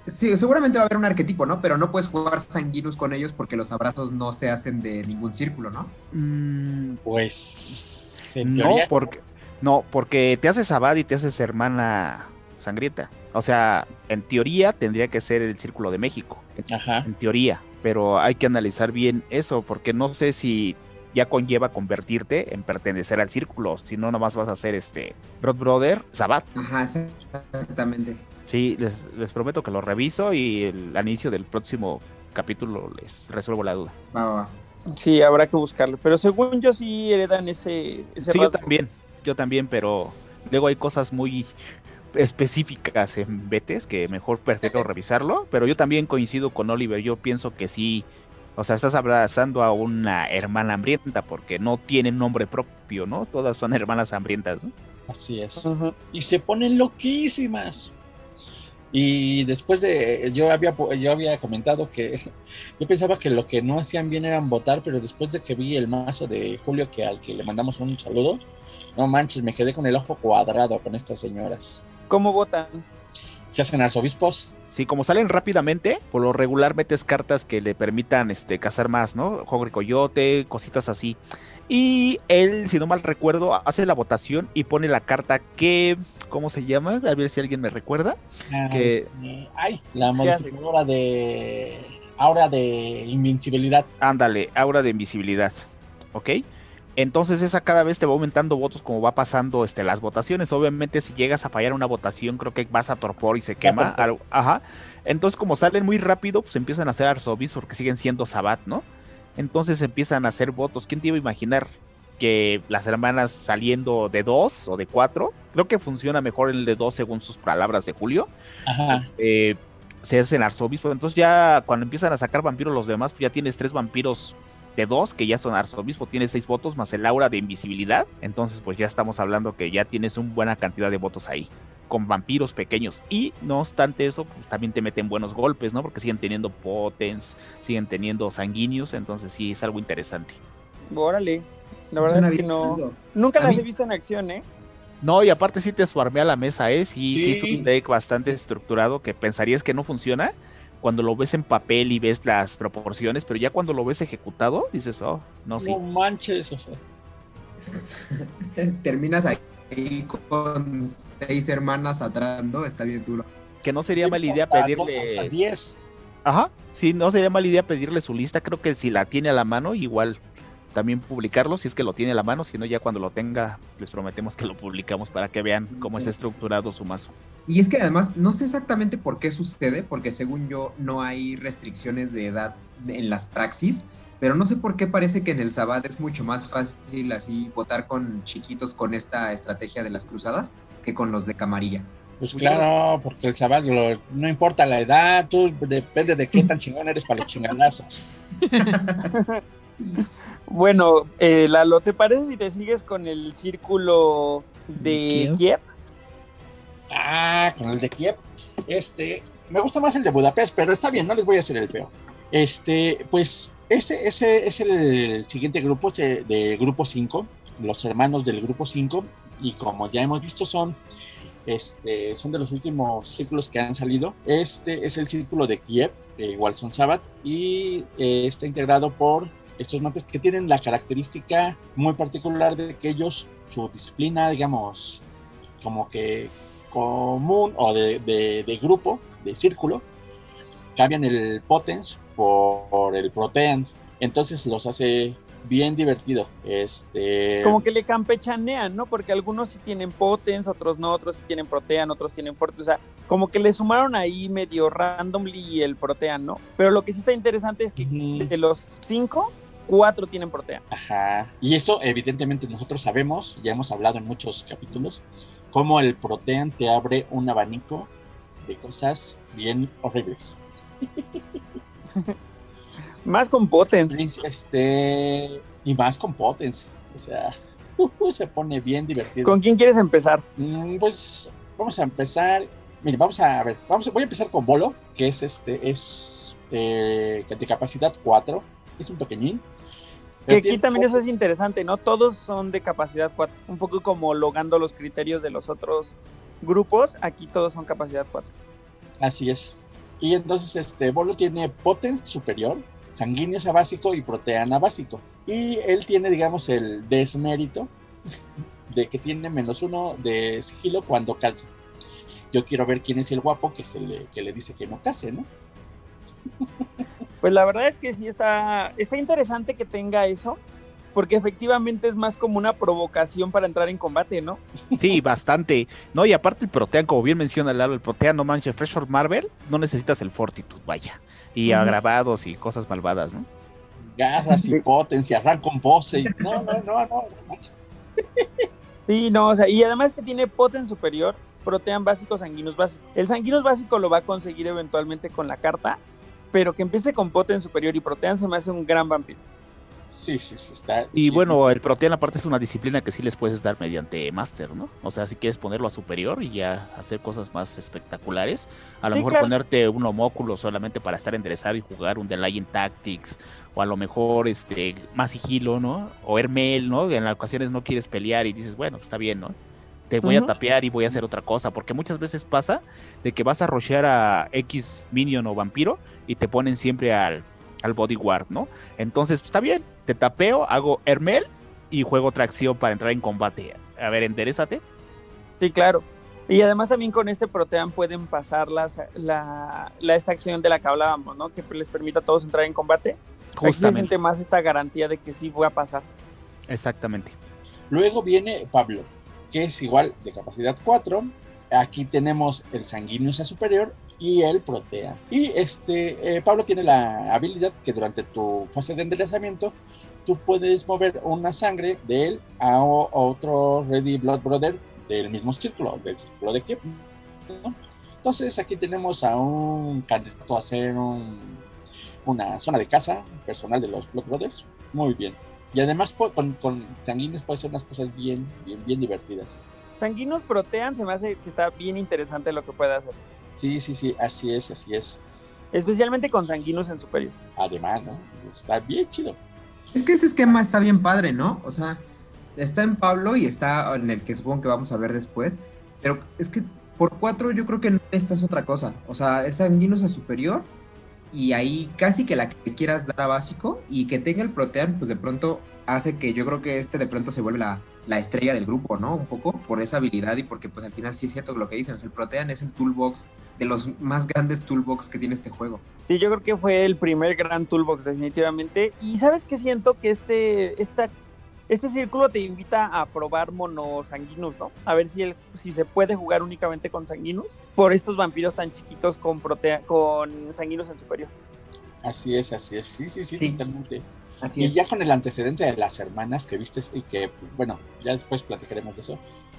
[SPEAKER 6] sí, seguramente va a haber un arquetipo, ¿no? Pero no puedes jugar sanguinos con ellos porque los abrazos no se hacen de ningún círculo, ¿no?
[SPEAKER 7] Pues. En
[SPEAKER 5] No, porque, no, porque te haces abad y te haces hermana sangrienta. O sea, en teoría tendría que ser el Círculo de México.
[SPEAKER 7] Ajá.
[SPEAKER 5] En teoría. Pero hay que analizar bien eso, porque no sé si ya conlleva convertirte en pertenecer al círculo. Si no, nomás vas a ser este Broad Brother, Sabat.
[SPEAKER 6] Ajá, exactamente.
[SPEAKER 5] Sí, les, les prometo que lo reviso y el, al inicio del próximo capítulo les resuelvo la duda.
[SPEAKER 6] Va.
[SPEAKER 3] Sí, habrá que buscarlo. Pero según yo sí heredan ese, ese
[SPEAKER 5] Sí, yo también, yo también, pero luego hay cosas muy específicas en Betes que mejor prefiero *laughs* revisarlo, pero yo también coincido con Oliver, yo pienso que sí, o sea, estás abrazando a una hermana hambrienta porque no tienen nombre propio, ¿no? Todas son hermanas hambrientas, ¿no?
[SPEAKER 7] Así es. Y se ponen loquísimas. Y después de, yo había, yo había comentado que *laughs* yo pensaba que lo que no hacían bien eran votar, pero después de que vi el mazo de Julio, que al que le mandamos un saludo, no manches, me quedé con el ojo cuadrado con estas señoras.
[SPEAKER 3] ¿Cómo votan?
[SPEAKER 7] Se hacen arzobispos,
[SPEAKER 5] Sí, como salen rápidamente, por lo regular metes cartas que le permitan este, cazar más, ¿no? Juego de coyote, cositas así. Y él, si no mal recuerdo, hace la votación y pone la carta que, ¿cómo se llama? A ver si alguien me recuerda.
[SPEAKER 7] Ah,
[SPEAKER 5] Que-
[SPEAKER 7] este, ay, la modificadora de aura de invencibilidad.
[SPEAKER 5] Ándale, aura de invisibilidad. ¿Ok? Entonces esa cada vez te va aumentando votos como va pasando este, las votaciones. Obviamente si llegas a fallar una votación creo que vas a torpor y se quema. algo- Ajá. Entonces como salen muy rápido pues empiezan a hacer arzobispos porque siguen siendo sabat, ¿no? Entonces empiezan a hacer votos. ¿Quién te iba a imaginar que las hermanas saliendo de dos o de cuatro? Creo que funciona mejor el de dos según sus palabras de Julio
[SPEAKER 7] Ajá.
[SPEAKER 5] eh, se hacen arzobispo. Entonces ya cuando empiezan a sacar vampiros los demás, pues ya tienes tres vampiros de dos, que ya son arzobispo, tienes seis votos, más el aura de invisibilidad. Entonces pues ya estamos hablando que ya tienes una buena cantidad de votos ahí. Con vampiros pequeños. Y no obstante eso, pues, también te meten buenos golpes, ¿no? Porque siguen teniendo potens, siguen teniendo sanguíneos. Entonces sí es algo interesante.
[SPEAKER 3] Órale. La verdad
[SPEAKER 6] Suena
[SPEAKER 3] es que no. Nunca
[SPEAKER 6] A
[SPEAKER 3] las
[SPEAKER 6] mí-
[SPEAKER 3] he visto en acción, ¿eh?
[SPEAKER 5] No, y aparte sí te a la mesa, ¿eh? Sí, sí, es
[SPEAKER 7] Sí.
[SPEAKER 5] un deck bastante estructurado que pensarías que no funciona cuando lo ves en papel y ves las proporciones, pero ya cuando lo ves ejecutado, dices, oh, no, sí.
[SPEAKER 7] No manches, o sea. *laughs*
[SPEAKER 6] Terminas ahí con seis hermanas atrás, ¿no? Está bien duro.
[SPEAKER 5] Que no sería mala idea pedirle.
[SPEAKER 7] hasta 10.
[SPEAKER 5] Ajá, sí, no sería mala idea pedirle su lista. Creo que si la tiene a la mano, igual también publicarlo, si es que lo tiene a la mano. Si no, ya cuando lo tenga, les prometemos que lo publicamos para que vean cómo está estructurado su mazo.
[SPEAKER 6] Y es que además, no sé exactamente por qué sucede, porque según yo no hay restricciones de edad en las praxis, pero no sé por qué parece que en el Sabbat es mucho más fácil así votar con chiquitos con esta estrategia de las cruzadas que con los de camarilla.
[SPEAKER 7] Pues claro, porque el lo- no importa la edad, tú depende de qué tan chingón eres para los chinganazos. *laughs*
[SPEAKER 3] Bueno, eh, Lalo, ¿te parece si te sigues con el círculo de
[SPEAKER 4] Kiev.
[SPEAKER 3] Kiev?
[SPEAKER 7] Ah, con el de Kiev. Este, me gusta más el de Budapest, pero está bien, no les voy a hacer el peor. Este, pues, ese, ese es el siguiente grupo ese de grupo 5, los hermanos del grupo 5, y como ya hemos visto, son, este, son de los últimos círculos que han salido. Este es el círculo de Kiev, eh, igual son Sabbath, y eh, está integrado por estos mapas que tienen la característica muy particular de que ellos, su disciplina, digamos, como que común o de, de- de grupo, de círculo, cambian el potence por, por el protean. Entonces los hace bien divertido. Este,
[SPEAKER 3] Como que le campechanean, ¿no? Porque algunos sí tienen potens, otros no, otros sí tienen protean, otros tienen forte. O sea, como que le sumaron ahí medio randomly el protean, ¿no? Pero lo que sí está interesante es que de los cinco, cuatro tienen protean.
[SPEAKER 7] Ajá. Y eso, evidentemente, nosotros sabemos, ya hemos hablado en muchos capítulos, cómo el protean te abre un abanico de cosas bien horribles. *laughs*
[SPEAKER 3] Más con potens.
[SPEAKER 7] Este, y más con potens. O sea, uh, se pone bien divertido.
[SPEAKER 3] ¿Con quién quieres empezar?
[SPEAKER 7] Mm, Pues vamos a empezar. Mire, vamos a ver. Vamos, voy a empezar con Bolo, que es este, es eh, de capacidad 4. Es un pequeñín.
[SPEAKER 3] Que aquí también eso es interesante, ¿no? Todos son de capacidad 4. Un poco como logando los criterios de los otros grupos, aquí todos son capacidad 4.
[SPEAKER 7] Así es. Y entonces este Bolo tiene potence superior, sanguíneos a básico y proteana básico. Y él tiene, digamos, el desmérito de que tiene menos uno de sigilo cuando calza. Yo quiero ver quién es el guapo que, se le, que le dice que no case, ¿no?
[SPEAKER 3] Pues la verdad es que sí está, está interesante que tenga eso, porque efectivamente es más como una provocación para entrar en combate, ¿no? *laughs*
[SPEAKER 5] Sí, bastante. No, y aparte el Protean, como bien menciona Lalo, el Protean, no manches, Fresh or Marvel, no necesitas el Fortitude, vaya. Y agravados y cosas malvadas, ¿no?
[SPEAKER 7] Garras y potencia, arran con pose. y- No, no, no, no. no manches.
[SPEAKER 3] Sí, no, o sea, y además que tiene poten superior, protean básico, sanguinos básico. El sanguinos básico lo va a conseguir eventualmente con la carta, pero que empiece con poten superior y protean se me hace un gran vampiro.
[SPEAKER 7] Sí, sí, sí, está.
[SPEAKER 5] Y
[SPEAKER 7] sí,
[SPEAKER 5] bueno, el Protean aparte es una disciplina que sí les puedes dar mediante Master, ¿no? O sea, si quieres ponerlo a superior y ya hacer cosas más espectaculares, a lo
[SPEAKER 3] Sí,
[SPEAKER 5] mejor
[SPEAKER 3] claro.
[SPEAKER 5] ponerte un homóculo solamente para estar enderezado y jugar un Delaying Tactics, o a lo mejor este más sigilo, ¿no? O Hermel, ¿no? En ocasiones no quieres pelear y dices, bueno, está bien, ¿no? Te voy a tapear y voy a hacer otra cosa, porque muchas veces pasa de que vas a rushear a X minion o vampiro y te ponen siempre al, al bodyguard, ¿no? Entonces, pues, está bien, te tapeo, hago Hermel y juego otra acción para entrar en combate. A ver, enderezate.
[SPEAKER 3] Sí, claro. Y además también con este protean pueden pasar las, la, la- esta acción de la que hablábamos, ¿no? Que les permita a todos entrar en combate. Aquí se
[SPEAKER 5] Justamente.
[SPEAKER 3] siente más esta garantía de que sí voy a pasar.
[SPEAKER 5] Exactamente.
[SPEAKER 7] Luego viene Pablo, que es igual de capacidad 4. Aquí tenemos el sanguíneo sea superior y el protea. Y este eh, Pablo tiene la habilidad que durante tu fase de enderezamiento tú puedes mover una sangre de él a, otro Ready Blood Brother del mismo círculo, del círculo de Kiev. ¿no? Entonces aquí tenemos a un candidato a ser un- una zona de casa personal de los Blood Brothers. Muy bien. Y además con, con sanguíneos puede ser unas cosas bien, bien, bien divertidas.
[SPEAKER 3] Sanguinos protean se me hace que está bien interesante lo que puede hacer.
[SPEAKER 7] Sí, sí, sí, así es, así es.
[SPEAKER 3] Especialmente con sanguinos en superior.
[SPEAKER 7] Además, ¿no? Está bien chido.
[SPEAKER 6] Es que ese esquema está bien padre, ¿no? O sea, está en Pablo y está en el que supongo que vamos a ver después. Pero es que por cuatro yo creo que no esta es otra cosa. O sea, es sanguinos a superior y ahí casi que la que quieras dar a básico y que tenga el protean, pues de pronto hace que yo creo que este de pronto se vuelve la, la estrella del grupo, ¿no? Un poco por esa habilidad y porque pues al final sí es cierto lo que dicen, el protean es el toolbox de los más grandes toolbox que tiene este juego.
[SPEAKER 3] Sí, yo creo que fue el primer gran toolbox definitivamente. Y sabes que siento que este, esta este círculo te invita a probar monosanguinos, ¿no? A ver si, el, si se puede jugar únicamente con sanguinos por estos vampiros tan chiquitos con, protea con sanguinos en superior.
[SPEAKER 7] Así es, así es. Sí, sí, sí, totalmente. Así y ya con el antecedente de las hermanas que viste y que, bueno, ya después platicaremos de eso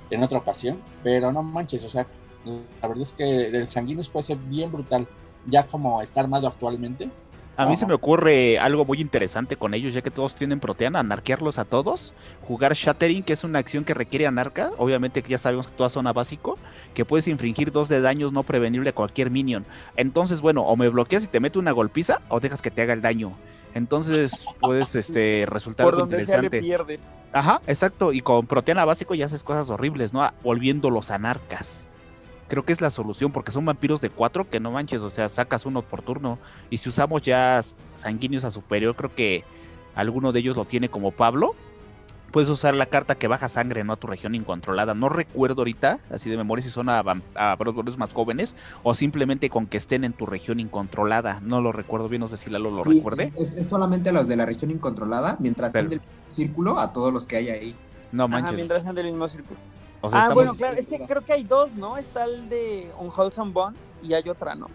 [SPEAKER 7] en otra ocasión, pero no manches, o sea, la verdad es que el sanguinos puede ser bien brutal, ya como está armado actualmente,
[SPEAKER 5] a mí se me ocurre algo muy interesante con ellos, ya que todos tienen proteana, anarquearlos a todos, jugar Shattering, que es una acción que requiere anarca, obviamente que ya sabemos que toda zona básico, que puedes infringir dos de daños no prevenible a cualquier minion. Entonces, bueno, o me bloqueas y te meto una golpiza, o dejas que te haga el daño. Entonces puedes este, resultar
[SPEAKER 3] Por donde interesante. pierdes.
[SPEAKER 5] Ajá, exacto. Y con proteana básico ya haces cosas horribles, ¿no? Volviéndolos anarcas creo que es la solución porque son vampiros de cuatro que no manches, o sea, sacas uno por turno. Y si usamos ya sanguíneos a superior, creo que alguno de ellos lo tiene como Pablo. Puedes usar la carta que baja sangre ¿no? a tu región incontrolada. No recuerdo ahorita, así de memoria, si son a, a más jóvenes o simplemente con que estén en tu región incontrolada. No lo recuerdo bien, no sé si Lalo lo recuerde.
[SPEAKER 6] Es, solamente a los de la región incontrolada, mientras estén del círculo, a todos los que hay ahí.
[SPEAKER 5] No manches.
[SPEAKER 3] mientras estén del mismo círculo ah, bueno, claro, es que creo que hay dos, ¿no? Está el de Unwholesome Bond y hay otra, ¿no?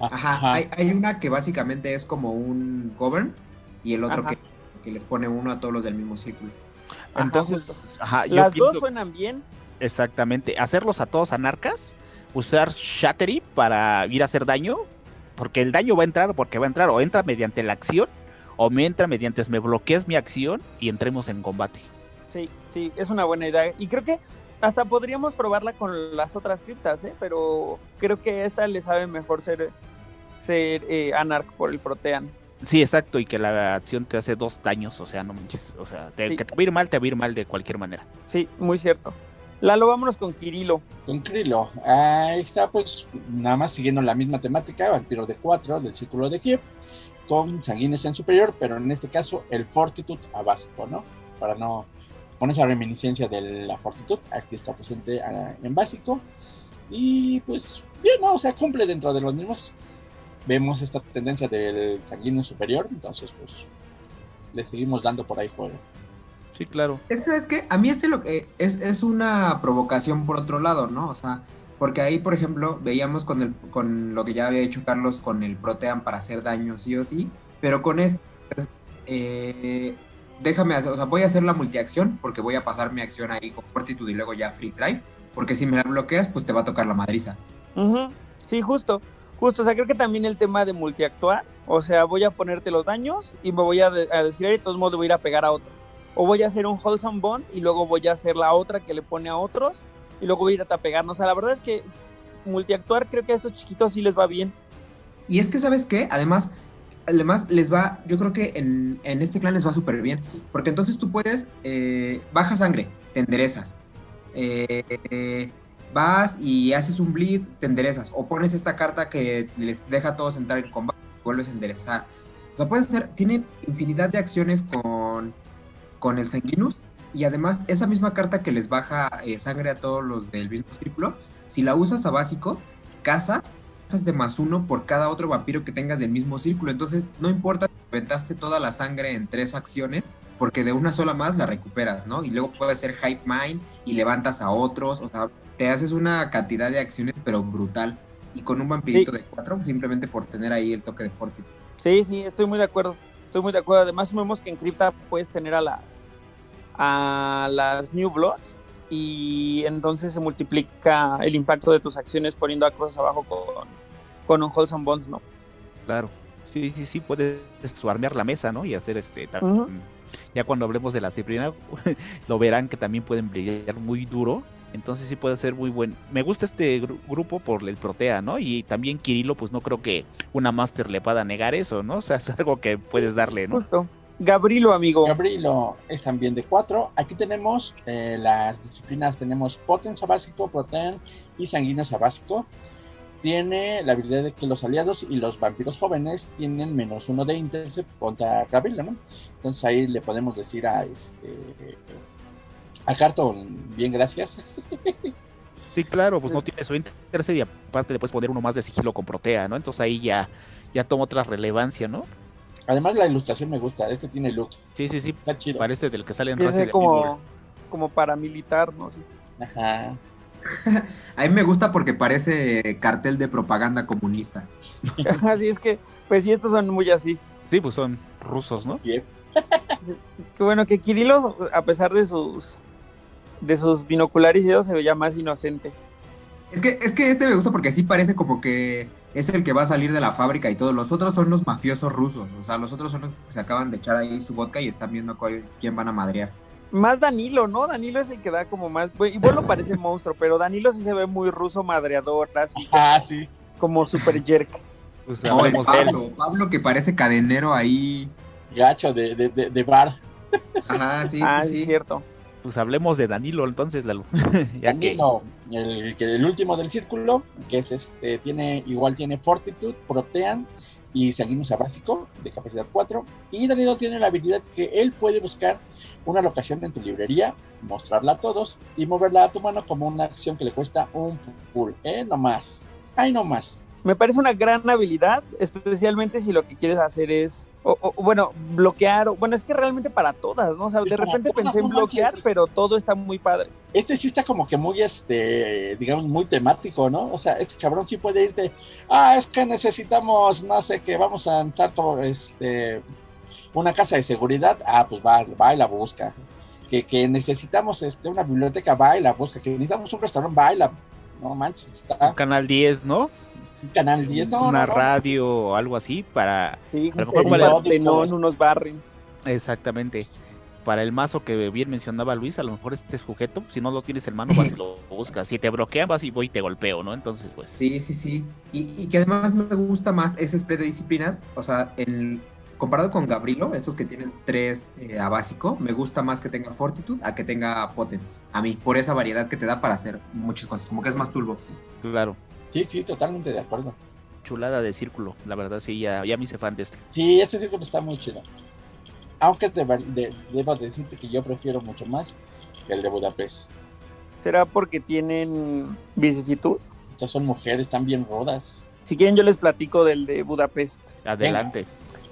[SPEAKER 6] Ajá, Hay, una que básicamente es como un govern y el otro que, les pone uno a todos los del mismo círculo.
[SPEAKER 5] Entonces,
[SPEAKER 3] ajá, las dos suenan bien.
[SPEAKER 5] Exactamente, hacerlos a todos anarcas, usar Shattery para ir a hacer daño, porque el daño va a entrar, porque va a entrar, o entra mediante la acción, o me entra mediante me bloquees mi acción y entremos en combate.
[SPEAKER 3] Sí, sí, es una buena idea. Y creo que hasta podríamos probarla con las otras criptas, ¿eh? pero creo que esta le sabe mejor ser, ser eh, Anarch por el Protean.
[SPEAKER 5] Sí, exacto, y que la acción te hace dos daños, o sea, no manches, o sea, te, que te va a ir mal, te va a ir mal de cualquier manera.
[SPEAKER 3] Sí, muy cierto. Lalo, vámonos con Kirilo.
[SPEAKER 7] Con Kirilo, ahí está, pues, nada más siguiendo la misma temática, vampiro de 4 del círculo de Kiev, con sanguíneos en superior, pero en este caso el Fortitude a básico, ¿no? Para no con esa reminiscencia de la fortitud, aquí está presente ah, en básico. Y pues bien, ¿no? O sea, cumple dentro de los mismos. Vemos esta tendencia del sanguíneo superior, entonces pues le seguimos dando por ahí juego.
[SPEAKER 5] Sí, claro.
[SPEAKER 6] Este es que a mí este lo que es, es una provocación por otro lado, ¿no? O sea, porque ahí, por ejemplo, veíamos con, el, con lo que ya había hecho Carlos con el Protean para hacer daño sí o sí, pero con este, eh, déjame hacer, o sea, voy a hacer la multiacción porque voy a pasar mi acción ahí con Fortitude y luego ya Free Drive, porque si me la bloqueas, pues te va a tocar la madriza.
[SPEAKER 3] Sí, justo, justo, o sea, creo que también el tema de multiactuar, o sea, voy a ponerte los daños y me voy a, decir, de todos modos voy a ir a pegar a otro. O voy a hacer un Wholesome Bond y luego voy a hacer la otra que le pone a otros y luego voy a ir a pegar. O sea, la verdad es que multiactuar creo que a estos chiquitos sí les va bien.
[SPEAKER 6] Y es que, ¿sabes qué? Además, además les va, yo creo que en, este clan les va súper bien, porque entonces tú puedes, eh, baja sangre, te enderezas, eh, vas y haces un bleed, te enderezas, o pones esta carta que les deja a todos entrar en combate, vuelves a enderezar. O sea, puedes hacer, tienen infinidad de acciones con, con el Sanguinus, y además esa misma carta que les baja eh, sangre a todos los del mismo círculo, si la usas a básico, cazas de más uno por cada otro vampiro que tengas del mismo círculo. Entonces, no importa si aventaste toda la sangre en tres acciones, porque de una sola más la recuperas, ¿no? Y luego puede ser Hype Mind y levantas a otros, o sea, te haces una cantidad de acciones, pero brutal. Y con un vampirito de cuatro, simplemente por tener ahí el toque de Fortitude.
[SPEAKER 3] Sí, sí, estoy muy de acuerdo. Estoy muy de acuerdo. Además, vemos que en Crypta puedes tener a las a las New Bloods y entonces se multiplica el impacto de tus acciones poniendo a cosas abajo con, con un Wholesome Bonds, ¿no?
[SPEAKER 5] Claro, sí, sí, sí, puedes armear la mesa, ¿no? Y hacer este... Ya cuando hablemos de la disciplina, *laughs* lo verán que también pueden brillar muy duro. Entonces sí puede ser muy buen. Me gusta este grupo por el Protea, ¿no? Y también Kirilo, pues no creo que una Master le pueda negar eso, ¿no? *laughs* O sea, es algo que puedes darle, ¿no?
[SPEAKER 3] Justo. Gabrilo, amigo.
[SPEAKER 7] Gabrilo es también de 4. Aquí tenemos eh, las disciplinas, tenemos Potens a básico, Protean y Sanguíneos a básico. Tiene la habilidad de que los aliados y los vampiros jóvenes tienen menos uno de Intercept contra Gabrilo, ¿no? Entonces ahí le podemos decir a este a Carton, bien gracias.
[SPEAKER 5] Sí, claro, pues no tiene su Intercept y aparte le puedes poner uno más de sigilo con Protea, ¿no? Entonces ahí ya, ya toma otra relevancia, ¿no?
[SPEAKER 7] Además la ilustración me gusta, este tiene look.
[SPEAKER 5] Sí, sí, sí.
[SPEAKER 7] Está chido.
[SPEAKER 5] Parece del que sale en Resident
[SPEAKER 3] como, como paramilitar, ¿no? Sí.
[SPEAKER 7] Ajá. *laughs*
[SPEAKER 6] A mí me gusta porque parece cartel de propaganda comunista. *laughs*
[SPEAKER 3] Así es que, pues sí, estos son muy así.
[SPEAKER 5] Sí, pues son rusos, ¿no?
[SPEAKER 7] Bien.
[SPEAKER 3] Qué bueno que Kirilo, a pesar de sus de sus binoculares y eso, se veía más inocente.
[SPEAKER 6] Es que, es que este me gusta porque sí parece como que es el que va a salir de la fábrica y todo. Los otros son los mafiosos rusos. O sea, los otros son los que se acaban de echar ahí su vodka y están viendo cuál- quién van a madrear.
[SPEAKER 3] Más Danilo, ¿no? Danilo es el que da como más. bu- Igual no parece *laughs* monstruo, pero Danilo sí se ve muy ruso madreador, así
[SPEAKER 7] Ah, sí.
[SPEAKER 3] como super jerk.
[SPEAKER 5] Pues
[SPEAKER 6] No, el
[SPEAKER 5] él.
[SPEAKER 6] Pablo, Pablo que parece cadenero ahí.
[SPEAKER 7] Gacho de, de, de, de bar.
[SPEAKER 6] Ajá, sí,
[SPEAKER 3] ah,
[SPEAKER 6] sí,
[SPEAKER 3] sí,
[SPEAKER 6] sí.
[SPEAKER 3] es cierto.
[SPEAKER 5] Pues hablemos de Danilo entonces, Lalo. *laughs* ya que
[SPEAKER 7] Danilo, el, que- el último del círculo, que es este, tiene, igual tiene Fortitude, Protean y Sanguíneos a básico, de capacidad 4. Y Danilo tiene la habilidad que él puede buscar una locación en tu librería, mostrarla a todos y moverla a tu mano como una acción que le cuesta un pull. ¿Eh? No más. Ay, no más.
[SPEAKER 3] Me parece una gran habilidad, especialmente si lo que quieres hacer es, o, o, bueno, bloquear. o- Bueno, es que realmente para todas, ¿no? O sea, de repente pensé en bloquear, pero todo está muy padre.
[SPEAKER 7] Este sí está como que muy, este, digamos, muy temático, ¿no? O sea, este cabrón sí puede irte, ah, es que necesitamos, no sé, que vamos a entrar todo, este, una casa de seguridad, ah, pues va, va y la busca. Que, que necesitamos, este, una biblioteca, va y la busca. Que necesitamos un restaurante, va y la, no manches, está
[SPEAKER 5] Canal 10, ¿no?
[SPEAKER 7] Un canal 10, no,
[SPEAKER 5] Una
[SPEAKER 7] no, no.
[SPEAKER 5] radio o algo así para
[SPEAKER 3] Sí,
[SPEAKER 5] A lo mejor
[SPEAKER 3] un
[SPEAKER 5] vale-
[SPEAKER 3] Partenón, unos barrens.
[SPEAKER 5] exactamente para el mazo que bien mencionaba Luis, a lo mejor este sujeto, si no lo tienes en mano, vas y lo *laughs* buscas. Si te bloquean, vas y voy y te golpeo, ¿no? Entonces, pues.
[SPEAKER 6] Sí, sí, sí. Y, y que además me gusta más ese spread de disciplinas. O sea, en, comparado con Gabrilo, estos que tienen tres eh, a básico, me gusta más que tenga Fortitude a que tenga Potence. A mí, por esa variedad que te da para hacer muchas cosas. Como que es más toolbox.
[SPEAKER 5] Claro.
[SPEAKER 7] Sí, sí, totalmente de acuerdo.
[SPEAKER 5] Chulada de círculo, la verdad sí, ya, ya me hice fan de este.
[SPEAKER 7] Sí, este círculo está muy chido. Aunque deba- de- debo decirte que yo prefiero mucho más que el de Budapest.
[SPEAKER 3] ¿Será porque tienen vicisitud?
[SPEAKER 7] Estas son mujeres tan bien rudas.
[SPEAKER 3] Si quieren, yo les platico del de Budapest.
[SPEAKER 5] Adelante.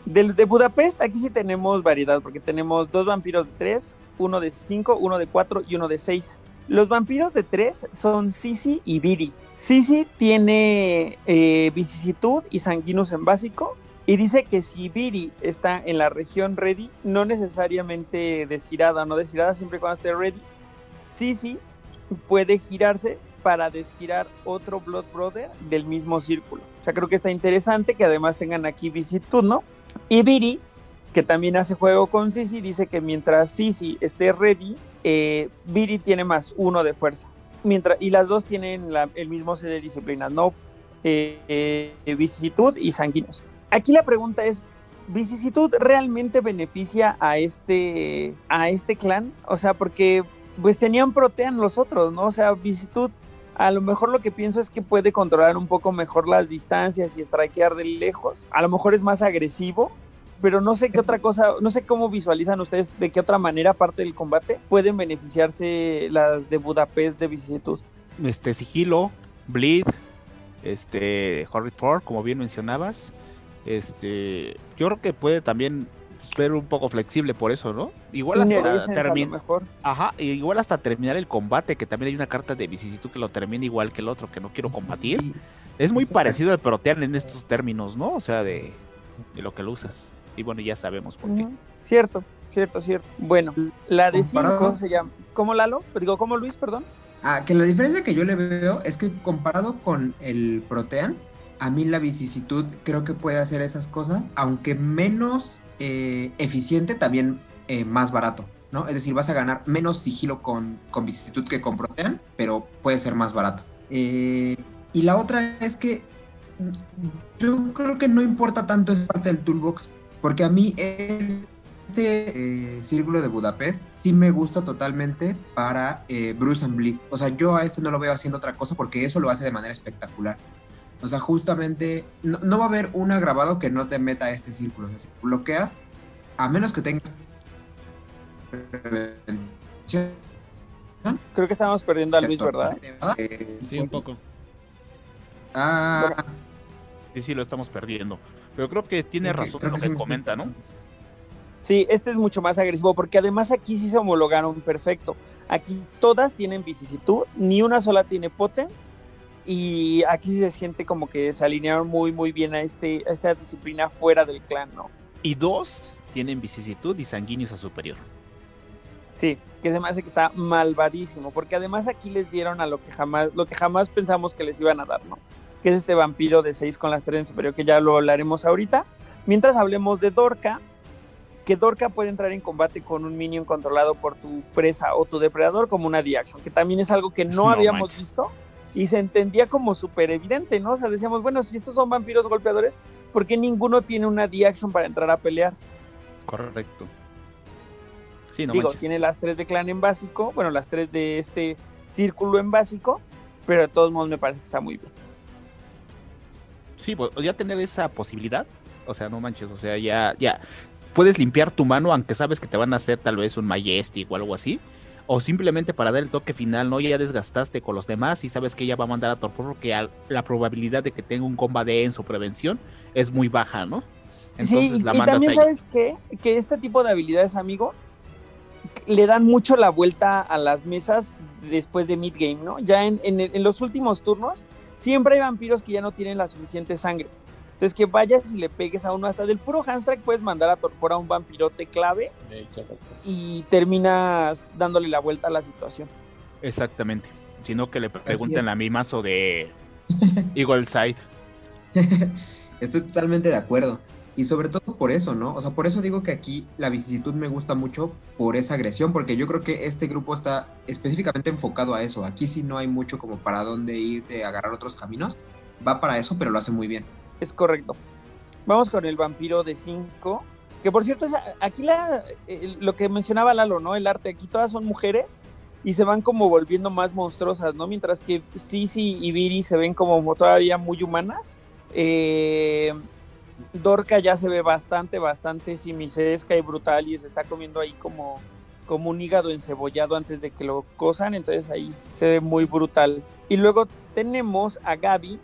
[SPEAKER 3] Del de Budapest, aquí sí tenemos variedad, porque tenemos dos vampiros de 3, uno de 5, uno de 4 y uno de 6. Los vampiros de 3 son Sisi y Viri. Sisi tiene eh, vicisitud y sanguinus en básico. Y dice que si Viri está en la región ready, no necesariamente desgirada, no desgirada siempre cuando esté ready, Sisi puede girarse para desgirar otro Blood Brother del mismo círculo. O sea, creo que está interesante que además tengan aquí visitud, ¿no? Y Viri, que también hace juego con Sisi, dice que mientras Sisi esté ready, eh, tiene más uno de fuerza. Mientras, y las dos tienen la- el mismo set de disciplinas, ¿no? Eh, eh, vicisitud y sanguíneos. Aquí la pregunta es, ¿vicisitud realmente beneficia a este, a este clan? O sea, porque pues tenían protean los otros, ¿no? O sea, vicisitud a lo mejor lo que pienso es que puede controlar un poco mejor las distancias y strikear de lejos. A lo mejor es más agresivo, pero no sé qué otra cosa, no sé cómo visualizan ustedes de qué otra manera, aparte del combate, pueden beneficiarse las de Budapest de vicisitud.
[SPEAKER 5] Este sigilo, bleed, este Horrid Ford, como bien mencionabas. Este, yo creo que puede también ser un poco flexible por eso, ¿no? Igual hasta terminar. Ajá, igual hasta terminar el combate, que también hay una carta de vicisitud que lo termina igual que el otro, que no quiero combatir. Es muy parecido al Protean en estos términos, ¿no? O sea, de, de lo que lo usas. Y bueno, ya sabemos por qué.
[SPEAKER 3] Cierto, cierto, cierto. Bueno, la de
[SPEAKER 6] Comparado-
[SPEAKER 3] 5 se llama. ¿Cómo Lalo? Digo, ¿cómo Luis, perdón?
[SPEAKER 6] Ah, que la diferencia que yo le veo es que comparado con el Protean, a mí la vicisitud creo que puede hacer esas cosas, aunque menos eh, eficiente, también eh, más barato, ¿no? Es decir, vas a ganar menos sigilo con, con vicisitud que con Protean, pero puede ser más barato. Eh, y la otra es que mm, yo creo que no importa tanto esa parte del toolbox, porque a mí es este eh, círculo de Budapest sí me gusta totalmente para eh, Bruce and Bleed. O sea, yo a este no lo veo haciendo otra cosa porque eso lo hace de manera espectacular. O sea, justamente no, no va a haber un agravado que no te meta a este círculo. O sea, si bloqueas, a menos que tengas prevención,
[SPEAKER 3] Creo que estábamos perdiendo a Luis, ¿verdad?
[SPEAKER 4] Sí, un poco.
[SPEAKER 6] Ah,
[SPEAKER 5] Sí, sí, lo estamos perdiendo. Pero creo que tiene razón
[SPEAKER 6] creo
[SPEAKER 5] lo
[SPEAKER 6] que
[SPEAKER 5] que, comenta, ¿no?
[SPEAKER 3] Sí, este es mucho más agresivo porque además aquí sí se homologaron perfecto. Aquí todas tienen vicisitud, ni una sola tiene potence y aquí se siente como que se alinearon muy muy bien a este a esta disciplina fuera del clan, ¿no?
[SPEAKER 5] Y dos tienen vicisitud y sanguíneos a superior.
[SPEAKER 3] Sí, que se me hace que está malvadísimo, porque además aquí les dieron a lo que jamás lo que jamás pensamos que les iban a dar, ¿no? Que es este vampiro de 6 con las 3 en superior que ya lo hablaremos ahorita. Mientras hablemos de Dorca, que Dorca puede entrar en combate con un minion controlado por tu presa o tu depredador como una D-Action, que también es algo que no,
[SPEAKER 5] No
[SPEAKER 3] habíamos
[SPEAKER 5] manches.
[SPEAKER 3] visto y se entendía como súper evidente, ¿no? O sea, decíamos, bueno, si estos son vampiros golpeadores, ¿por qué ninguno tiene una D-Action para entrar a pelear?
[SPEAKER 5] Correcto. Sí, no
[SPEAKER 3] Digo,
[SPEAKER 5] manches.
[SPEAKER 3] tiene las tres de clan en básico, bueno, las tres de este círculo en básico, pero de todos modos me parece que está muy bien.
[SPEAKER 5] Sí, pues, ya tener esa posibilidad, o sea, no manches, o sea, ya, ya puedes limpiar tu mano, aunque sabes que te van a hacer tal vez un Majestic o algo así, o simplemente para dar el toque final, ¿no? Ya desgastaste con los demás y sabes que ella va a mandar a torpor porque la probabilidad de que tenga un comba de en su prevención es muy baja, ¿no? Entonces
[SPEAKER 3] sí,
[SPEAKER 5] la
[SPEAKER 3] y, y
[SPEAKER 5] mandas
[SPEAKER 3] también sabes qué? que este tipo de habilidades, amigo, le dan mucho la vuelta a las mesas después de mid-game, ¿no? Ya en, en- en los últimos turnos, siempre hay vampiros que ya no tienen la suficiente sangre. Entonces que vayas y le pegues a uno hasta del puro handstrike puedes mandar a torpor a un vampirote clave y terminas dándole la vuelta a la situación.
[SPEAKER 5] Exactamente. Sino que le pregunten
[SPEAKER 6] es.
[SPEAKER 5] a mi mazo de *laughs* Eagle Side.
[SPEAKER 6] Estoy totalmente de acuerdo. Y sobre todo por eso, ¿no? O sea, por eso digo que aquí la vicisitud me gusta mucho por esa agresión, porque yo creo que este grupo está específicamente enfocado a eso. Aquí sí no hay mucho como para dónde irte, agarrar otros caminos. Va para eso, pero lo hace muy bien.
[SPEAKER 3] Es correcto. Vamos con el vampiro de 5. Que por cierto, aquí la, lo que mencionaba Lalo, ¿no? El arte, aquí todas son mujeres y se van como volviendo más monstruosas, ¿no? Mientras que Sisi y Viri se ven como todavía muy humanas. Eh, Dorca ya se ve bastante, bastante simisesca y brutal y se está comiendo ahí como, como un hígado encebollado antes de que lo cosan, entonces ahí se ve muy brutal. Y luego tenemos a Gaby,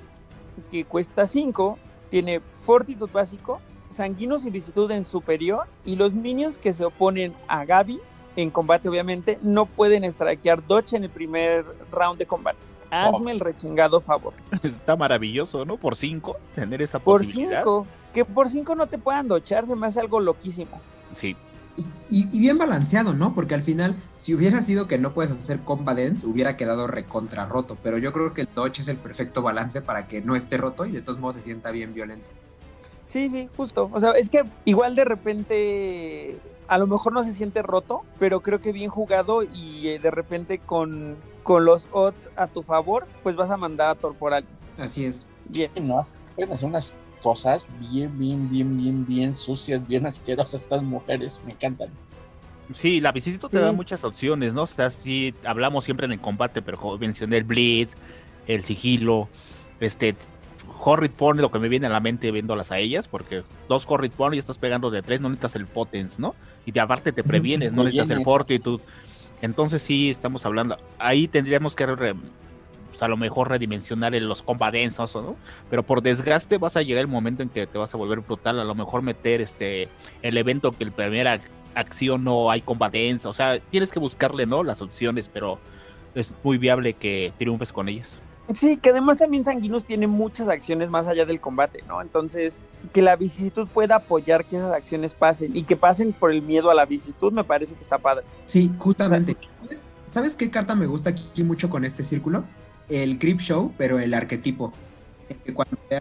[SPEAKER 3] que cuesta 5, tiene fortitud básico, sanguinos y visitud en superior, y los minions que se oponen a Gaby en combate, obviamente, no pueden strikear Dodge en el primer round de combate. Hazme el rechingado favor. *laughs*
[SPEAKER 5] Está maravilloso, ¿no? Por 5, tener esa
[SPEAKER 3] Por
[SPEAKER 5] posibilidad.
[SPEAKER 3] 5, que por 5 no te puedan dochar, se me hace algo loquísimo.
[SPEAKER 5] Sí,
[SPEAKER 6] Y, y- y bien balanceado, ¿no? Porque al final, si hubiera sido que no puedes hacer comba dance, hubiera quedado recontra roto. Pero yo creo que el dodge es el perfecto balance para que no esté roto y de todos modos se sienta bien violento.
[SPEAKER 3] Sí, sí, justo. O sea, es que igual de repente a lo mejor no se siente roto, pero creo que bien jugado y eh, de repente con, con los odds a tu favor, pues vas a mandar a torporal.
[SPEAKER 6] Así es.
[SPEAKER 3] Bien.
[SPEAKER 7] No, unas cosas bien, bien, bien, bien, bien sucias, bien *laughs* asquerosas estas mujeres, me encantan.
[SPEAKER 5] Sí, la vicisitud te
[SPEAKER 3] Sí.
[SPEAKER 5] da muchas opciones, ¿no? O sea, sí, hablamos siempre en el combate, pero como mencioné el bleed, el sigilo, este, Horrid Form, lo que me viene a la mente viéndolas a ellas, porque dos Horrid Form y estás pegando de tres, no necesitas el Potence, ¿no? Y de aparte te previenes, no necesitas el. Fortitude. Entonces sí, estamos hablando, ahí tendríamos que re- pues, a lo mejor redimensionar en los combadensos, ¿no? Pero por desgaste vas a llegar el momento en que te vas a volver brutal, a lo mejor meter este el evento que el primera acción no hay combadensa, o sea, tienes que buscarle, ¿no? Las opciones, pero es muy viable que triunfes con ellas.
[SPEAKER 3] Sí, que además también Sanguinus tiene muchas acciones más allá del combate, ¿no? Entonces, que la vicisitud pueda apoyar que esas acciones pasen y que pasen por el miedo a la vicisitud, me parece que está padre.
[SPEAKER 6] Sí, justamente. ¿Sabes- ¿Sabes qué carta me gusta aquí mucho con este círculo? El Creep Show, pero el arquetipo. Que cuando te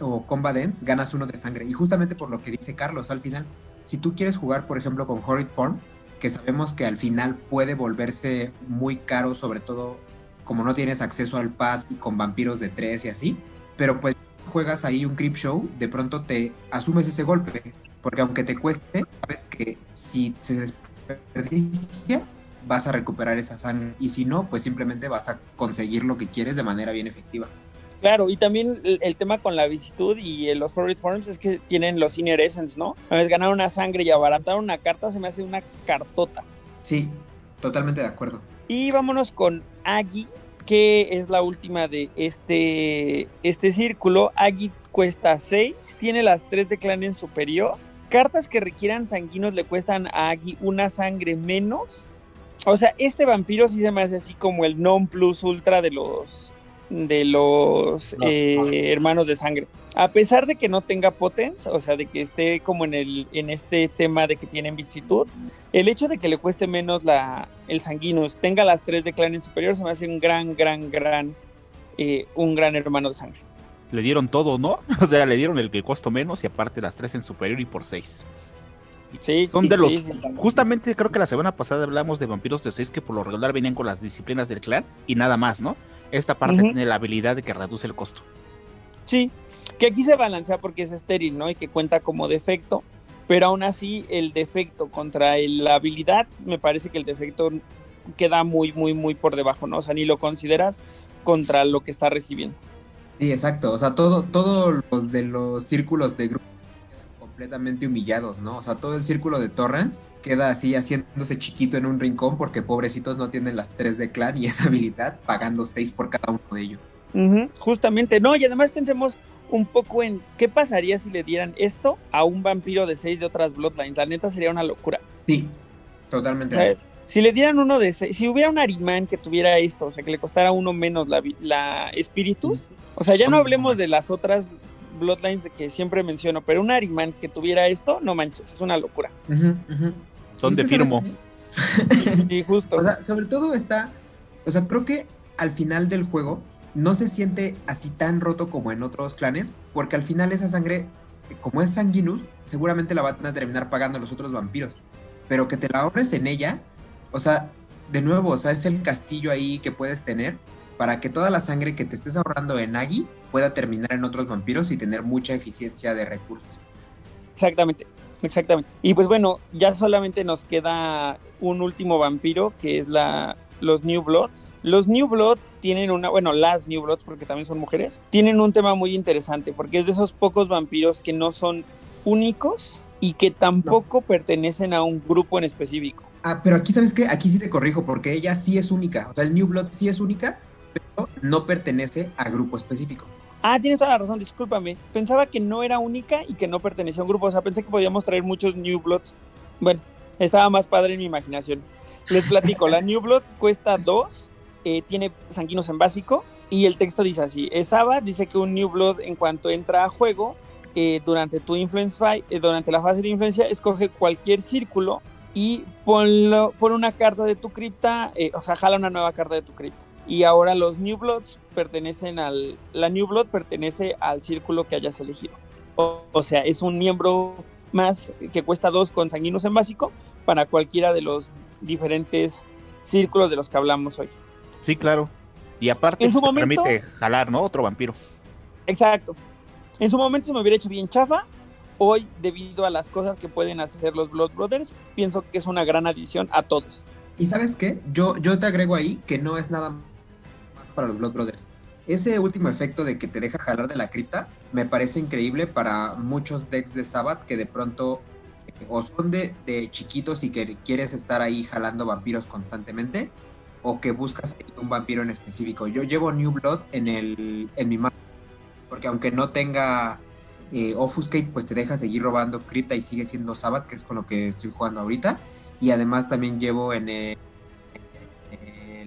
[SPEAKER 6] o Combat Dance, ganas uno de sangre. Y justamente por lo que dice Carlos, al final, si tú quieres jugar, por ejemplo, con Horrid Form, que sabemos que al final puede volverse muy caro, sobre todo como no tienes acceso al pad y con vampiros de 3 y así, pero pues juegas ahí un Creep Show, de pronto te asumes ese golpe Porque aunque te cueste, sabes que si se desperdicia, vas a recuperar esa sangre. Y si no, pues simplemente vas a conseguir lo que quieres de manera bien efectiva.
[SPEAKER 3] Claro, y también el, el tema con la visitud y eh, los favorite forms es que tienen los Inner Essence, ¿no? A veces ganar una sangre y abaratar una carta se me hace una cartota.
[SPEAKER 6] Sí, totalmente de acuerdo.
[SPEAKER 3] Y vámonos con Agi, que es la última de este, este círculo. Agi cuesta 6, tiene las 3 de clan en superior. Cartas que requieran sanguinos le cuestan a Agi una sangre menos. O sea, este vampiro sí se me hace así como el non plus ultra de los de los
[SPEAKER 7] No.
[SPEAKER 3] eh, hermanos de sangre. A pesar de que no tenga potens, o sea, de que esté como en el en este tema de que tienen visitud, el hecho de que le cueste menos la, el sanguinus, tenga las tres de clan en superior, se me hace un gran, gran, gran, eh, un gran hermano de sangre.
[SPEAKER 5] Le dieron todo, ¿no? *laughs* O sea, le dieron el que costó menos y aparte las tres en superior y por seis.
[SPEAKER 3] Sí,
[SPEAKER 5] Son
[SPEAKER 3] sí,
[SPEAKER 5] de los.
[SPEAKER 3] sí, sí.
[SPEAKER 5] Justamente creo que la semana pasada hablamos de vampiros de 6 que por lo regular venían con las disciplinas del clan y nada más, ¿no? Esta parte tiene la habilidad de que reduce el costo.
[SPEAKER 3] Sí, que aquí se balancea porque es estéril, ¿no? Y que cuenta como defecto, pero aún así el defecto contra el- la habilidad, me parece que el defecto queda muy, muy, muy por debajo, ¿no? O sea, ni lo consideras contra lo que está recibiendo.
[SPEAKER 6] Sí, exacto. O sea, todo, todos los de los círculos de grupo completamente humillados, ¿no? O sea, todo el círculo de Torrents queda así haciéndose chiquito en un rincón porque pobrecitos no tienen las tres de clan y esa habilidad, pagando seis por cada uno de ellos.
[SPEAKER 3] Justamente, no, y además pensemos un poco en qué pasaría si le dieran esto a un vampiro de seis de otras Bloodlines. La neta sería una locura.
[SPEAKER 6] Sí, totalmente.
[SPEAKER 3] ¿sabes? Si le dieran uno de seis, si hubiera un Arimán que tuviera esto, o sea, que le costara uno menos la, la Spiritus, o sea, ya no hablemos de las otras Bloodlines de que siempre menciono, pero un Arimán que tuviera esto, no manches, es una locura.
[SPEAKER 6] Ujú.
[SPEAKER 5] ¿Dónde
[SPEAKER 6] ¿Y es que sabes
[SPEAKER 5] firmo?
[SPEAKER 3] Y justo. *laughs*
[SPEAKER 6] O sea, sobre todo está, o sea, creo que al final del juego no se siente así tan roto como en otros clanes, porque al final esa sangre, como es sanguinus, seguramente la van a terminar pagando los otros vampiros. Pero que te la ahorres en ella, o sea, de nuevo, o sea, es el castillo ahí que puedes tener para que toda la sangre que te estés ahorrando en Agi pueda terminar en otros vampiros y tener mucha eficiencia de recursos.
[SPEAKER 3] Exactamente, exactamente. Y pues bueno, ya solamente nos queda un último vampiro que es la los New Bloods. Los New Bloods tienen una, bueno, las New Bloods porque también son mujeres, tienen un tema muy interesante porque es de esos pocos vampiros que no son únicos y que tampoco pertenecen a un grupo en específico.
[SPEAKER 6] Ah, pero aquí, ¿sabes qué? Aquí sí te corrijo, porque ella sí es única. O sea, el New Blood sí es única, pero no pertenece a grupo específico.
[SPEAKER 3] Ah, tienes toda la razón, discúlpame. Pensaba que no era única y que no pertenecía a un grupo. O sea, pensé que podíamos traer muchos New Bloods. Bueno, estaba más padre en mi imaginación. Les platico, la New Blood cuesta 2, tiene sanguinos en básico y el texto dice así. Saba dice que un New Blood en cuanto entra a juego, eh, durante tu influence fight, eh, durante la fase de influencia, escoge cualquier círculo y ponlo, pon una carta de tu cripta, eh, o sea, jala una nueva carta de tu cripta. Y ahora los New Bloods pertenecen al. La New Blood pertenece al círculo que hayas elegido. O, o sea, es un miembro más que cuesta dos con sanguinos en básico para cualquiera de los diferentes círculos de los que hablamos hoy.
[SPEAKER 5] Sí, claro. Y aparte
[SPEAKER 3] En su
[SPEAKER 5] pues, te
[SPEAKER 3] momento-
[SPEAKER 5] permite jalar, ¿no? Otro vampiro.
[SPEAKER 3] Exacto. En su momento se me hubiera hecho bien chafa. Hoy, debido a las cosas que pueden hacer los Blood Brothers, pienso que es una gran adición a todos.
[SPEAKER 6] ¿Y sabes qué? Yo, yo te agrego ahí que no es nada más para los Blood Brothers. Ese último efecto de que te deja jalar de la cripta me parece increíble para muchos decks de Sabbath que de pronto eh, o son de, chiquitos y que quieres estar ahí jalando vampiros constantemente o que buscas un vampiro en específico. Yo llevo New Blood en, el, en mi mano porque aunque no tenga eh, Offuscate, pues te deja seguir robando cripta y sigue siendo Sabbath, que es con lo que estoy jugando ahorita. Y además también llevo en el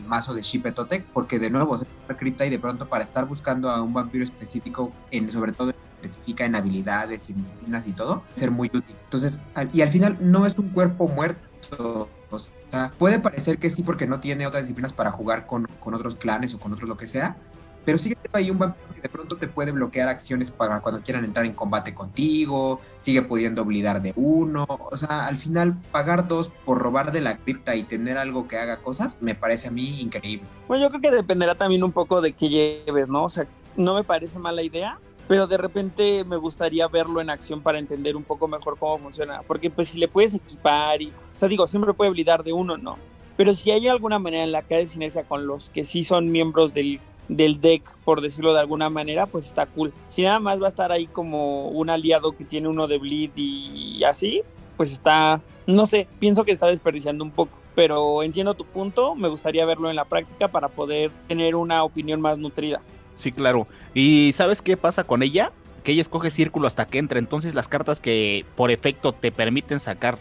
[SPEAKER 6] mazo de Shipetotec, porque de nuevo se cripta y de pronto para estar buscando a un vampiro específico, en, sobre todo específica en habilidades y disciplinas y todo, ser muy útil. Entonces, al- y al final no es un cuerpo muerto. O sea, puede parecer que sí porque no tiene otras disciplinas para jugar con, con otros clanes o con otros lo que sea, pero sigue ahí un vampiro que de pronto te puede bloquear acciones para cuando quieran entrar en combate contigo, sigue pudiendo blindar de uno, o sea, al final pagar dos por robar de la cripta y tener algo que haga cosas, me parece a mí increíble.
[SPEAKER 3] Bueno, yo creo que dependerá también un poco de qué lleves, ¿no? O sea, no me parece mala idea, pero de repente me gustaría verlo en acción para entender un poco mejor cómo funciona, porque pues si le puedes equipar y, o sea, digo, siempre puede blindar de uno, ¿no? Pero si hay alguna manera en la que hay sinergia con los que sí son miembros del, del deck, por decirlo de alguna manera, pues está cool. Si nada más va a estar ahí como un aliado que tiene uno de bleed y así, pues está, no sé, pienso que está desperdiciando un poco pero entiendo tu punto, me gustaría verlo en la práctica para poder tener una opinión más nutrida.
[SPEAKER 5] Sí, claro. ¿Y sabes qué pasa con ella? Que ella escoge círculo hasta que entra, entonces las cartas que por efecto te permiten sacar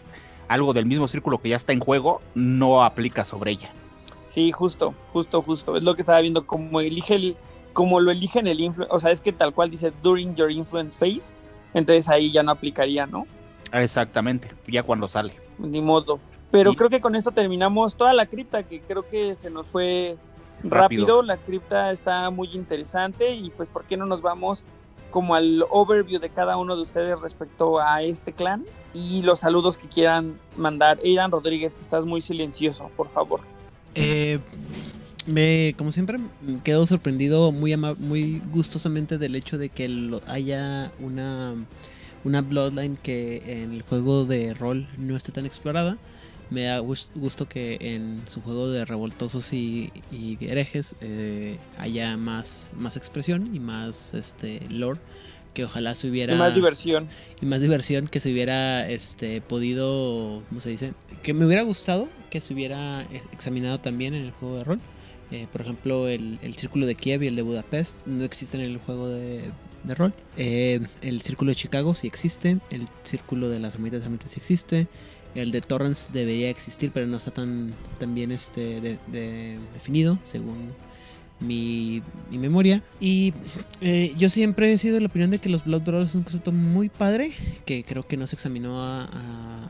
[SPEAKER 5] algo del mismo círculo que ya está en juego, no aplica sobre ella.
[SPEAKER 3] Sí, justo, justo, justo. Es lo que estaba viendo, como elige el, como lo eligen el influence, o sea, es que tal cual dice during your influence phase, entonces ahí ya no aplicaría, ¿no?
[SPEAKER 5] Exactamente, ya cuando sale.
[SPEAKER 3] Ni modo. Pero creo que con esto terminamos toda la cripta, que creo que se nos fue rápido. La cripta está muy interesante y pues, ¿por qué no nos vamos como al overview de cada uno de ustedes respecto a este clan y los saludos que quieran mandar? Aidan Rodríguez, que estás muy silencioso, por favor.
[SPEAKER 4] Eh, me, como siempre, quedo sorprendido muy, muy gustosamente del hecho de que haya una, una Bloodline que en el juego de rol no esté tan explorada. Me da gusto que en su juego de revoltosos y, herejes eh, haya más, más expresión y más este lore que ojalá se hubiera
[SPEAKER 3] y más diversión.
[SPEAKER 4] y más diversión que se hubiera este podido cómo se dice que me hubiera gustado que se hubiera examinado también en el juego de rol. Eh, por ejemplo el, círculo de Kiev y el de Budapest no existen en el juego de, rol. Eh, el círculo de Chicago sí existe el círculo de las ermitas de sí existe el de Torrance debería existir, pero no está tan, bien este, definido, según mi, memoria. Y eh, yo siempre he sido de la opinión de que los Blood Brothers es un concepto muy padre, que creo que no se examinó a,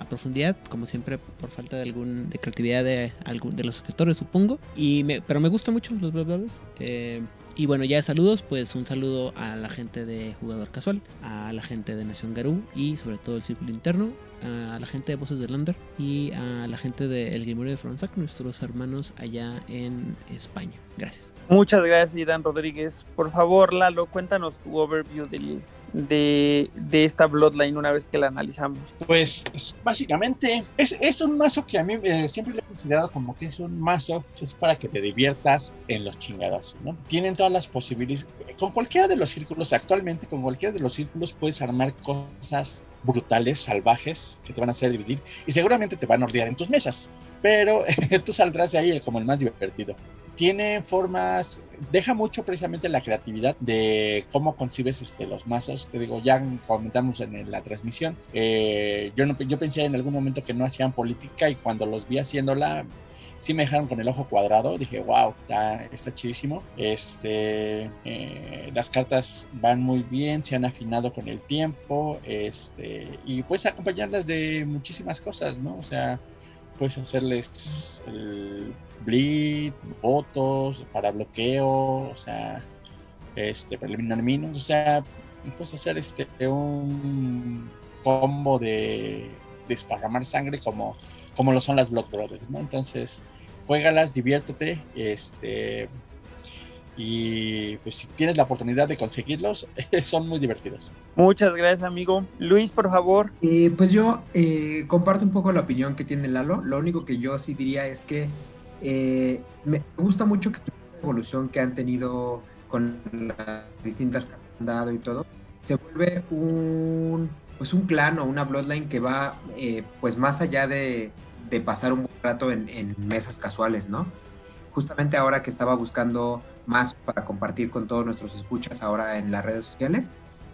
[SPEAKER 4] profundidad, como siempre por falta de algún de creatividad de algún de los escritores, supongo. Y pero me gusta mucho los Blood Brothers. Eh, y bueno, ya de saludos, pues un saludo a la gente de Jugador Casual, a la gente de Nación Garú y sobre todo el Círculo Interno, a la gente de Voces de Lander y a la gente de El Grimorio de Fronsac, nuestros hermanos allá en España. Gracias.
[SPEAKER 3] Muchas gracias, Idan Rodríguez. Por favor, Lalo, cuéntanos tu overview del de, esta Bloodline una vez que la analizamos?
[SPEAKER 7] Pues básicamente es, es un mazo que a mí eh, siempre le he considerado como que es un mazo que es para que te diviertas en los chingados, ¿no? Tienen todas las posibilidades. Con cualquiera de los círculos, actualmente con cualquiera de los círculos puedes armar cosas brutales, salvajes, que te van a hacer dividir y seguramente te van a ordear en tus mesas, pero *laughs* tú saldrás de ahí como el más divertido tiene formas, deja mucho precisamente la creatividad de cómo concibes este, los mazos. Te digo, ya comentamos en la transmisión, eh, yo, no, yo pensé en algún momento que no hacían política y cuando los vi haciéndola, sí me dejaron con el ojo cuadrado. Dije, wow, está, está chidísimo. Este, eh, las cartas van muy bien, se han afinado con el tiempo. Este, y puedes acompañarlas de muchísimas cosas, ¿no? O sea, puedes hacerles el bleed, votos para bloqueo, o sea, este, para eliminar minos, o sea, puedes hacer este un combo de desparramar sangre como, como lo son las Blood Brothers, ¿no? Entonces, juégalas, diviértete, este, y pues si tienes la oportunidad de conseguirlos, *laughs* son muy divertidos.
[SPEAKER 3] Muchas gracias, amigo. Luis, por favor.
[SPEAKER 6] Eh, pues yo eh, comparto un poco la opinión que tiene Lalo. Lo único que yo sí diría es que eh, me gusta mucho que la evolución que han tenido con las distintas que han dado y todo, se vuelve un pues un clan o una bloodline que va pues más allá de, de, pasar un buen rato en, en mesas casuales, ¿no? Justamente ahora que estaba buscando más para compartir con todos nuestros escuchas ahora en las redes sociales.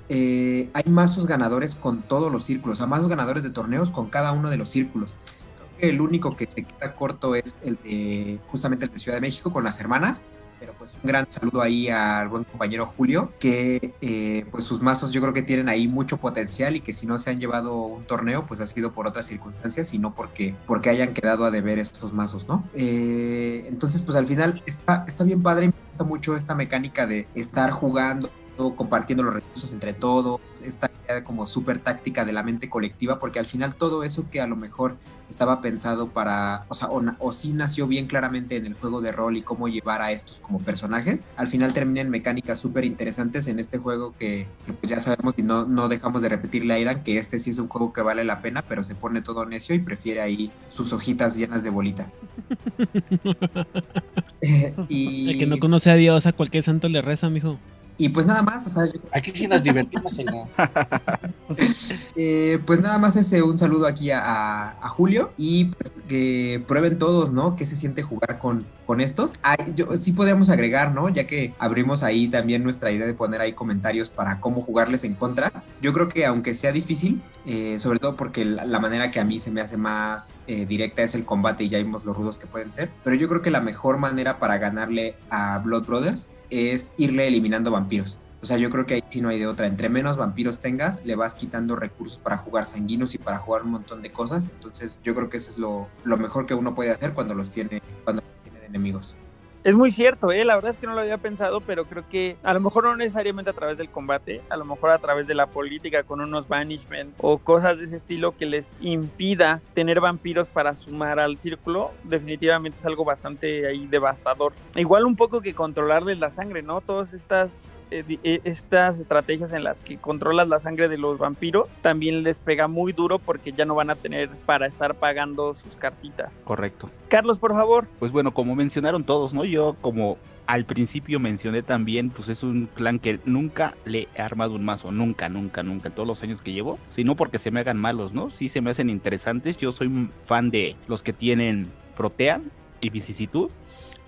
[SPEAKER 6] Eh, hay mazos ganadores con todos los círculos, o sea, mazos ganadores de torneos con cada uno de los círculos. Creo que el único que se queda corto es el de justamente el de Ciudad de México con las hermanas, pero pues un gran saludo ahí al buen compañero Julio, que eh, pues sus mazos yo creo que tienen ahí mucho potencial y que si no se han llevado un torneo, pues ha sido por otras circunstancias y no porque, porque hayan quedado a deber estos mazos, ¿no? Eh, entonces pues al final está, está bien padre, me gusta mucho esta mecánica de estar jugando compartiendo los recursos entre todos, esta idea como súper táctica de la mente colectiva, porque al final todo eso que a lo mejor estaba pensado para, o sea, o, sí nació bien claramente en el juego de rol y cómo llevar a estos como personajes, al final termina en mecánicas súper interesantes en este juego que, pues ya sabemos y no, no dejamos de repetirle a Aidan que este sí es un juego que vale la pena, pero se pone todo necio y prefiere ahí sus hojitas llenas de bolitas. *laughs* *laughs*
[SPEAKER 4] y... El que no conoce a Dios, a cualquier santo le reza, mijo.
[SPEAKER 6] Y pues nada más, o sea,
[SPEAKER 7] aquí sí nos divertimos en *laughs*
[SPEAKER 6] eh, pues nada más ese un saludo aquí a, Julio y pues que prueben todos, ¿no? ¿Qué se siente jugar con, con estos? yo, sí podríamos agregar, ¿no? Ya que abrimos ahí también nuestra idea de poner ahí comentarios para cómo jugarles en contra. Yo creo que aunque sea difícil, eh, sobre todo porque la, manera que a mí se me hace más eh, directa es el combate y ya vimos los rudos que pueden ser, pero yo creo que la mejor manera para ganarle a Blood Brothers es irle eliminando vampiros. O sea, yo creo que ahí sí no hay de otra. Entre menos vampiros tengas, le vas quitando recursos para jugar sanguinos y para jugar un montón de cosas. Entonces, yo creo que eso es lo, lo mejor que uno puede hacer cuando los tiene, cuando enemigos.
[SPEAKER 3] Es muy cierto, ¿eh? la verdad es que no lo había pensado, pero creo que a lo mejor no necesariamente a través del combate, a lo mejor a través de la política con unos banishment o cosas de ese estilo que les impida tener vampiros para sumar al círculo, definitivamente es algo bastante ahí devastador. Igual un poco que controlarles la sangre, ¿no? Todas estas, eh, eh, estas estrategias en las que controlas la sangre de los vampiros también les pega muy duro porque ya no van a tener para estar pagando sus cartitas.
[SPEAKER 5] Correcto.
[SPEAKER 3] Carlos, por favor.
[SPEAKER 5] Pues bueno, como mencionaron todos, ¿no? Yo como al principio mencioné también, pues es un clan que nunca le he armado un mazo, nunca, nunca, nunca, en todos los años que llevo, sino porque se me hagan malos, ¿no? Sí se me hacen interesantes, yo soy fan de los que tienen Protean y Vicisitud,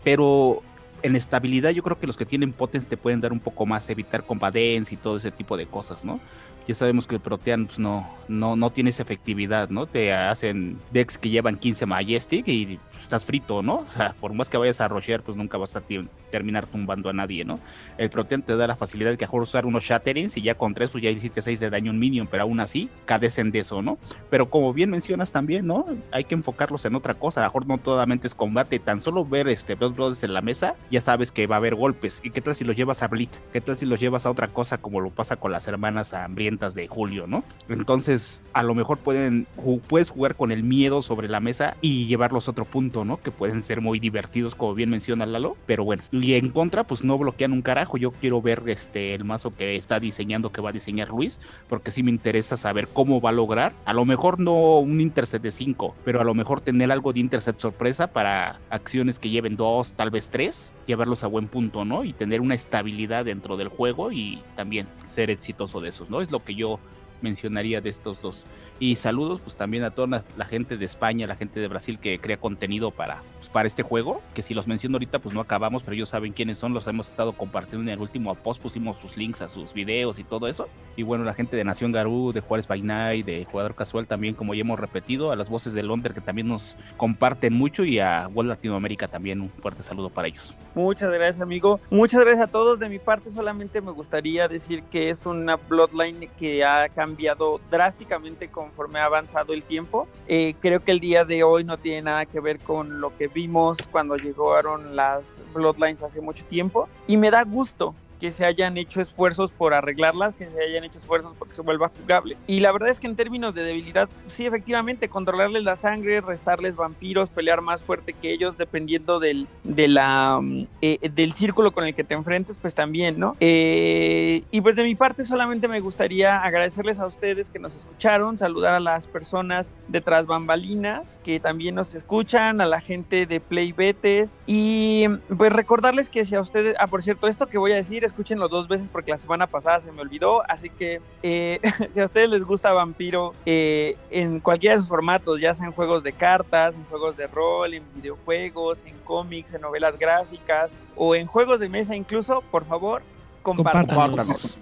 [SPEAKER 5] pero en estabilidad yo creo que los que tienen Potens te pueden dar un poco más, evitar combadencia y todo ese tipo de cosas, ¿no? Ya sabemos que el Protean pues, no, no, no tiene esa efectividad, ¿no? Te hacen decks que llevan 15 Majestic y estás frito, ¿no? O sea, por más que vayas a rochear, pues nunca vas a terminar tumbando a nadie, ¿no? El Protean te da la facilidad de que mejor usar unos Shatterings y ya con tres pues ya hiciste 6 de daño un minion, pero aún así cadecen de eso, ¿no? Pero como bien mencionas también, ¿no? Hay que enfocarlos en otra cosa, a lo mejor no totalmente es combate, tan solo ver este Blood Brothers en la mesa, ya sabes que va a haber golpes. ¿Y qué tal si los llevas a Blitz? ¿Qué tal si los llevas a otra cosa como lo pasa con las hermanas de Julio, ¿no? Entonces, a lo mejor pueden, puedes jugar con el miedo sobre la mesa y llevarlos a otro punto, ¿no? Que pueden ser muy divertidos, como bien menciona Lalo, pero bueno, y en contra, pues no bloquean un carajo. Yo quiero ver este el mazo que está diseñando, que va a diseñar Luis, porque sí me interesa saber cómo va a lograr. A lo mejor no un intercept de 5, pero a lo mejor tener algo de intercept sorpresa para acciones que lleven dos, tal vez tres, llevarlos a buen punto, ¿no? Y tener una estabilidad dentro del juego y también ser exitoso de esos, ¿no? Es lo que yo mencionaría de estos dos. Y saludos pues también a toda la, gente de España, la gente de Brasil que crea contenido para, pues, para este juego, que si los menciono ahorita pues no acabamos, pero ellos saben quiénes son, los hemos estado compartiendo en el último post, pusimos sus links a sus videos y todo eso. Y bueno, la gente de Nación Garú, de Juárez Night, de Jugador Casual también, como ya hemos repetido, a las voces de Londres que también nos comparten mucho y a World Latinoamérica también un fuerte saludo para ellos.
[SPEAKER 3] Muchas gracias amigo, muchas gracias a todos. De mi parte solamente me gustaría decir que es una Bloodline que ha cambiado drásticamente con conforme ha avanzado el tiempo. Eh, creo que el día de hoy no tiene nada que ver con lo que vimos cuando llegaron las Bloodlines hace mucho tiempo. Y me da gusto que se hayan hecho esfuerzos por arreglarlas, que se hayan hecho esfuerzos porque se vuelva jugable. Y la verdad es que en términos de debilidad, sí, efectivamente, controlarles la sangre, restarles vampiros, pelear más fuerte que ellos, dependiendo del, mm, eh, del círculo con el que te enfrentes, pues también, ¿no? Eh, y pues de mi parte solamente me gustaría agradecerles a ustedes que nos escucharon, saludar a las personas detrás bambalinas que también nos escuchan, a la gente de Play Betes y pues recordarles que si a ustedes, ah, por cierto, esto que voy a decir es escúchenlo dos veces porque la semana pasada se me olvidó. Así que eh, *laughs* si a ustedes les gusta Vampiro eh, en cualquiera de sus formatos, ya sean juegos de cartas, en juegos de rol, en videojuegos, en cómics, en novelas gráficas o en juegos de mesa incluso, por favor, compártanos.